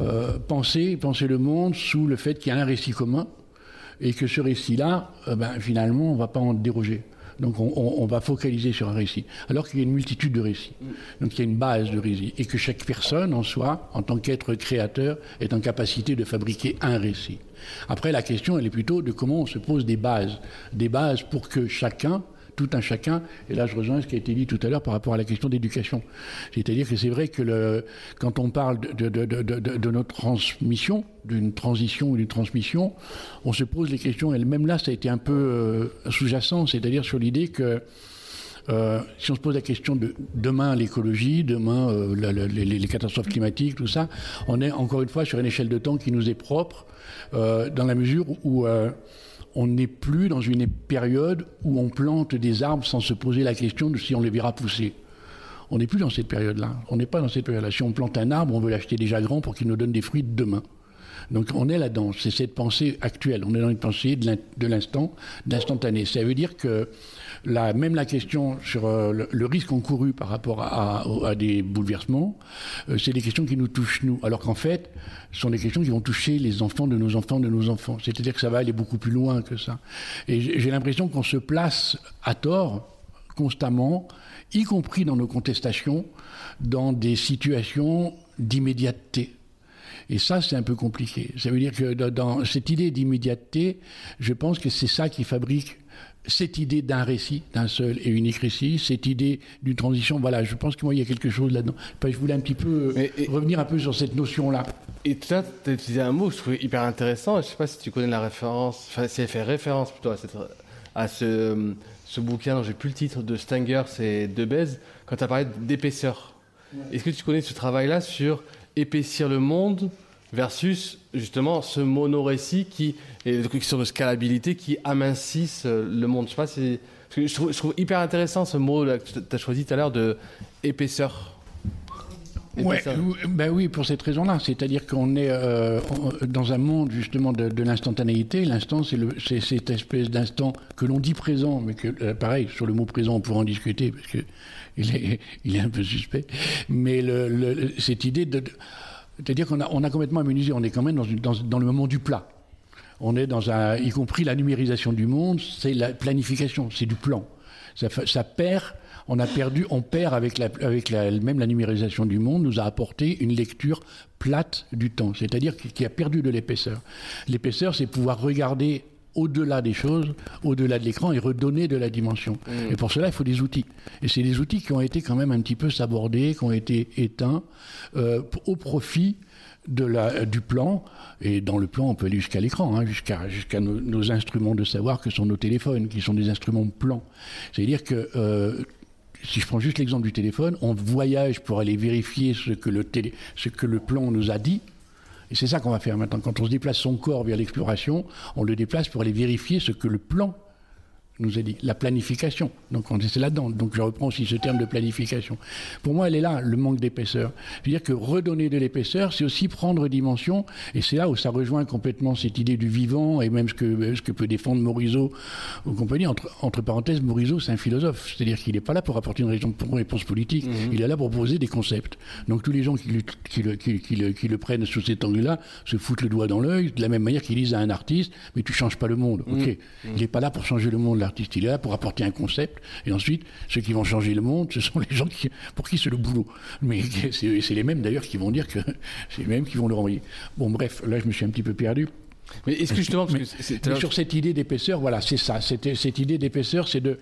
euh, penser, penser le monde sous le fait qu'il y a un récit commun et que ce récit-là, euh, ben, finalement, on ne va pas en déroger. Donc on, on- on va focaliser sur un récit, alors qu'il y a une multitude de récits. Donc il y a une base de récits, et que chaque personne en soi, en tant qu'être créateur, est en capacité de fabriquer un récit. Après, la question, elle est plutôt de comment on se pose des bases, des bases pour que chacun, tout un chacun, et là je rejoins ce qui a été dit tout à l'heure par rapport à la question d'éducation. C'est-à-dire que c'est vrai que quand on parle de, notre transmission, d'une transition ou d'une transmission, on se pose les questions, et même là ça a été un peu euh, sous-jacent, c'est-à-dire sur l'idée que euh, si on se pose la question de demain l'écologie, demain euh, les, catastrophes climatiques, tout ça, on est encore une fois sur une échelle de temps qui nous est propre, dans la mesure où on n'est plus dans une période où on plante des arbres sans se poser la question de si on les verra pousser. On n'est plus dans cette période-là. On n'est pas dans cette période-là. Si on plante un arbre, on veut l'acheter déjà grand pour qu'il nous donne des fruits demain. Donc on est là-dedans. C'est cette pensée actuelle. On est dans une pensée de l'in- de l'instant, de l'instantané. Ça veut dire que même la question sur euh, le, risque encouru par rapport à, des bouleversements, euh, c'est des questions qui nous touchent nous. Alors qu'en fait, ce sont des questions qui vont toucher les enfants de nos enfants de nos enfants. C'est-à-dire que ça va aller beaucoup plus loin que ça. Et j'ai l'impression qu'on se place à tort constamment, y compris dans nos contestations, dans des situations d'immédiateté. Et ça, c'est un peu compliqué. Ça veut dire que dans cette idée d'immédiateté, je pense que c'est ça qui fabrique cette idée d'un récit, d'un seul et unique récit, cette idée d'une transition. Voilà, je pense que moi, il y a quelque chose là-dedans. Enfin, je voulais un petit peu euh, revenir un peu sur cette notion-là. Et tout à l'heure, tu as utilisé un mot que je trouvais hyper intéressant. Je ne sais pas si tu connais la référence, enfin, si elle fait référence plutôt à, cette- à ce, ce bouquin dont j'ai plus le titre de Stanger, c'est Debez, quand tu as parlé d'épaisseur. Est-ce que tu connais ce travail-là sur épaissir le monde versus justement ce monorécit qui est la question de scalabilité qui amincisse euh, le monde Je sais pas si. Je trouve, je trouve hyper intéressant ce mot là, que tu as choisi tout à l'heure de épaisseur. Ouais, ben oui, pour cette raison-là. C'est-à-dire qu'on est euh, en- dans un monde justement de, de l'instantanéité. L'instant, c'est le- c'est cette espèce d'instant que l'on dit présent, mais que, euh, pareil, sur le mot présent, on pourra en discuter parce que il est, il est un peu suspect. Mais le- le- cette idée de, de- c'est-à-dire qu'on a, on a complètement aménisé. On est quand même dans, une- dans, dans le moment du plat. On est dans un, y compris la numérisation du monde, c'est la planification, c'est du plan. Ça, ça perd, on a perdu, on perd avec, la, avec la, même la numérisation du monde, nous a apporté une lecture plate du temps, c'est-à-dire qui a perdu de l'épaisseur. L'épaisseur, c'est pouvoir regarder au-delà des choses, au-delà de l'écran et redonner de la dimension. Mm. Et pour cela, il faut des outils. Et c'est des outils qui ont été quand même un petit peu sabordés, qui ont été éteints euh, au profit de la, du plan, et dans le plan, on peut aller jusqu'à l'écran, hein, jusqu'à jusqu'à nos, nos instruments de savoir que sont nos téléphones, qui sont des instruments de plan. C'est-à-dire que, euh, si je prends juste l'exemple du téléphone, on voyage pour aller vérifier ce que le, télé, ce que le plan nous a dit, et c'est ça qu'on va faire maintenant. Quand on se déplace son corps vers l'exploration, on le déplace pour aller vérifier ce que le plan nous a dit, la planification. Donc on c'est là-dedans. Donc je reprends aussi ce terme de planification. Pour moi, elle est là, le manque d'épaisseur. C'est-à-dire que redonner de l'épaisseur, c'est aussi prendre dimension, et c'est là où ça rejoint complètement cette idée du vivant, et même ce que, ce que peut défendre Morisot ou compagnie. Entre, entre parenthèses, Morisot, c'est un philosophe. C'est-à-dire qu'il n'est pas là pour apporter une réponse, politique, il est là pour poser des concepts. Donc tous les gens qui le, qui le, qui, qui le, qui le prennent sous cet angle-là se foutent le doigt dans l'œil, de la même manière qu'ils disent à un artiste, mais tu changes pas le monde. Ok, Mhm. il n'est pas là pour changer le monde, l'artiste. Il est là pour apporter un concept. Et ensuite, ceux qui vont changer le monde, ce sont les gens qui, pour qui c'est le boulot. Mais c'est les mêmes d'ailleurs qui vont dire que c'est les mêmes qui vont le renvoyer. Bon, bref, là, je me suis un petit peu perdu. Mais est-ce que justement, parce Mais- que sur cette idée d'épaisseur, voilà, c'est ça. C'était- Cette idée d'épaisseur, c'est de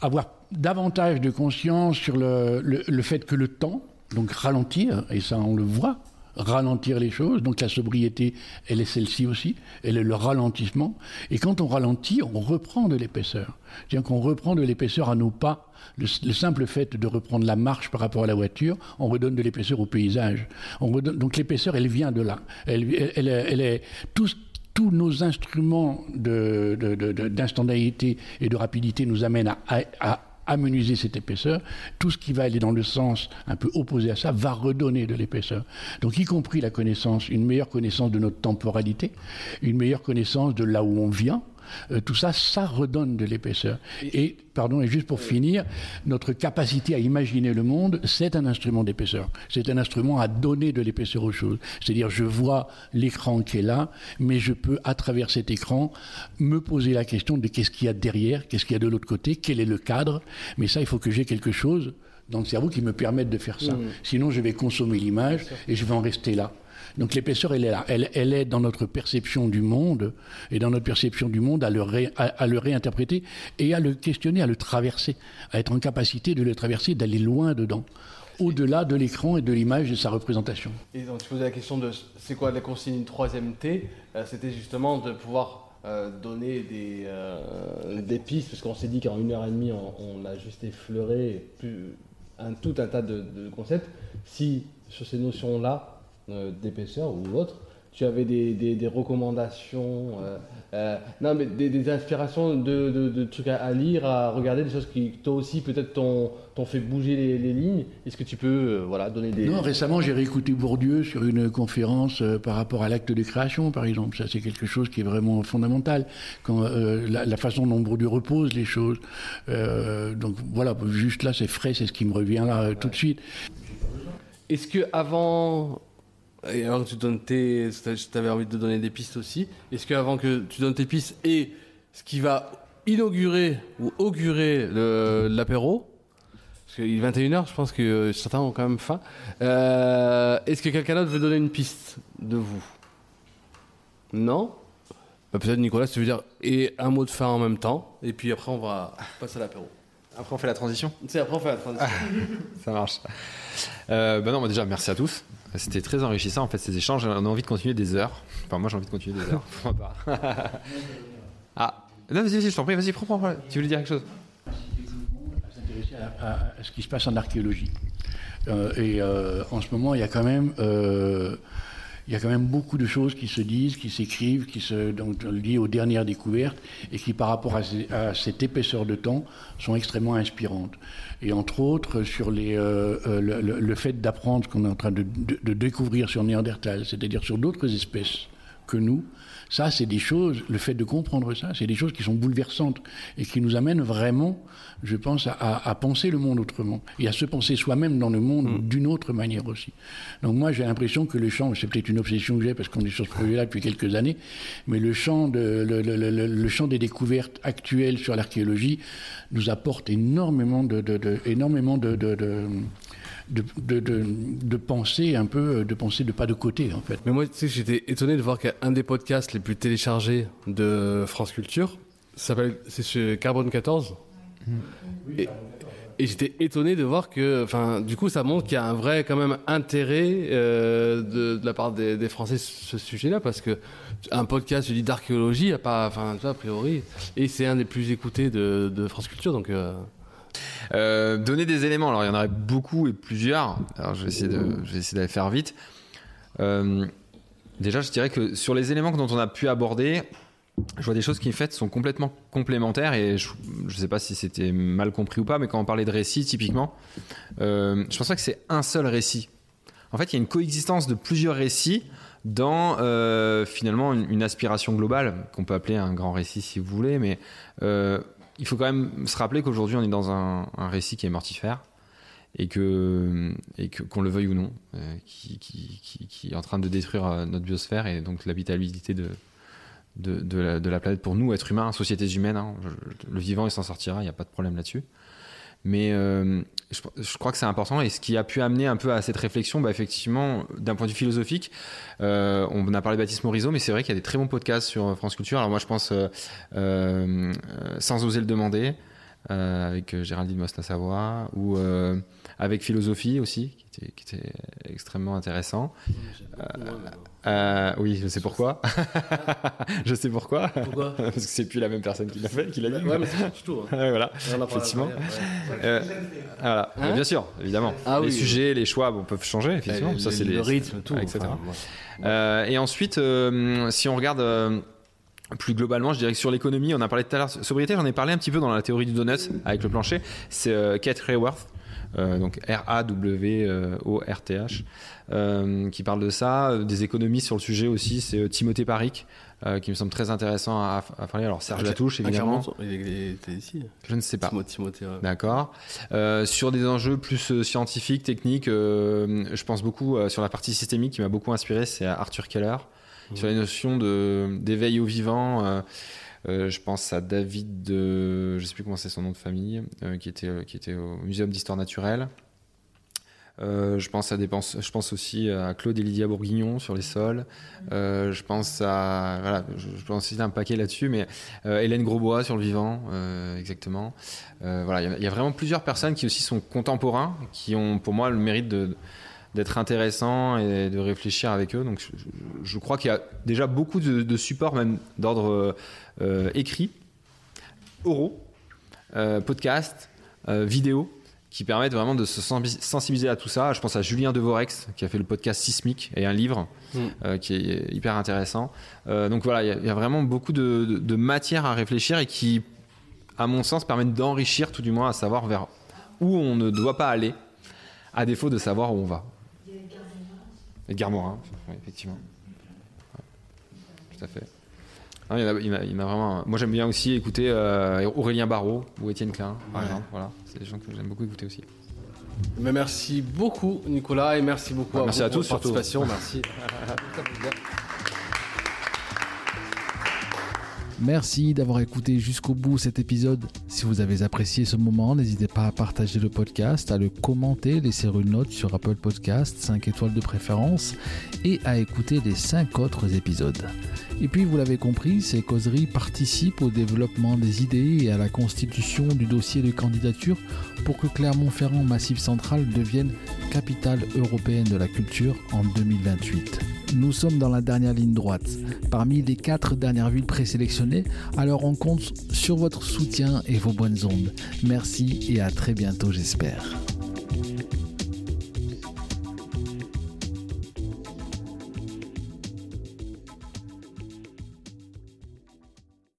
avoir davantage de conscience sur le, le, le fait que le temps, donc ralentir, et ça on le voit, ralentir les choses. Donc la sobriété, elle est celle-ci aussi, elle est le ralentissement. Et quand on ralentit, on reprend de l'épaisseur. C'est-à-dire qu'on reprend de l'épaisseur à nos pas. Le, le, simple fait de reprendre la marche par rapport à la voiture, on redonne de l'épaisseur au paysage. Donc l'épaisseur, elle vient de là. Elle, est tout, tous nos instruments d'instantanéité de, de, et de rapidité nous amènent à amenuiser cette épaisseur, tout ce qui va aller dans le sens un peu opposé à ça va redonner de l'épaisseur. Donc y compris la connaissance, une meilleure connaissance de notre temporalité, une meilleure connaissance de là où on vient, euh, tout ça, ça redonne de l'épaisseur. Et, pardon, et juste pour finir, notre capacité à imaginer le monde, c'est un instrument d'épaisseur. C'est un instrument à donner de l'épaisseur aux choses. C'est-à-dire, je vois l'écran qui est là, mais je peux, à travers cet écran, me poser la question de qu'est-ce qu'il y a derrière, qu'est-ce qu'il y a de l'autre côté, quel est le cadre. Mais ça, il faut que j'ai quelque chose dans le cerveau qui me permette de faire ça. Mmh. Sinon, je vais consommer l'image et je vais en rester là. Donc l'épaisseur, elle est là. Elle, elle, est dans notre perception du monde et dans notre perception du monde à le, réinterpréter et à le questionner, à le traverser, à être en capacité de le traverser, d'aller loin dedans au-delà de l'écran et de l'image et de sa représentation. Et donc tu posais la question de c'est quoi la consigne troisième T? Euh, C'était justement de pouvoir euh, donner des, euh, des pistes, parce qu'on s'est dit qu'en une heure et demie, on, a juste effleuré tout un tas de, concepts. Si sur ces notions-là, d'épaisseur ou autre, tu avais des, des, des recommandations, euh, euh, non mais des, des inspirations de, de, de, trucs à, à, lire, à regarder, des choses qui toi aussi peut-être t'ont fait bouger les, les lignes. Est-ce que tu peux euh, voilà donner des non récemment j'ai réécouté Bourdieu sur une conférence euh, par rapport à l'acte de création par exemple. Ça c'est quelque chose qui est vraiment fondamental quand euh, la, la, façon dont Bourdieu repose les choses. donc voilà juste là c'est frais, c'est ce qui me revient là tout de suite. Est-ce que avant et avant que tu donnes tes. Tu avais envie de donner des pistes aussi. Est-ce qu'avant que tu donnes tes pistes et ce qui va inaugurer ou augurer l'apéro, parce qu'il est 21h, je pense que certains ont quand même faim, euh, est-ce que quelqu'un d'autre veut donner une piste de vous? Non? Bah, Peut-être Nicolas, tu veux dire, et un mot de fin en même temps, et puis après on va passer à l'apéro. Après on fait la transition C'est après on fait la transition. Ça marche. Euh, bah non, bah déjà merci à tous. C'était très enrichissant en fait ces échanges. On a envie de continuer des heures. Enfin, moi j'ai envie de continuer des heures. Pourquoi pas? Ah, non, vas-y, vas-y, je t'en prie, vas-y, prends. Tu voulais dire quelque chose? À, à, à, ce qui se passe en archéologie. Euh, et euh, en ce moment, il y a quand même. Euh, il y a quand même beaucoup de choses qui se disent, qui s'écrivent, qui se liées aux dernières découvertes et qui, par rapport à, cette épaisseur de temps, sont extrêmement inspirantes. Et entre autres, sur les, euh, le, fait d'apprendre ce qu'on est en train de, de, de découvrir sur Néandertal, c'est-à-dire sur d'autres espèces que nous, ça, c'est des choses, le fait de comprendre ça, c'est des choses qui sont bouleversantes et qui nous amènent vraiment, je pense, à, à penser le monde autrement et à se penser soi-même dans le monde mmh. d'une autre manière aussi. Donc moi, j'ai l'impression que le champ, c'est peut-être une obsession que j'ai parce qu'on est sur ce projet-là depuis quelques années, mais le champ, de, le, le, le, le champ des découvertes actuelles sur l'archéologie nous apporte énormément de, de, de énormément de, de, de de, de, de, de, penser un peu, de penser de pas de côté en fait. Mais moi, tu sais, j'étais étonné de voir qu'un des podcasts les plus téléchargés de France Culture s'appelle, c'est chez Carbone 14. Mmh. Et, et j'étais étonné de voir que, enfin, du coup, ça montre qu'il y a un vrai, quand même, intérêt euh, de, de, la part des, des Français sur ce sujet-là, parce que un podcast, je dis d'archéologie, a pas, enfin, tu vois, a priori, et c'est un des plus écoutés de, de France Culture, donc. Euh... Euh, donner des éléments, alors il y en aurait beaucoup et plusieurs. Alors je vais essayer d'aller faire vite. Euh, déjà, je dirais que sur les éléments dont on a pu aborder, je vois des choses qui en fait sont complètement complémentaires et je ne sais pas si c'était mal compris ou pas, mais quand on parlait de récit, typiquement, euh, je pense pas que c'est un seul récit. En fait, il y a une coexistence de plusieurs récits dans euh, finalement une, aspiration globale qu'on peut appeler un grand récit si vous voulez, mais il faut quand même se rappeler qu'aujourd'hui on est dans un, récit qui est mortifère et que et qu'on le veuille ou non, euh, qui, est en train de détruire euh, notre biosphère et donc l'habitabilité de de, la, planète pour nous, êtres humains, sociétés humaines. Hein, le vivant il s'en sortira, il n'y a pas de problème là-dessus. Mais euh, je, crois que c'est important et ce qui a pu amener un peu à cette réflexion, bah, effectivement, d'un point de vue philosophique, euh, on a parlé de Baptiste Morisot, mais c'est vrai qu'il y a des très bons podcasts sur France Culture. Alors moi, je pense euh, euh Sans oser le demander. euh, avec euh, Géraldine Mosna-Savoie, ou euh, avec Philosophie aussi, qui était, qui était extrêmement intéressant. Euh, euh, oui, je sais pourquoi. je sais pourquoi. Pourquoi Parce que c'est plus la même personne qui l'a fait, qui l'a dit. Ouais, mais c'est surtout, hein. Ouais, voilà, effectivement. ouais. Euh, voilà, Hein bien sûr, évidemment. Ah les oui. sujets, les choix bon, peuvent changer, effectivement. le- Ça, c'est le les, rythme, tout, etc. enfin. Euh, et ensuite, si on regarde plus globalement, je dirais que sur l'économie, on a parlé tout à l'heure sobriété, j'en ai parlé un petit peu dans la théorie du donut avec le plancher. C'est Kate Raworth, euh, donc R-A-W-O-R-T-H, euh, qui parle de ça. Euh, Des économies sur le sujet aussi, c'est Timothée Paric, euh, qui me semble très intéressant à, à parler. Alors Serge Ah, Latouche, évidemment. Il était ici. Je ne sais pas. Timothée, ouais. D'accord. Sur des enjeux plus scientifiques, techniques, je pense beaucoup sur la partie systémique qui m'a beaucoup inspiré, c'est Arthur Keller. Sur les notions d'éveil au vivant, je pense à David, de, je sais plus comment c'est son nom de famille, euh, qui, était, euh, qui était au Muséum d'histoire naturelle. Euh, je pense à des je pense aussi à Claude et Lydia Bourguignon sur les sols. Euh, je pense à voilà, je, je en citer un paquet là-dessus, mais euh, Hélène Grosbois sur le vivant, euh, exactement. Euh, voilà, il y a- il y, a vraiment plusieurs personnes qui aussi sont contemporains, qui ont pour moi le mérite de d'être intéressants et de réfléchir avec eux. Donc je, crois qu'il y a déjà beaucoup de, de supports même d'ordre euh, euh, écrit, oraux, euh, podcast, euh, vidéo qui permettent vraiment de se sensi- sensibiliser à tout ça. Je pense à Julien Devorex qui a fait le podcast Sismique et un livre Mm. qui est hyper intéressant. Donc voilà, il y a- il y, a vraiment beaucoup de, de- de matière à réfléchir et qui, à mon sens, permettent d'enrichir tout du moins à savoir vers où on ne doit pas aller, à défaut de savoir où on va. Edgar Morin, oui, effectivement. Ouais, tout à fait. Non, il y en a- il m'a- il m'a vraiment. Moi, j'aime bien aussi écouter euh, Aurélien Barraud ou Étienne Klein, par Ouais. exemple. Voilà, c'est des gens que j'aime beaucoup écouter aussi. Mais merci beaucoup, Nicolas, et merci beaucoup à merci vous à pour tous, votre surtout. participation. Merci. Merci d'avoir écouté jusqu'au bout cet épisode. Si vous avez apprécié ce moment, n'hésitez pas à partager le podcast, à le commenter, laisser une note sur Apple Podcast, 5 étoiles de préférence, et à écouter les 5 autres épisodes. Et puis, vous l'avez compris, ces causeries participent au développement des idées et à la constitution du dossier de candidature pour que Clermont-Ferrand Massif Central devienne capitale européenne de la culture en 2028. Nous sommes dans la dernière ligne droite. Parmi les quatre dernières villes présélectionnées, alors on compte sur votre soutien et vos bonnes ondes. Merci et à très bientôt j'espère.